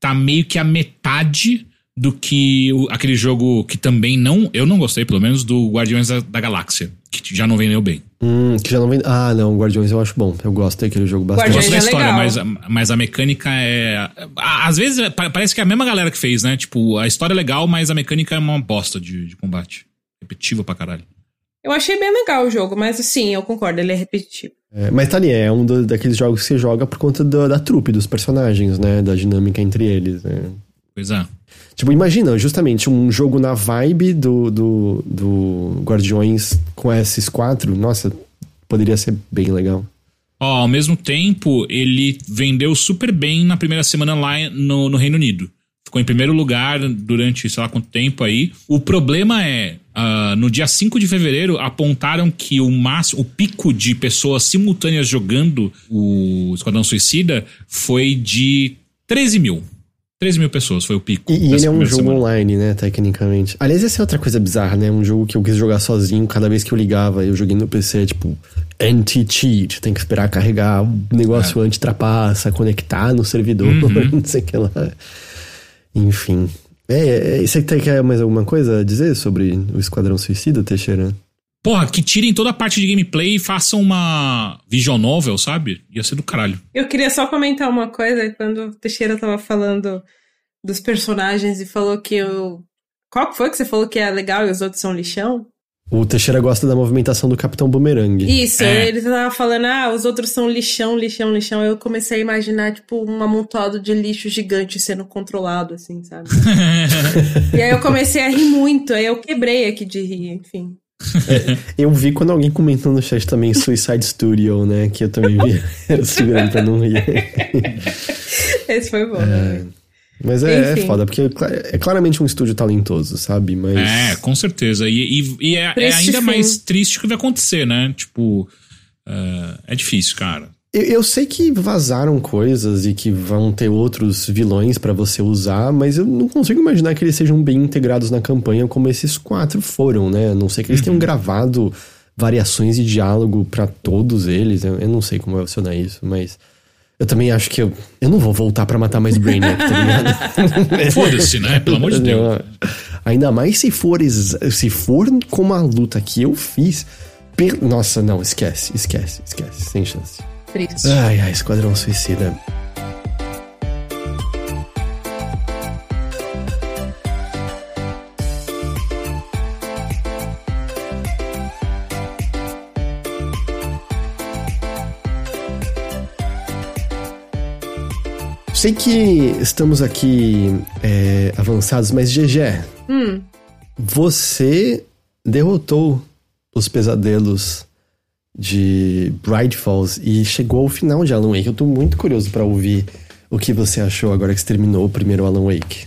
tá meio que a metade do que o, aquele jogo que também não. Eu não gostei, pelo menos, do Guardiões da, da Galáxia, que já não vendeu bem. Hum, que já não vende. Ah, não, Guardiões eu acho bom. Eu gosto daquele jogo bastante. Eu gosto da é história, mas, mas a mecânica é. Às vezes pa- parece que é a mesma galera que fez, né? Tipo, a história é legal, mas a mecânica é uma bosta de, de combate. Repetitiva pra caralho. Eu achei bem legal o jogo, mas sim, eu concordo, ele é repetitivo. É, mas tá ali, é um do- daqueles jogos que você joga por conta da, da trupe, dos personagens, né? Da dinâmica entre eles. Né? Pois é. Tipo, imagina, justamente, um jogo na vibe do, do, do Guardiões com esses quatro. Nossa, poderia ser bem legal. Ó, ao mesmo tempo, ele vendeu super bem na primeira semana lá no, no Reino Unido. Ficou em primeiro lugar durante sei lá quanto tempo aí. O problema é, ah, no dia 5 de fevereiro, apontaram que o máximo, o pico de pessoas simultâneas jogando o Esquadrão Suicida foi de 13 mil. 13 mil pessoas foi o pico. E, ele é um jogo semana. online, né, tecnicamente. Aliás, essa é outra coisa bizarra, né? Um jogo que eu quis jogar sozinho, cada vez que eu ligava, eu joguei no PC, tipo, anti-cheat, tem que esperar carregar o negócio anti-trapaça, conectar no servidor, Uhum. não sei o que lá. Enfim. É, é, você tem- quer mais alguma coisa a dizer sobre o Esquadrão Suicida, Teixeira? Porra, que tirem toda a parte de gameplay e façam uma visual novel, sabe? Ia ser do caralho. Eu queria só comentar uma coisa, quando o Teixeira tava falando dos personagens e falou que o. Qual foi que você falou que é legal e os outros são lixão? O Teixeira gosta da movimentação do Capitão Boomerang. Isso, É. ele tava falando, ah, os outros são lixão, lixão, lixão. Eu comecei a imaginar, tipo, um amontoado de lixo gigante sendo controlado, assim, sabe? e aí eu comecei a rir muito, aí eu quebrei aqui de rir, enfim. Eu vi quando alguém comentou no chat também Suicide Studio, né? Que eu também vi segurando pra não rir. Esse foi bom. né? Mas é, é foda, porque é claramente um estúdio talentoso, sabe? Mas. É, com certeza. E, e- e é, é ainda fim. mais triste o que vai acontecer, né? Tipo, é, é difícil, cara. Eu, eu sei que vazaram coisas e que vão ter outros vilões pra você usar, mas eu não consigo imaginar que eles sejam bem integrados na campanha como esses quatro foram, né? A não sei que eles tenham gravado variações de diálogo pra todos eles. Eu, eu não sei como vai funcionar isso, mas. Eu também acho que eu, eu não vou voltar pra matar mais Brainiac, tá ligado? Foda-se, né? Pelo amor de Deus. Ainda mais se for, se for como a luta que eu fiz. per- Nossa, não, esquece, esquece, esquece, sem chance. Triste. Ai, ai, Esquadrão Suicida. Sei que estamos aqui é, avançados, mas GG, Hum, você derrotou os pesadelos de Bright Falls e chegou ao final de Alan Wake. Eu tô muito curioso pra ouvir o que você achou agora que você terminou o primeiro Alan Wake.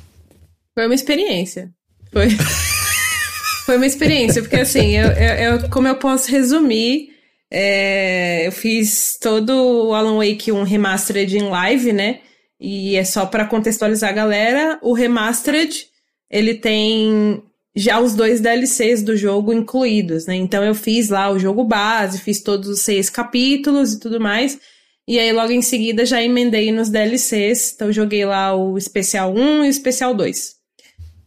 foi uma experiência. Foi. foi uma experiência, porque assim, eu, eu- eu- como eu posso resumir, é, eu fiz todo o Alan Wake um remastered em live, né? E é só pra contextualizar a galera, o remastered, ele tem já os dois DLCs do jogo incluídos, né? Então eu fiz lá o jogo base, fiz todos os seis capítulos e tudo mais. E aí logo em seguida já emendei nos DLCs. Então eu joguei lá o especial 1 e o especial 2.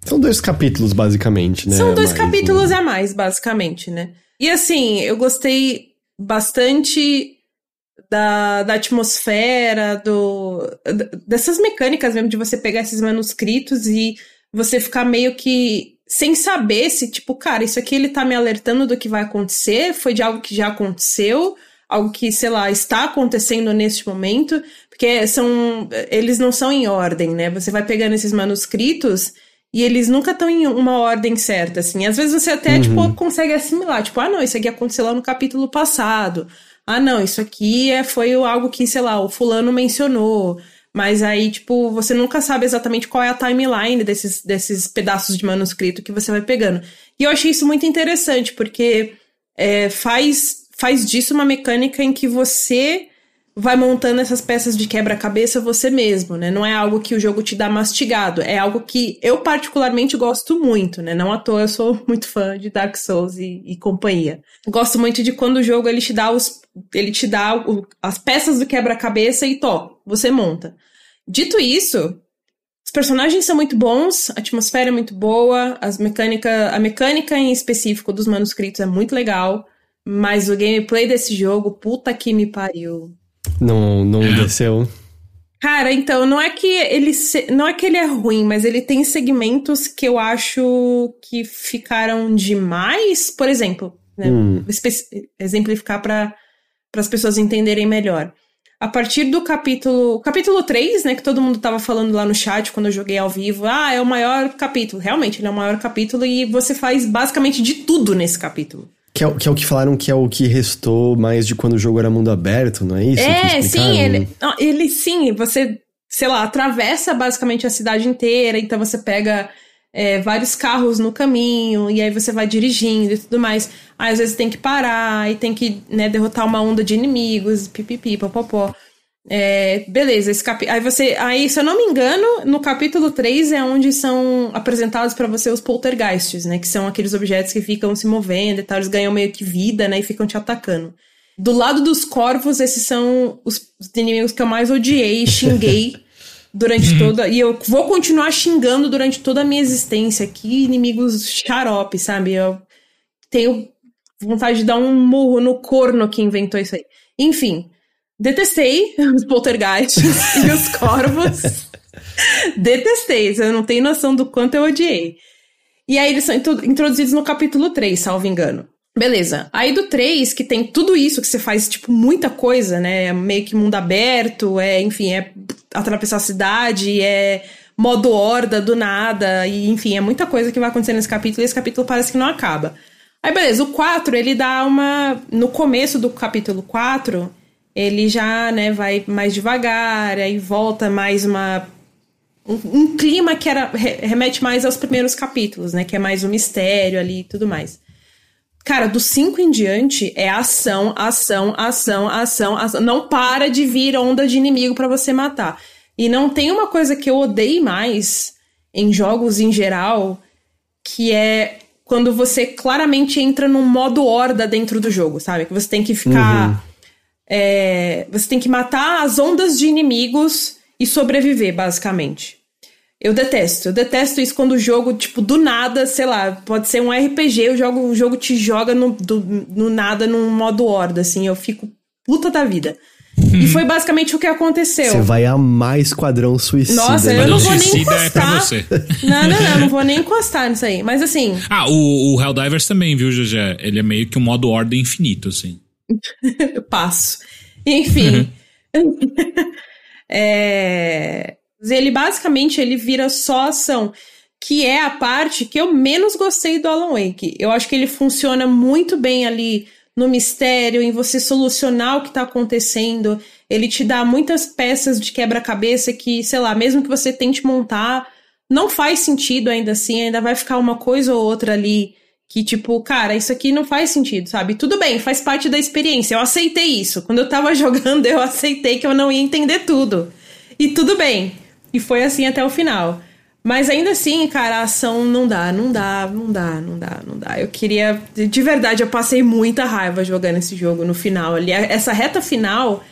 São dois capítulos, basicamente, né? São dois Mais capítulos um- a mais, basicamente, né? E assim, eu gostei bastante da, da atmosfera, do, dessas mecânicas mesmo, de você pegar esses manuscritos e você ficar meio que sem saber se, tipo, cara, isso aqui ele tá me alertando do que vai acontecer, foi de algo que já aconteceu, algo que, sei lá, está acontecendo neste momento, porque são, eles não são em ordem, né? Você vai pegando esses manuscritos e eles nunca estão em uma ordem certa, assim. Às vezes você até, tipo, Uhum. tipo, consegue assimilar. Tipo, ah, não, isso aqui aconteceu lá no capítulo passado. Ah, não, isso aqui é, foi algo que, sei lá, o fulano mencionou. Mas aí, tipo, você nunca sabe exatamente qual é a timeline desses, desses pedaços de manuscrito que você vai pegando. E eu achei isso muito interessante, porque é, faz, faz disso uma mecânica em que você vai montando essas peças de quebra-cabeça você mesmo, né? Não é algo que o jogo te dá mastigado, é algo que eu particularmente gosto muito, né? Não à toa eu sou muito fã de Dark Souls e, e companhia. Gosto muito de quando o jogo ele te dá os ele te dá o- as peças do quebra-cabeça e to, você monta. Dito isso, os personagens são muito bons, a atmosfera é muito boa, as mecânica, a mecânica em específico dos manuscritos é muito legal, mas o gameplay desse jogo, puta que me pariu. Não, não desceu. Cara, então, não é que ele se- não é que ele é ruim, mas ele tem segmentos que eu acho que ficaram demais. Por exemplo, né, Hum. exemplificar para as pessoas entenderem melhor. A partir do capítulo. Capítulo 3, né? Que todo mundo tava falando lá no chat quando eu joguei ao vivo. Ah, é o maior capítulo. Realmente, ele é o maior capítulo e você faz basicamente de tudo nesse capítulo. Que é, o- que é o que falaram que é o que restou mais de quando o jogo era mundo aberto, não é isso? É, sim, ele, não, ele sim, você, sei lá, atravessa basicamente a cidade inteira, então você pega é, vários carros no caminho, e aí você vai dirigindo e tudo mais. Aí às vezes tem que parar, e tem que né, derrotar uma onda de inimigos, pipipi, popopó. É, beleza, esse capi... aí você. Aí, se eu não me engano, no capítulo 3 é onde são apresentados pra você os poltergeists, né? Que são aqueles objetos que ficam se movendo e tal, eles ganham meio que vida, né? E ficam te atacando. Do lado dos corvos, esses são os os inimigos que eu mais odiei e xinguei durante toda. E eu vou continuar xingando durante toda a minha existência. Que inimigos xarope, sabe? Eu tenho vontade de dar um murro no corno que inventou isso aí. Enfim, detestei os poltergeists e os corvos. detestei, você não tem noção do quanto eu odiei. E aí eles são introduzidos no capítulo 3, salvo engano. Beleza. Aí do 3, que tem tudo isso que você faz, tipo, muita coisa, né? É meio que mundo aberto, é, enfim, é atravessar a cidade, é modo horda do nada, e enfim, é muita coisa que vai acontecer nesse capítulo, e esse capítulo parece que não acaba. Aí beleza, o 4, ele dá uma. No começo do capítulo 4, ele já, né, vai mais devagar, aí volta mais uma um, um clima que era, re- remete mais aos primeiros capítulos, né? Que é mais o mistério ali e tudo mais. Cara, do 5 em diante é ação, ação, ação, ação, ação. Não para de vir onda de inimigo pra você matar. E não tem uma coisa que eu odeio mais em jogos em geral, que é quando você claramente entra num modo horda dentro do jogo, sabe? Que você tem que ficar. é, você tem que matar as ondas de inimigos e sobreviver, basicamente. Eu detesto. Eu detesto isso quando o jogo, tipo, do nada, sei lá, pode ser um RPG, o jogo, o jogo te joga no, do- no nada num modo horda, assim. Eu fico puta da vida. E foi basicamente o que aconteceu. Você vai amar Esquadrão Suicida. Nossa, né? eu não vou nem é pra encostar. você. Não, não, não, não vou nem encostar nisso aí. Mas assim, Ah, o, o Helldivers também, viu, José? Ele é meio que um modo ordem infinito, assim. eu passo. Enfim. é... Ele basicamente ele vira só ação, que é a parte que eu menos gostei do Alan Wake. Eu acho que ele funciona muito bem ali no mistério, em você solucionar o que tá acontecendo. Ele te dá muitas peças de quebra-cabeça que, sei lá, mesmo que você tente montar, não faz sentido ainda assim, ainda vai ficar uma coisa ou outra ali que, tipo, cara, isso aqui não faz sentido, sabe? Tudo bem, faz parte da experiência. Eu aceitei isso. Quando eu tava jogando, eu aceitei que eu não ia entender tudo. E tudo bem. E foi assim até o final. Mas ainda assim, cara, a ação não dá, não dá, não dá, não dá, não dá. Eu queria. De verdade, eu passei muita raiva jogando esse jogo no final. Ali, essa reta final,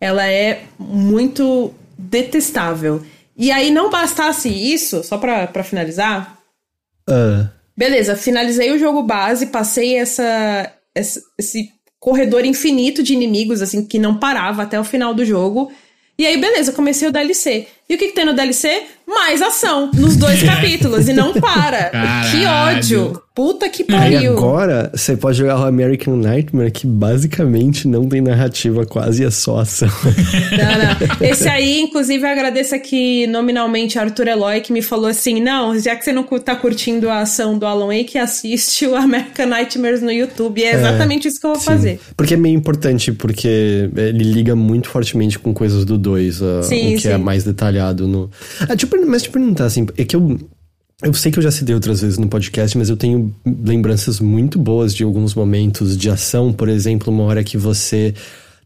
ela é muito detestável. E aí, não bastasse isso, só pra, pra finalizar, Ah, Beleza, finalizei o jogo base, passei essa, essa- esse corredor infinito de inimigos, assim, que não parava até o final do jogo. E aí, beleza, comecei o DLC. E o que, que tem no DLC? Mais ação nos dois capítulos e não para. Caralho. Que ódio. Puta que E pariu. agora você pode jogar o American Nightmare, que basicamente não tem narrativa, quase é só ação. Não, não. Esse aí, inclusive, eu agradeço aqui nominalmente a Arthur Eloy, que me falou assim: não, já que você não tá curtindo a ação do Alan Wake, assiste o American Nightmares no YouTube. E é exatamente isso que eu vou fazer. Porque é meio importante, porque ele liga muito fortemente com coisas do 2, uh, Sim, o que é sim. mais detalhado no. Ah, tipo, mas te perguntar assim, é que eu. Eu sei que eu já citei outras vezes no podcast, mas eu tenho lembranças muito boas de alguns momentos de ação. Por exemplo, uma hora que você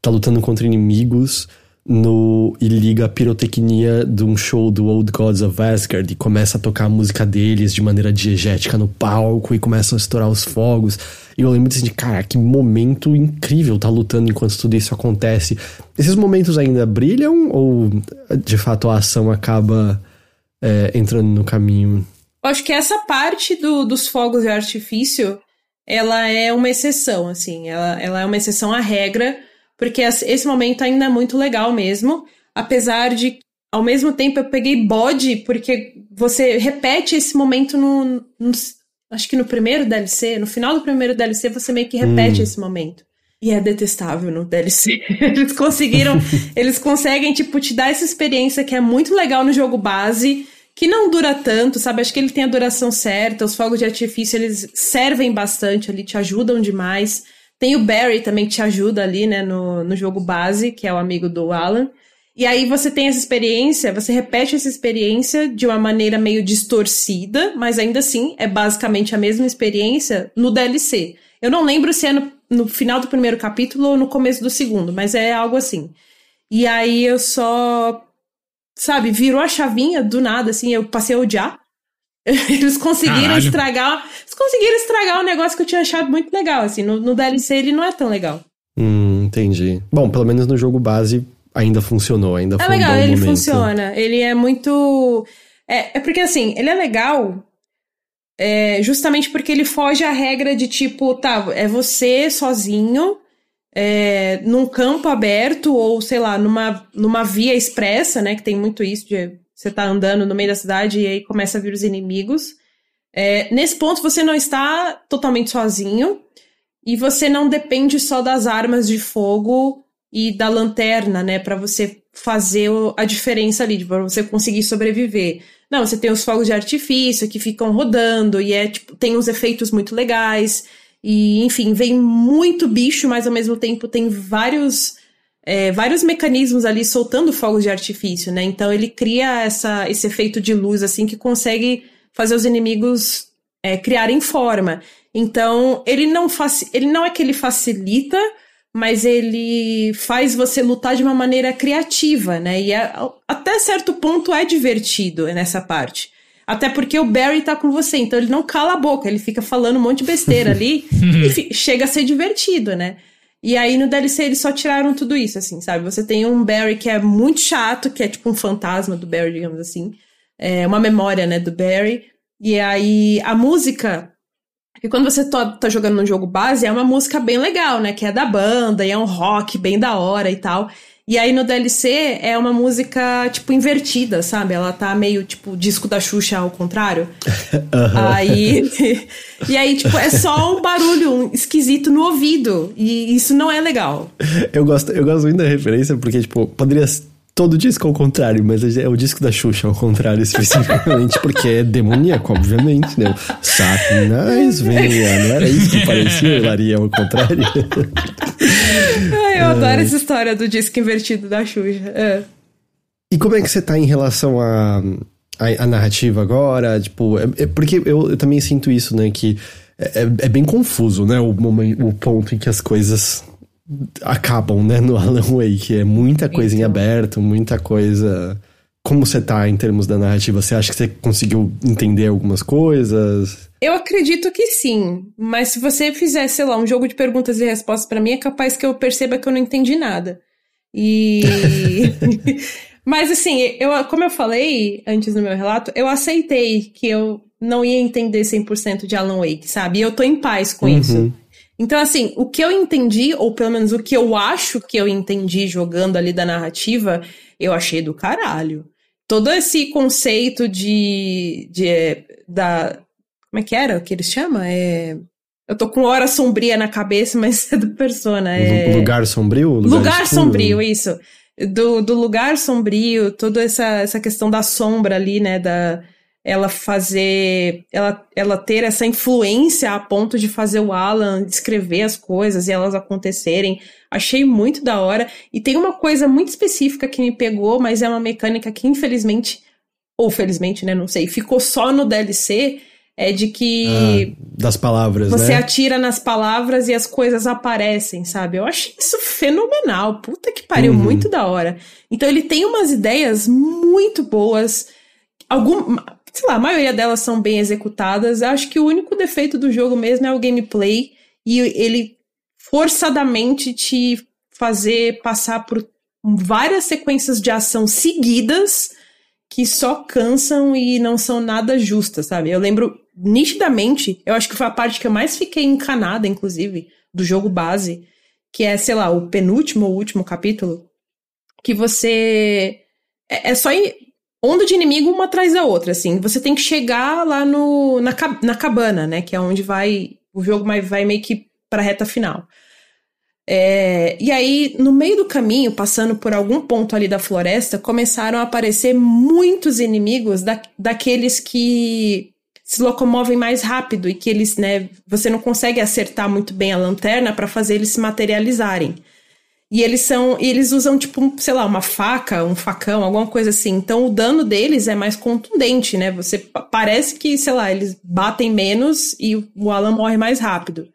tá lutando contra inimigos no e liga a pirotecnia de um show do Old Gods of Asgard e começa a tocar a música deles de maneira diegética no palco e começam a estourar os fogos. E eu lembro assim de, cara, que momento incrível tá lutando enquanto tudo isso acontece. Esses momentos ainda brilham ou de fato a ação acaba é, entrando no caminho? Acho que essa parte do- dos fogos de artifício, ela é uma exceção, assim. Ela, ela é uma exceção à regra, porque es- esse momento ainda é muito legal mesmo. Apesar de, ao mesmo tempo, eu peguei bode, porque você repete esse momento no, no- Acho que no primeiro DLC, no final do primeiro DLC, você meio que repete esse momento. E é detestável no DLC. Eles conseguiram. eles conseguem, tipo, te dar essa experiência que é muito legal no jogo base que não dura tanto, sabe? Acho que ele tem a duração certa, os fogos de artifício eles servem bastante ali, te ajudam demais. Tem o Barry também que te ajuda ali, né, no, no jogo base, que é o amigo do Alan. E aí você tem essa experiência, você repete essa experiência de uma maneira meio distorcida, mas ainda assim é basicamente a mesma experiência no DLC. Eu não lembro se é no, no final do primeiro capítulo ou no começo do segundo, mas é algo assim. E aí eu só sabe, virou a chavinha do nada, assim, eu passei a odiar. Eles conseguiram Caralho. estragar. Eles conseguiram estragar um negócio que eu tinha achado muito legal. Assim, no, no DLC ele não é tão legal. Hum, entendi. Bom, pelo menos no jogo base ainda funcionou, ainda É foi um legal, bom ele momento. funciona. Ele é muito. É, é porque assim, ele é legal. é, justamente porque ele foge à regra de tipo, tá, é você sozinho, é, num campo aberto, ou sei lá, numa, numa via expressa, né? Que tem muito isso de você tá andando no meio da cidade e aí começa a vir os inimigos. É, nesse ponto você não está totalmente sozinho e você não depende só das armas de fogo e da lanterna, né, Pra você fazer a diferença ali, para você conseguir sobreviver. Não, você tem os fogos de artifício que ficam rodando e é tipo, tem uns efeitos muito legais e enfim, vem muito bicho, mas ao mesmo tempo tem vários é, vários mecanismos ali soltando fogos de artifício, né? Então ele cria essa, esse efeito de luz assim que consegue fazer os inimigos é, criarem forma. Então ele não faci ele não é que ele facilita, mas ele faz você lutar de uma maneira criativa, né? E é- até certo ponto é divertido nessa parte. Até porque o Barry tá com você, então ele não cala a boca, ele fica falando um monte de besteira ali e chega a ser divertido, né? E aí no DLC eles só tiraram tudo isso, assim, sabe? Você tem um Barry que é muito chato, que é tipo um fantasma do Barry, digamos assim. É uma memória, né, do Barry. E aí a música. Porque quando você tá, tá jogando no jogo base, é uma música bem legal, né? Que é da banda, e é um rock bem da hora e tal. E aí no DLC é uma música, tipo, invertida, sabe? Ela tá meio, tipo, disco da Xuxa ao contrário. Aí. e aí, tipo, é só um barulho esquisito no ouvido. E isso não é legal. Eu gosto, eu gosto muito da referência porque, tipo, poderia todo disco ao contrário, mas é o disco da Xuxa ao contrário, especificamente, porque é demoníaco, obviamente, né? Satanás venha, não era isso que parecia, Laria, ao contrário. Ai, eu adoro essa história do disco invertido da Xuxa. É. E como é que você tá em relação à a, a, narrativa agora? Tipo, é, é porque eu, eu também sinto isso, né? Que é, é- é bem confuso, né? O, momento, o ponto em que as coisas acabam, né? No Alan Wake. É muita coisa em Então. aberto, muita coisa. Como você tá em termos da narrativa? Você acha que você conseguiu entender algumas coisas? Eu acredito que sim, mas se você fizer, sei lá, um jogo de perguntas e respostas pra mim, é capaz que eu perceba que eu não entendi nada. E. mas assim, eu, como eu falei antes no meu relato, eu aceitei que eu não ia entender 100% de Alan Wake, sabe? E eu tô em paz com Uhum. isso. Então, assim, o que eu entendi, ou pelo menos o que eu acho que eu entendi jogando ali da narrativa, eu achei do caralho. todo esse conceito de, de da como é que era o que eles chamam? É eu tô com hora sombria na cabeça, mas é do Persona. É... Lugar sombrio? Lugar, lugar sombrio, isso. Do, do lugar sombrio, toda essa, essa questão da sombra ali, né? Da, ela fazer. Ela, ela ter essa influência a ponto de fazer o Alan descrever as coisas e elas acontecerem. Achei muito da hora. E tem uma coisa muito específica que me pegou, mas é uma mecânica que infelizmente, ou felizmente, né? Não sei, ficou só no DLC é de que. Ah, das palavras, você né? atira nas palavras e as coisas aparecem, sabe? Eu acho isso fenomenal. Puta que pariu, uhum. muito da hora. Então ele tem umas ideias muito boas. Algum, sei lá, a maioria delas são bem executadas. Eu acho que o único defeito do jogo mesmo é o gameplay. E ele forçadamente te fazer passar por várias sequências de ação seguidas que só cansam e não são nada justas, sabe? Eu lembro nitidamente, eu acho que foi a parte que eu mais fiquei encanada, inclusive, do jogo base, que é, sei lá, o penúltimo ou último capítulo, que você. É, é só ir onda de inimigo uma atrás da outra, assim. Você tem que chegar lá no, na, na cabana, né? Que é onde vai. O jogo vai meio que pra reta final. É, e aí, no meio do caminho, passando por algum ponto ali da floresta, começaram a aparecer muitos inimigos da, daqueles que se locomovem mais rápido e que eles, né, você não consegue acertar muito bem a lanterna para fazer eles se materializarem. E eles são, eles usam tipo, sei lá, uma faca, um facão, alguma coisa assim. Então o dano deles é mais contundente, né? Você parece que, sei lá, eles batem menos e o Alan morre mais rápido.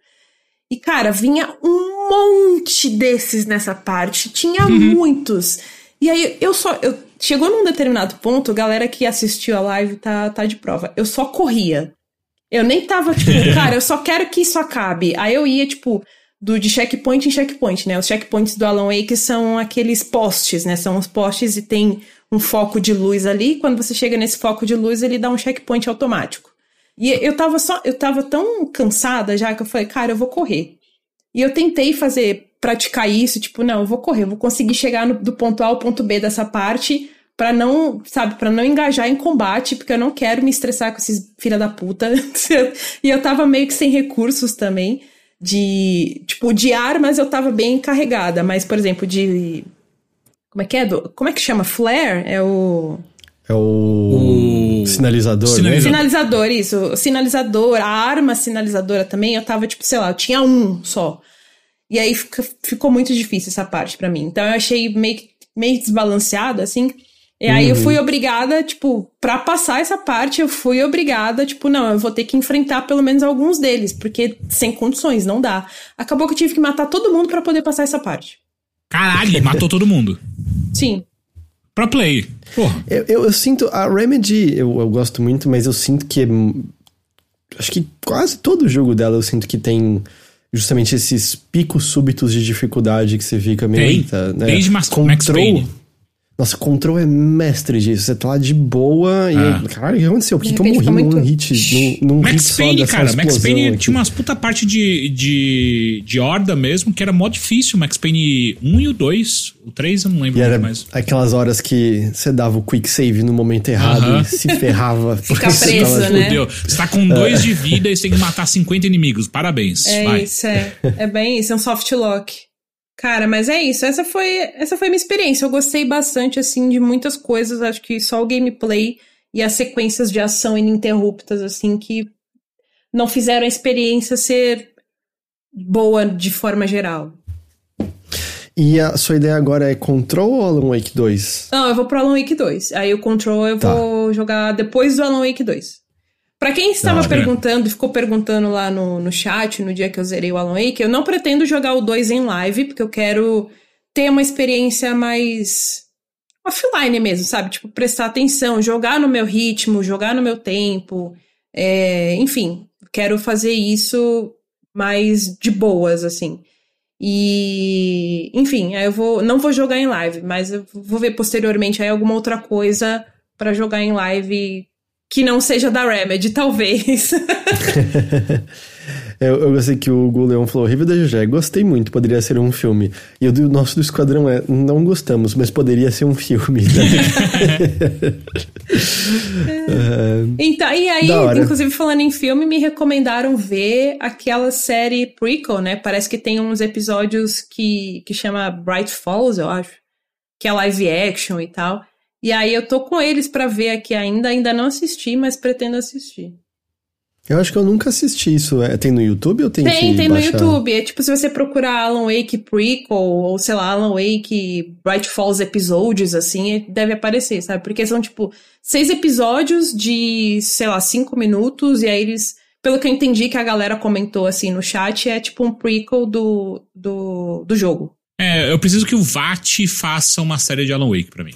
E, cara, vinha um monte desses nessa parte. Tinha uhum. muitos. E aí, eu só. Eu, chegou num determinado ponto, a galera que assistiu a live tá, tá de prova. Eu só corria. Eu nem tava, tipo, cara, eu só quero que isso acabe. Aí eu ia, tipo, do, de checkpoint em checkpoint, né? Os checkpoints do Alan Wake são aqueles postes, né? São os postes e tem um foco de luz ali. Quando você chega nesse foco de luz, ele dá um checkpoint automático. E eu tava só, eu tava tão cansada já que eu falei, cara, eu vou correr. E eu tentei fazer, praticar isso, tipo, não, eu vou correr, eu vou conseguir chegar no, do ponto A ao ponto B dessa parte para não, sabe, para não engajar em combate, porque eu não quero me estressar com esses filha da puta. e eu tava meio que sem recursos também de, tipo, de armas eu tava bem carregada, mas por exemplo, de como é que é? Do, como é que chama? Flare? É o é o, o... sinalizador, sinalizador, né? Sinalizador, isso. Sinalizador, a arma sinalizadora também, eu tava, tipo, sei lá, eu tinha um só. E aí ficou muito difícil essa parte para mim. Então eu achei meio, meio desbalanceado, assim. E aí uhum. eu fui obrigada, tipo, para passar essa parte, eu fui obrigada, tipo, não, eu vou ter que enfrentar pelo menos alguns deles, porque sem condições, não dá. Acabou que eu tive que matar todo mundo para poder passar essa parte. Caralho, matou todo mundo. Sim pra play. Porra. Eu, eu, eu, sinto. A Remedy eu, eu gosto muito, mas eu sinto que. Acho que quase todo jogo dela eu sinto que tem justamente esses picos súbitos de dificuldade que você fica meio. Tem. Eita, né? Desde Max, Max Payne. Nossa, Control é mestre disso. Você tá lá de boa e. Ah. Caralho, o que aconteceu? Por que, que eu morri muito... num hit? Num, num Max hit Payne, cara. Max Payne aqui. tinha umas puta parte de, de, de horda mesmo, que era mó difícil. Max Payne 1 e o 2. O 3 eu não lembro e era mais. Aquelas horas que você dava o quick save no momento errado uh -huh. e se ferrava. Fica preso, né? Fudeu. Você tá com 2 é. de vida e você tem que matar 50 inimigos. Parabéns. É Vai. isso, é. É bem isso, é um soft lock. Cara, mas é isso. Essa foi, essa foi minha experiência. Eu gostei bastante, assim, de muitas coisas. Acho que só o gameplay e as sequências de ação ininterruptas, assim, que não fizeram a experiência ser boa de forma geral. E a sua ideia agora é Control ou Alan Wake 2? Não, eu vou pro Alan Wake 2. Aí o Control eu tá. vou jogar depois do Alan Wake 2. Para quem estava ah, perguntando ficou perguntando lá no, no chat no dia que eu zerei o Alan Wake, eu não pretendo jogar o 2 em live, porque eu quero ter uma experiência mais offline mesmo, sabe? Tipo, prestar atenção, jogar no meu ritmo, jogar no meu tempo. É, enfim, quero fazer isso mais de boas, assim. E, enfim, aí eu vou, não vou jogar em live, mas eu vou ver posteriormente aí alguma outra coisa para jogar em live que não seja da Remedy, talvez. Eu, eu gostei que o Guleon falou, Riva da Jujé, gostei muito, poderia ser um filme. E o do nosso do Esquadrão é, não gostamos, mas poderia ser um filme. Né? é. Então, e aí, inclusive falando em filme, me recomendaram ver aquela série prequel, né? Parece que tem uns episódios que, que chama Bright Falls, eu acho. Que é live action e tal. E aí eu tô com eles para ver aqui ainda, ainda não assisti, mas pretendo assistir. Eu acho que eu nunca assisti isso. É, tem no YouTube ou tem Tem, que tem baixar? no YouTube. É tipo se você procurar Alan Wake Prequel ou sei lá, Alan Wake Bright Falls Episodes, assim, deve aparecer, sabe? Porque são tipo seis episódios de, sei lá, cinco minutos e aí eles. Pelo que eu entendi que a galera comentou assim no chat, é tipo um prequel do, do, do jogo. É, eu preciso que o VAT faça uma série de Alan Wake pra mim.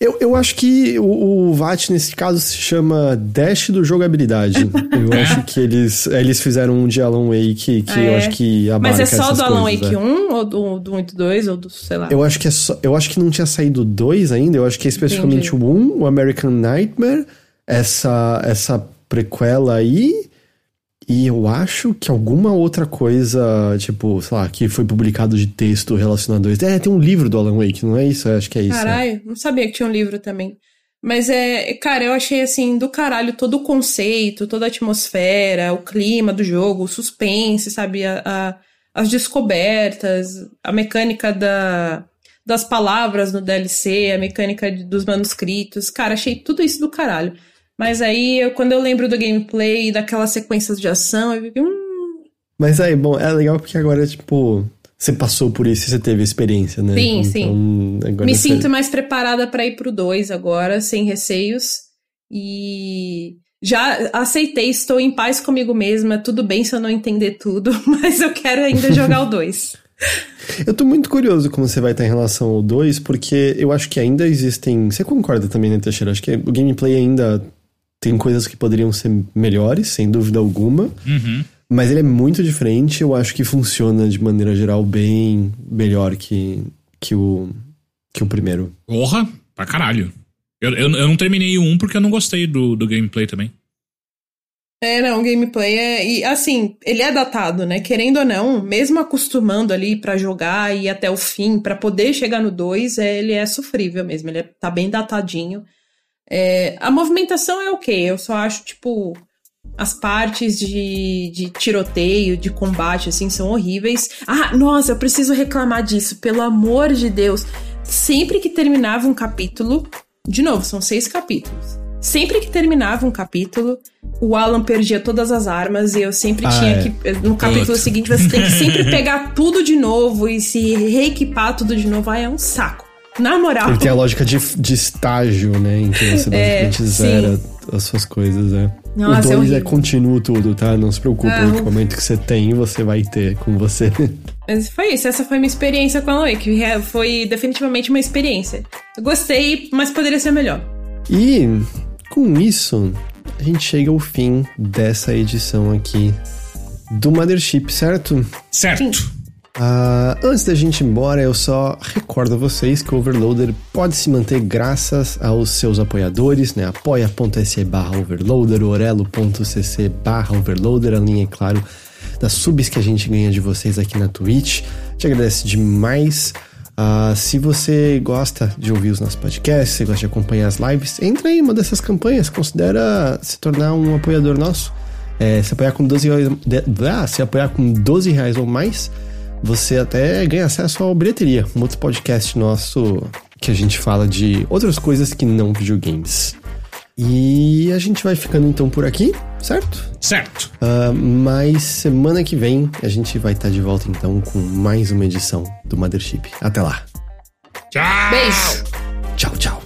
Eu, eu acho que o, o VAT, nesse caso, se chama Dash do jogabilidade. Eu é? acho que eles, eles fizeram um de Alan Wake que ah, é. eu acho que abarca Mas é só do Alan coisas, Wake é. 1 ou do, do 1 e do 2 ou do, sei lá? Eu acho que é só, eu acho que não tinha saído dois ainda, eu acho que é especificamente Entendi. o 1, o American Nightmare, essa, essa prequela aí e eu acho que alguma outra coisa, tipo, sei lá, que foi publicado de texto relacionado a isso. É, tem um livro do Alan Wake, não é isso? Eu acho que é isso. Né? Caralho, é. não sabia que tinha um livro também. Mas é, cara, eu achei assim, do caralho, todo o conceito, toda a atmosfera, o clima do jogo, o suspense, sabe? A, a, as descobertas, a mecânica da, das palavras no DLC, a mecânica dos manuscritos. Cara, achei tudo isso do caralho. Mas aí, eu, quando eu lembro do gameplay, daquelas sequências de ação, eu fico. Hum... Mas aí, bom, é legal porque agora, tipo, você passou por isso e você teve experiência, né? Sim, então, sim. Me você... sinto mais preparada para ir pro 2 agora, sem receios. E já aceitei, estou em paz comigo mesma. Tudo bem se eu não entender tudo, mas eu quero ainda jogar o 2. Eu tô muito curioso como você vai estar em relação ao 2, porque eu acho que ainda existem. Você concorda também, né, Teixeira? Acho que o gameplay ainda tem coisas que poderiam ser melhores, sem dúvida alguma. Uhum. Mas ele é muito diferente. Eu acho que funciona de maneira geral bem melhor que, que, o, que o primeiro. Porra, pra caralho. Eu, eu, eu não terminei o 1 porque eu não gostei do, do gameplay também. É, não, o gameplay é. E assim, ele é datado, né? Querendo ou não, mesmo acostumando ali para jogar e ir até o fim, para poder chegar no 2, é, ele é sofrível mesmo. Ele é, tá bem datadinho. É, a movimentação é ok, eu só acho, tipo, as partes de, de tiroteio, de combate, assim, são horríveis. Ah, nossa, eu preciso reclamar disso, pelo amor de Deus. Sempre que terminava um capítulo, de novo, são seis capítulos. Sempre que terminava um capítulo, o Alan perdia todas as armas e eu sempre ah, tinha é. que. No capítulo seguinte, você tem que sempre pegar tudo de novo e se reequipar tudo de novo. Ah, é um saco. Na moral. Ele tem a lógica de, de estágio, né? Em que você é, basicamente é, zera sim. as suas coisas, né? Nossa, o 2 é, é contínuo tudo, tá? Não se preocupe, ah, o momento que você tem, você vai ter com você. Mas foi isso, essa foi minha experiência com a Wake. Foi definitivamente uma experiência. Eu gostei, mas poderia ser melhor. E com isso, a gente chega ao fim dessa edição aqui do Mothership, certo? Certo. Sim. Uh, antes da gente ir embora, eu só recordo a vocês que o Overloader pode se manter graças aos seus apoiadores, né? apoia.se barra overloader, orelo.cc barra overloader, a linha, é claro, das subs que a gente ganha de vocês aqui na Twitch. Te agradeço demais. Uh, se você gosta de ouvir os nossos podcasts, se gosta de acompanhar as lives, entra em uma dessas campanhas, considera se tornar um apoiador nosso. É, se apoiar com 12 reais, se apoiar com 12 reais ou mais, você até ganha acesso ao Bilheteria, um outro podcast nosso que a gente fala de outras coisas que não videogames. E a gente vai ficando então por aqui, certo? Certo. Uh, mas semana que vem a gente vai estar de volta então com mais uma edição do Mothership. Até lá. Tchau! Beijo!